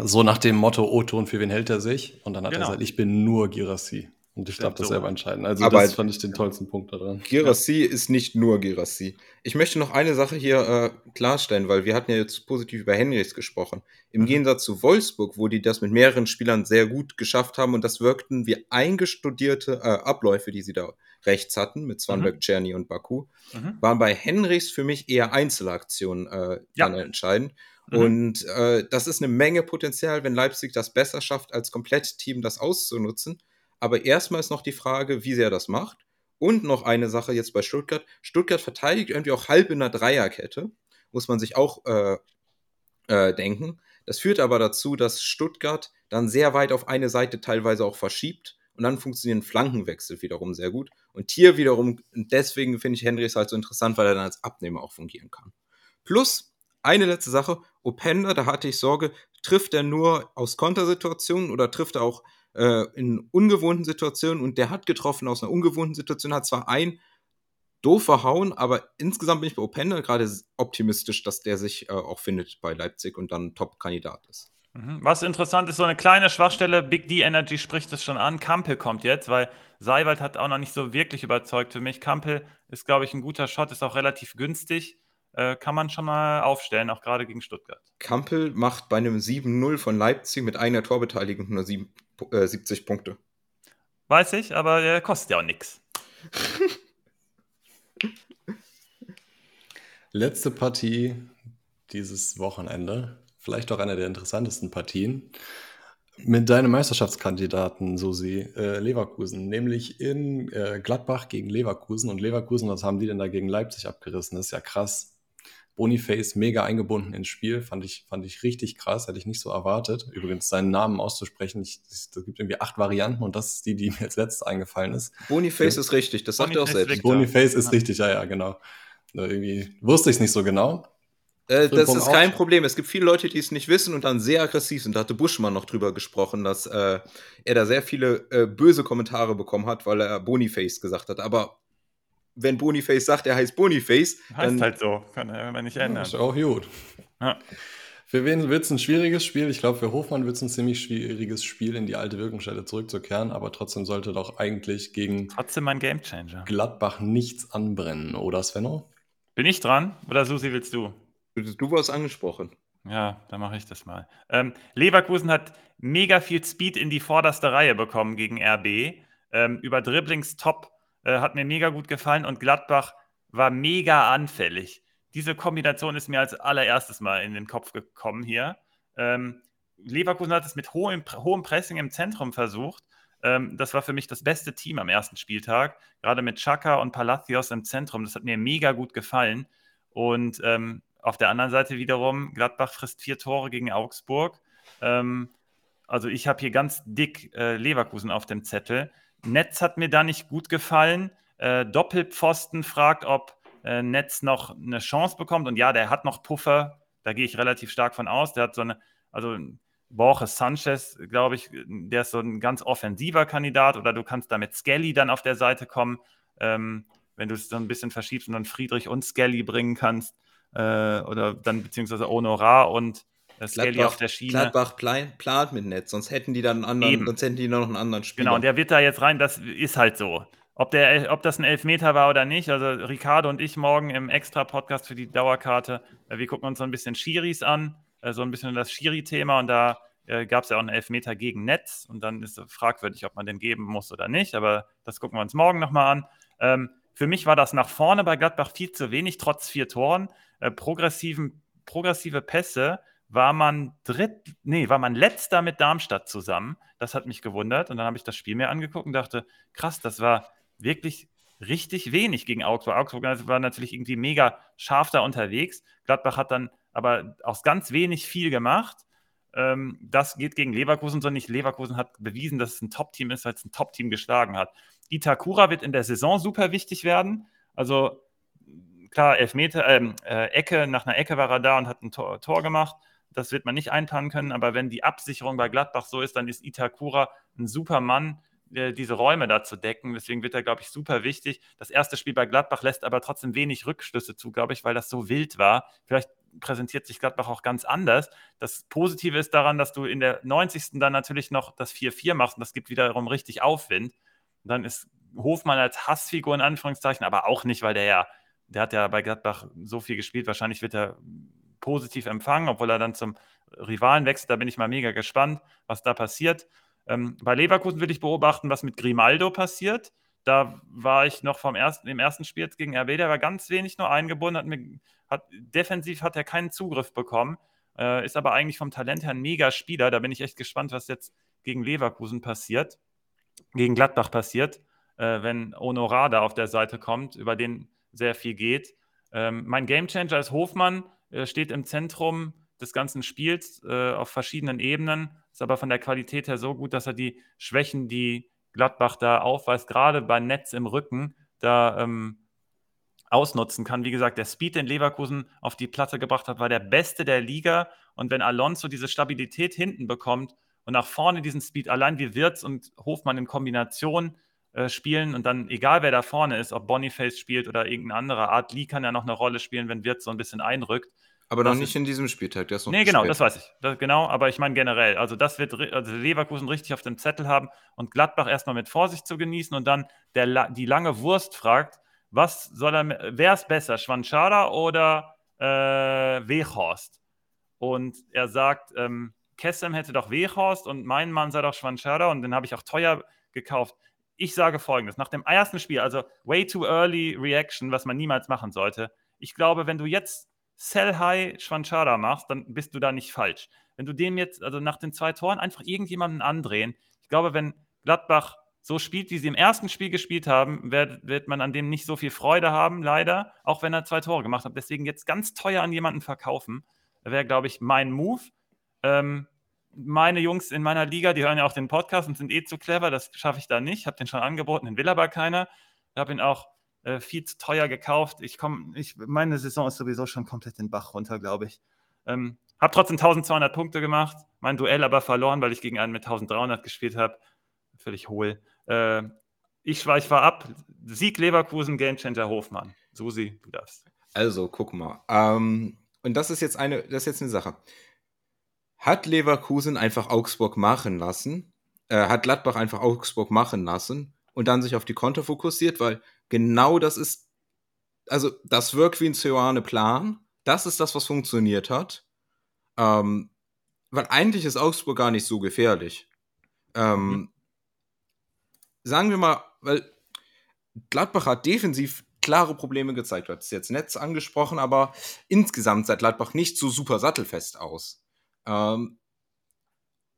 So nach dem Motto O-Ton, für wen hält er sich? Und dann hat genau. er gesagt, ich bin nur Girassi. Und ich darf das selber entscheiden. Also aber das fand ich den tollsten Punkt daran. Girassi ja. ist nicht nur Girassi. Ich möchte noch eine Sache hier äh, klarstellen, weil wir hatten ja jetzt positiv über Henrys gesprochen. Im mhm. Gegensatz zu Wolfsburg, wo die das mit mehreren Spielern sehr gut geschafft haben und das wirkten wie eingestudierte äh, Abläufe, die sie da rechts hatten, mit Swanberg, mhm. Czerny und Baku, mhm. waren bei Henrys für mich eher Einzelaktionen äh, ja. dann entscheidend. Mhm. Und äh, das ist eine Menge Potenzial, wenn Leipzig das besser schafft, als Komplettteam das auszunutzen. Aber erstmal ist noch die Frage, wie sehr das macht. Und noch eine Sache jetzt bei Stuttgart. Stuttgart verteidigt irgendwie auch halb in der Dreierkette. Muss man sich auch äh, äh, denken. Das führt aber dazu, dass Stuttgart dann sehr weit auf eine Seite teilweise auch verschiebt. Und dann funktionieren Flankenwechsel wiederum sehr gut. Und hier wiederum, deswegen finde ich Henrys halt so interessant, weil er dann als Abnehmer auch fungieren kann. Plus, eine letzte Sache, Openda, da hatte ich Sorge, trifft er nur aus Kontersituationen oder trifft er auch äh, in ungewohnten Situationen und der hat getroffen aus einer ungewohnten Situation, hat zwar ein doof verhauen, aber insgesamt bin ich bei Openda gerade optimistisch, dass der sich äh, auch findet bei Leipzig und dann Top-Kandidat ist. Mhm. Was interessant ist, so eine kleine Schwachstelle, Big D Energy spricht es schon an. Kampel kommt jetzt, weil Seiwald hat auch noch nicht so wirklich überzeugt für mich. Kampel ist, glaube ich, ein guter Shot, ist auch relativ günstig. Äh, kann man schon mal aufstellen, auch gerade gegen Stuttgart. Kampel macht bei einem 7-0 von Leipzig mit einer Torbeteiligung nur 7, äh, 70 Punkte. Weiß ich, aber der kostet ja auch nichts. Letzte Partie dieses Wochenende, vielleicht auch eine der interessantesten Partien, mit deinem Meisterschaftskandidaten, Susi, äh, Leverkusen, nämlich in äh, Gladbach gegen Leverkusen. Und Leverkusen, was haben die denn da gegen Leipzig abgerissen? Das ist ja krass. Boniface mega eingebunden ins Spiel, fand ich, fand ich richtig krass, hätte ich nicht so erwartet. Übrigens, seinen Namen auszusprechen, es gibt irgendwie acht Varianten und das ist die, die mir als letztes eingefallen ist. Boniface ja. ist richtig, das sagt er auch selbst. Boniface ist richtig, ja, ja, genau. Irgendwie wusste ich es nicht so genau. Äh, das ist kein Problem. Es gibt viele Leute, die es nicht wissen und dann sehr aggressiv sind. Da hatte Buschmann noch drüber gesprochen, dass äh, er da sehr viele äh, böse Kommentare bekommen hat, weil er Boniface gesagt hat. Aber wenn Boniface sagt, er heißt Boniface. Heißt dann, halt so, kann er nicht ändern. ist auch gut. Ja. Für wen wird es ein schwieriges Spiel? Ich glaube, für Hofmann wird es ein ziemlich schwieriges Spiel, in die alte Wirkungsstätte zurückzukehren, aber trotzdem sollte doch eigentlich gegen trotzdem ein Gamechanger. Gladbach nichts anbrennen, oder Svenno? Bin ich dran? Oder Susi, willst du? Du warst angesprochen. Ja, dann mache ich das mal. Ähm, Leverkusen hat mega viel Speed in die vorderste Reihe bekommen gegen RB. Ähm, über Dribblings top äh, hat mir mega gut gefallen und Gladbach war mega anfällig. Diese Kombination ist mir als allererstes mal in den Kopf gekommen hier. Ähm, Leverkusen hat es mit hohem, hohem Pressing im Zentrum versucht. Ähm, das war für mich das beste Team am ersten Spieltag, gerade mit Chaka und Palacios im Zentrum. Das hat mir mega gut gefallen. Und ähm, auf der anderen Seite wiederum, Gladbach frisst vier Tore gegen Augsburg. Ähm, also ich habe hier ganz dick äh, Leverkusen auf dem Zettel. Netz hat mir da nicht gut gefallen. Äh, Doppelpfosten fragt, ob äh, Netz noch eine Chance bekommt. Und ja, der hat noch Puffer. Da gehe ich relativ stark von aus. Der hat so eine, also Borges Sanchez, glaube ich, der ist so ein ganz offensiver Kandidat. Oder du kannst da mit Skelly dann auf der Seite kommen, ähm, wenn du es so ein bisschen verschiebst und dann Friedrich und Skelly bringen kannst. Äh, oder dann beziehungsweise Honorar und äh, Skelly auf der Schiene. Gladbach plant mit Netz, sonst hätten die dann einen anderen, Eben. sonst hätten die noch einen anderen Spieler. Genau, und der wird da jetzt rein, das ist halt so. Ob, der, ob das ein Elfmeter war oder nicht, also Ricardo und ich morgen im Extra-Podcast für die Dauerkarte, äh, wir gucken uns so ein bisschen Schiris an, äh, so ein bisschen das Schiri-Thema und da äh, gab es ja auch einen Elfmeter gegen Netz und dann ist es fragwürdig, ob man den geben muss oder nicht, aber das gucken wir uns morgen nochmal an. Ähm, für mich war das nach vorne bei Gladbach viel zu wenig, trotz vier Toren. Progressiven, progressive Pässe war man dritt, nee, war man letzter mit Darmstadt zusammen. Das hat mich gewundert. Und dann habe ich das Spiel mir angeguckt und dachte, krass, das war wirklich richtig wenig gegen Augsburg. Augsburg war natürlich irgendwie mega scharf da unterwegs. Gladbach hat dann aber aus ganz wenig viel gemacht. Ähm, das geht gegen Leverkusen so nicht. Leverkusen hat bewiesen, dass es ein Top-Team ist, weil es ein Top-Team geschlagen hat. Itakura wird in der Saison super wichtig werden. Also klar, Elfmeter, ähm, äh, Ecke, nach einer Ecke war er da und hat ein Tor, Tor gemacht. Das wird man nicht einplanen können, aber wenn die Absicherung bei Gladbach so ist, dann ist Itakura ein super Mann, diese Räume da zu decken. Deswegen wird er, glaube ich, super wichtig. Das erste Spiel bei Gladbach lässt aber trotzdem wenig Rückschlüsse zu, glaube ich, weil das so wild war. Vielleicht präsentiert sich Gladbach auch ganz anders. Das Positive ist daran, dass du in der 90. dann natürlich noch das 4-4 machst und das gibt wiederum richtig Aufwind. Dann ist Hofmann als Hassfigur in Anführungszeichen, aber auch nicht, weil der ja, der hat ja bei Gladbach so viel gespielt. Wahrscheinlich wird er positiv empfangen, obwohl er dann zum Rivalen wechselt. Da bin ich mal mega gespannt, was da passiert. Ähm, bei Leverkusen will ich beobachten, was mit Grimaldo passiert. Da war ich noch vom ersten, im ersten Spiel gegen RB, der war ganz wenig nur eingebunden, hat mir, hat, defensiv hat er keinen Zugriff bekommen, äh, ist aber eigentlich vom Talent her ein mega Spieler. Da bin ich echt gespannt, was jetzt gegen Leverkusen passiert, gegen Gladbach passiert, äh, wenn Honorar auf der Seite kommt, über den sehr viel geht. Ähm, mein Gamechanger ist Hofmann, äh, steht im Zentrum des ganzen Spiels äh, auf verschiedenen Ebenen, ist aber von der Qualität her so gut, dass er die Schwächen, die Gladbach da aufweist, gerade bei Netz im Rücken, da ähm, ausnutzen kann. Wie gesagt, der Speed, den Leverkusen auf die Platte gebracht hat, war der beste der Liga. Und wenn Alonso diese Stabilität hinten bekommt und nach vorne diesen Speed, allein wie Wirtz und Hofmann in Kombination äh, spielen und dann, egal wer da vorne ist, ob Boniface spielt oder irgendeine andere Art, Lee kann ja noch eine Rolle spielen, wenn Wirtz so ein bisschen einrückt. Aber noch nicht in diesem Spieltag. Der ist noch nee, genau, spät. das weiß ich. Das, genau, aber ich meine generell. Also, das wird also Leverkusen richtig auf dem Zettel haben und Gladbach erstmal mit Vorsicht zu genießen und dann der, die lange Wurst fragt, was soll er, wer ist besser, Schwanschara oder äh, Wehorst? Und er sagt, ähm, Kessem hätte doch Wehorst und mein Mann sei doch Schwanschara und den habe ich auch teuer gekauft. Ich sage folgendes: Nach dem ersten Spiel, also way too early Reaction, was man niemals machen sollte. Ich glaube, wenn du jetzt Sell High Schwanchara machst, dann bist du da nicht falsch. Wenn du dem jetzt, also nach den zwei Toren, einfach irgendjemanden andrehen, ich glaube, wenn Gladbach so spielt, wie sie im ersten Spiel gespielt haben, wird, wird man an dem nicht so viel Freude haben, leider, auch wenn er zwei Tore gemacht hat. Deswegen jetzt ganz teuer an jemanden verkaufen, wäre, glaube ich, mein Move. Ähm, meine Jungs in meiner Liga, die hören ja auch den Podcast und sind eh zu clever, das schaffe ich da nicht. Ich habe den schon angeboten, den will aber keiner. Ich habe ihn auch äh, viel zu teuer gekauft. Ich komme, ich, meine Saison ist sowieso schon komplett den Bach runter, glaube ich. Ähm, habe trotzdem 1200 Punkte gemacht, mein Duell aber verloren, weil ich gegen einen mit 1300 gespielt habe. Völlig hohl. Äh, ich schweife ab. Sieg Leverkusen, Gamechanger Hofmann. Susi, du darfst. Also, guck mal. Ähm, und das ist jetzt eine, das ist jetzt eine Sache. Hat Leverkusen einfach Augsburg machen lassen? Äh, hat Gladbach einfach Augsburg machen lassen und dann sich auf die Konter fokussiert, weil genau das ist, also das wirkt wie ein Ceoane-Plan. Das ist das, was funktioniert hat. Ähm, weil eigentlich ist Augsburg gar nicht so gefährlich. Ähm, mhm. Sagen wir mal, weil Gladbach hat defensiv klare Probleme gezeigt. Du hast jetzt Netz angesprochen, aber insgesamt sah Gladbach nicht so super sattelfest aus. Ähm,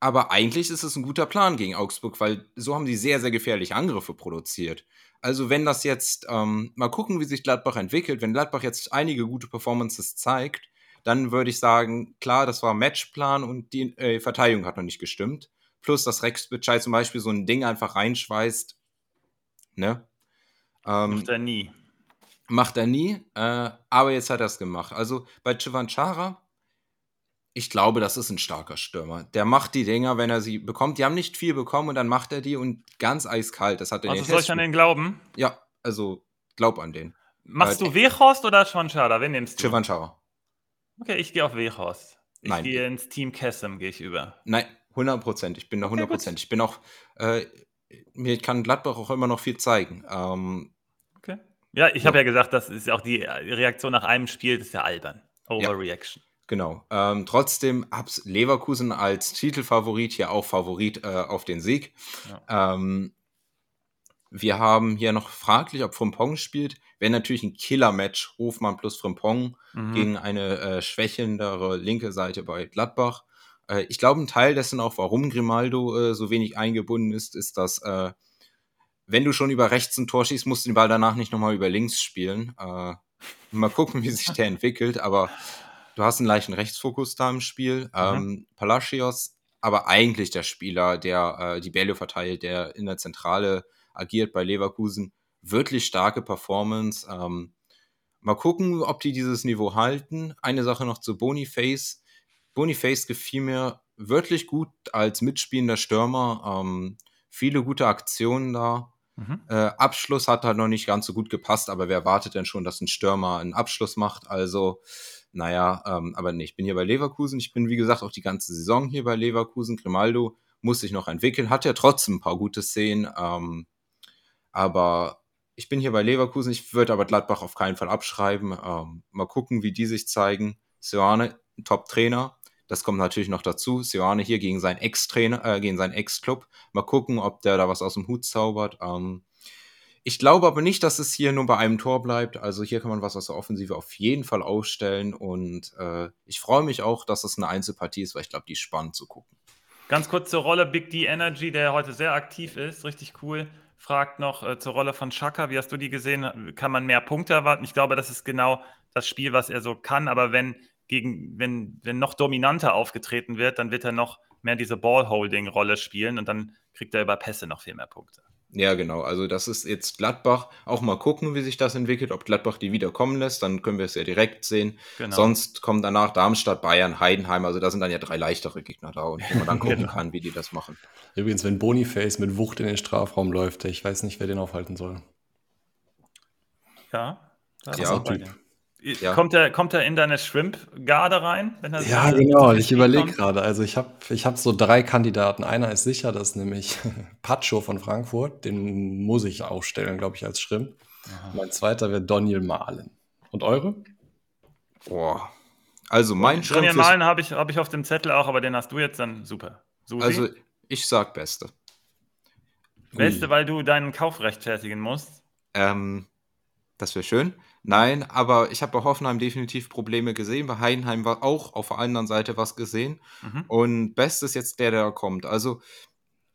aber eigentlich ist es ein guter Plan gegen Augsburg, weil so haben die sehr, sehr gefährliche Angriffe produziert. Also wenn das jetzt, ähm, mal gucken, wie sich Gladbach entwickelt, wenn Gladbach jetzt einige gute Performances zeigt, dann würde ich sagen, klar, das war Matchplan und die äh, Verteidigung hat noch nicht gestimmt. Plus, dass Rex Bitschei zum Beispiel so ein Ding einfach reinschweißt. Ne? Ähm, macht er nie. Macht er nie, äh, aber jetzt hat er es gemacht. Also bei Chivanchara ich glaube, das ist ein starker Stürmer. Der macht die Dinger, wenn er sie bekommt. Die haben nicht viel bekommen und dann macht er die und ganz eiskalt. Das hat er also soll ich an den glauben? Ja, also glaub an den. Machst äh, du Wehorst oder Schwanschara? Wen nimmst du? Schwanschara. Okay, ich gehe auf Wehorst. Ich Nein. gehe ins Team Kessem, gehe ich über. Nein, 100 Prozent. Ich bin da Okay, 100 Prozent. Ich bin auch, äh, mir kann Gladbach auch immer noch viel zeigen. Ähm, Okay. Ja, ich Ja. habe ja gesagt, das ist auch die Reaktion nach einem Spiel, das ist ja albern. Overreaction. Genau. Ähm, trotzdem hab's Leverkusen als Titelfavorit hier auch Favorit äh, auf den Sieg. Ähm, wir haben hier noch fraglich, ob Frimpong spielt. Wäre natürlich ein Killer-Match, Hofmann plus Frimpong Mhm. gegen eine äh, schwächendere linke Seite bei Gladbach. Äh, ich glaube, ein Teil dessen auch, warum Grimaldo äh, so wenig eingebunden ist, ist, dass äh, wenn du schon über rechts ein Tor schießt, musst du den Ball danach nicht nochmal über links spielen. Äh, mal gucken, wie sich der entwickelt, aber du hast einen leichten Rechtsfokus da im Spiel. Ähm, Palacios, aber eigentlich der Spieler, der äh, die Bälle verteilt, der in der Zentrale agiert bei Leverkusen. Wirklich starke Performance. Ähm, mal gucken, ob die dieses Niveau halten. Eine Sache noch zu Boniface. Boniface gefiel mir wirklich gut als mitspielender Stürmer. Ähm, viele gute Aktionen da. Mhm. Äh, Abschluss hat halt noch nicht ganz so gut gepasst, aber wer erwartet denn schon, dass ein Stürmer einen Abschluss macht? Also, naja, ähm, aber nee, ich bin hier bei Leverkusen. Ich bin, wie gesagt, auch die ganze Saison hier bei Leverkusen. Grimaldo muss sich noch entwickeln, hat ja trotzdem ein paar gute Szenen. Ähm, aber ich bin hier bei Leverkusen. Ich würde aber Gladbach auf keinen Fall abschreiben. Ähm, mal gucken, wie die sich zeigen. Sioane, Top-Trainer. Das kommt natürlich noch dazu. Sioane hier gegen seinen Ex-Trainer, äh, gegen seinen Ex-Club. Mal gucken, ob der da was aus dem Hut zaubert. Ähm, ich glaube aber nicht, dass es hier nur bei einem Tor bleibt. Also hier kann man was aus der Offensive auf jeden Fall aufstellen. Und äh, ich freue mich auch, dass es eine Einzelpartie ist, weil ich glaube, die ist spannend zu gucken. Ganz kurz zur Rolle Big D Energy, der heute sehr aktiv ist, richtig cool. Fragt noch äh, zur Rolle von Chaka, wie hast du die gesehen? Kann man mehr Punkte erwarten? Ich glaube, das ist genau das Spiel, was er so kann. Aber wenn gegen, wenn, wenn noch dominanter aufgetreten wird, dann wird er noch mehr diese Ballholding-Rolle spielen und dann kriegt er über Pässe noch viel mehr Punkte. Ja, genau. Also das ist jetzt Gladbach. Auch mal gucken, wie sich das entwickelt, ob Gladbach die wieder kommen lässt. Dann können wir es ja direkt sehen. Genau. Sonst kommen danach Darmstadt, Bayern, Heidenheim. Also da sind dann ja drei leichtere Gegner da und wo man dann gucken Genau. kann, wie die das machen. Übrigens, wenn Boniface mit Wucht in den Strafraum läuft, ich weiß nicht, wer den aufhalten soll. Ja, da Ja, ist bei Typ. Ja. Kommt, er, kommt er in deine Shrimp-Garde rein? Wenn er Ja, so- genau. Ich überlege gerade. Also ich habe ich hab so drei Kandidaten. Einer ist sicher, das ist nämlich Pacho von Frankfurt. Den muss ich aufstellen, glaube ich, als Schrimp. Mein zweiter wäre Daniel Mahlen. Und eure? Boah. Also mein Schritt Daniel Malen habe ich, hab ich auf dem Zettel auch, aber den hast du jetzt dann super. Susi, also ich sag Beste. Beste, weil du deinen Kauf rechtfertigen musst. Ähm, das wäre schön. Nein, aber ich habe bei Hoffenheim definitiv Probleme gesehen. Bei Heidenheim war auch auf der anderen Seite was gesehen. Mhm. Und Best ist jetzt der, der da kommt. Also,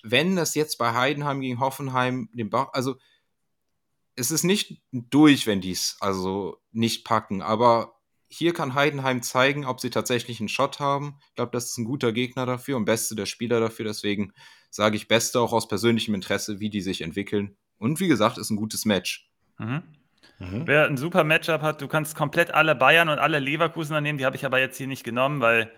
wenn das jetzt bei Heidenheim gegen Hoffenheim den Bach, also es ist nicht durch, wenn die es also nicht packen, aber hier kann Heidenheim zeigen, ob sie tatsächlich einen Shot haben. Ich glaube, das ist ein guter Gegner dafür und Beste der Spieler dafür. Deswegen sage ich Beste auch aus persönlichem Interesse, wie die sich entwickeln. Und wie gesagt, ist ein gutes Match. Mhm. Mhm. Wer ein super Matchup hat, du kannst komplett alle Bayern und alle Leverkusener nehmen. Die habe ich aber jetzt hier nicht genommen, weil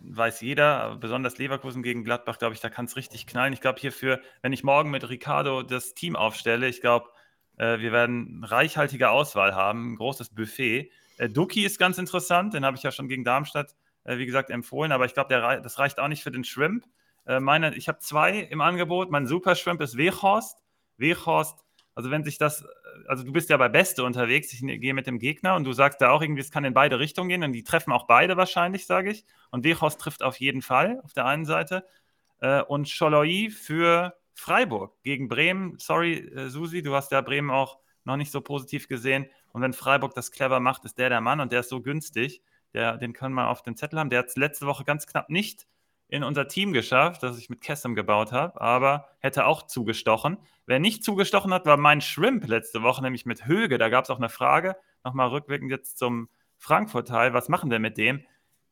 weiß jeder, besonders Leverkusen gegen Gladbach, glaube ich, da kann es richtig knallen. Ich glaube hierfür, wenn ich morgen mit Ricardo das Team aufstelle, ich glaube, äh, wir werden reichhaltige Auswahl haben, ein großes Buffet. Äh, Duki ist ganz interessant, den habe ich ja schon gegen Darmstadt, äh, wie gesagt, empfohlen, aber ich glaube, das reicht auch nicht für den Shrimp. Äh, meine, ich habe zwei im Angebot. Mein Super Shrimp ist Weghorst. Weghorst, also wenn sich das, also du bist ja bei Beste unterwegs, ich ne- gehe mit dem Gegner und du sagst da auch irgendwie, es kann in beide Richtungen gehen und die treffen auch beide wahrscheinlich, sage ich. Und Weghorst trifft auf jeden Fall auf der einen Seite. Äh, und Scholoi für Freiburg gegen Bremen. Sorry, äh, Susi, du hast ja Bremen auch noch nicht so positiv gesehen. Und wenn Freiburg das clever macht, ist der der Mann und der ist so günstig. Der, den können wir auf dem Zettel haben. Der hat es letzte Woche ganz knapp nicht in unser Team geschafft, das ich mit Kessem gebaut habe, aber hätte auch zugestochen. Wer nicht zugestochen hat, war mein Shrimp letzte Woche, nämlich mit Höge. Da gab es auch eine Frage, nochmal rückwirkend jetzt zum Frankfurt-Teil. Was machen wir mit dem?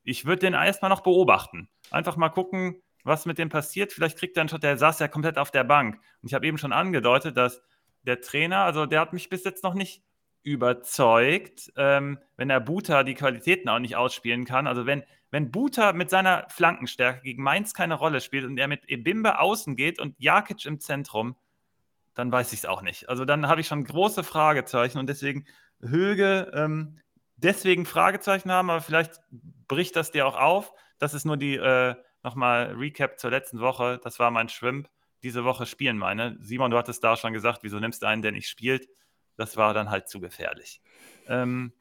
Ich würde den erstmal noch beobachten. Einfach mal gucken, was mit dem passiert. Vielleicht kriegt er einen Shot. Der saß ja komplett auf der Bank. Und ich habe eben schon angedeutet, dass der Trainer, also der hat mich bis jetzt noch nicht überzeugt, ähm, wenn er Buta die Qualitäten auch nicht ausspielen kann. Also wenn, wenn Buta mit seiner Flankenstärke gegen Mainz keine Rolle spielt und er mit Ebimbe außen geht und Jakic im Zentrum, dann weiß ich es auch nicht. Also dann habe ich schon große Fragezeichen und deswegen Höge, ähm, deswegen Fragezeichen haben, aber vielleicht bricht das dir auch auf. das ist nur die äh, nochmal Recap zur letzten Woche. Das war mein Shrimp. Diese Woche spielen meine. Simon, du hattest da schon gesagt, wieso nimmst du einen, der nicht spielt? Das war dann halt zu gefährlich. Ähm,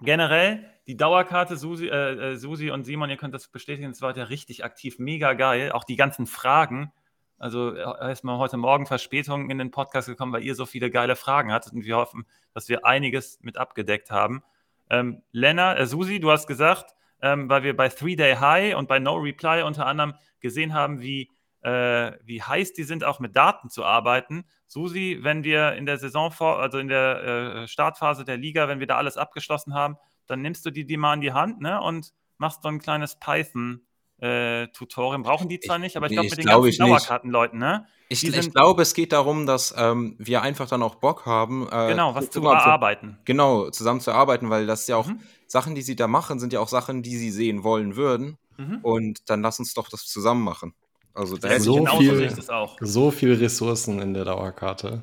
generell, die Dauerkarte, Susi, äh, äh Susi und Simon, ihr könnt das bestätigen, es war ja richtig aktiv, mega geil. Auch die ganzen Fragen. Also erstmal heute Morgen Verspätung in den Podcast gekommen, weil ihr so viele geile Fragen hattet und wir hoffen, dass wir einiges mit abgedeckt haben. Ähm, Lena, äh, Susi, du hast gesagt, ähm, weil wir bei Three Day High und bei No Reply unter anderem gesehen haben, wie, äh, wie heiß die sind, auch mit Daten zu arbeiten. Susi, wenn wir in der Saison, vor, also in der äh, Startphase der Liga, wenn wir da alles abgeschlossen haben, dann nimmst du die, die mal in die Hand ne, und machst so ein kleines Python. Äh, Tutorial brauchen die zwar nicht, aber ich glaube mit den glaub ganzen Dauerkartenleuten, ne? Ich, ich, glaube, es geht darum, dass ähm, wir einfach dann auch Bock haben, äh, genau, was zu erarbeiten. Genau, zusammen zu arbeiten, weil das ja auch mhm. Sachen, die sie da machen, sind ja auch Sachen, die sie sehen wollen würden. Mhm. Und dann lass uns doch das zusammen machen. Also da so, genau viel, so viel Ressourcen in der Dauerkarte.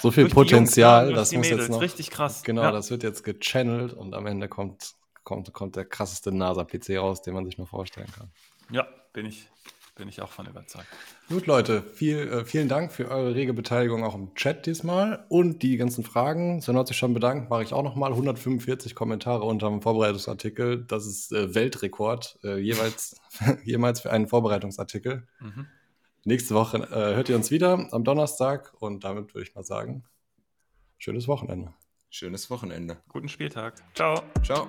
So viel Potenzial, Jungs, das muss Mädels, jetzt noch. Richtig krass. Genau, ja. das wird jetzt gechannelt und am Ende kommt, kommt, kommt der krasseste NASA-PC raus, den man sich nur vorstellen kann. Ja, bin ich, bin ich auch von überzeugt. Gut, Leute, viel, äh, vielen Dank für eure rege Beteiligung auch im Chat diesmal und die ganzen Fragen. Sven hat sich schon bedankt, mache ich auch nochmal. 145 Kommentare unter dem Vorbereitungsartikel. Das ist äh, Weltrekord, äh, jeweils, jemals für einen Vorbereitungsartikel. Mhm. Nächste Woche äh, hört ihr uns wieder am Donnerstag und damit würde ich mal sagen, schönes Wochenende. Schönes Wochenende. Guten Spieltag. Ciao. Ciao.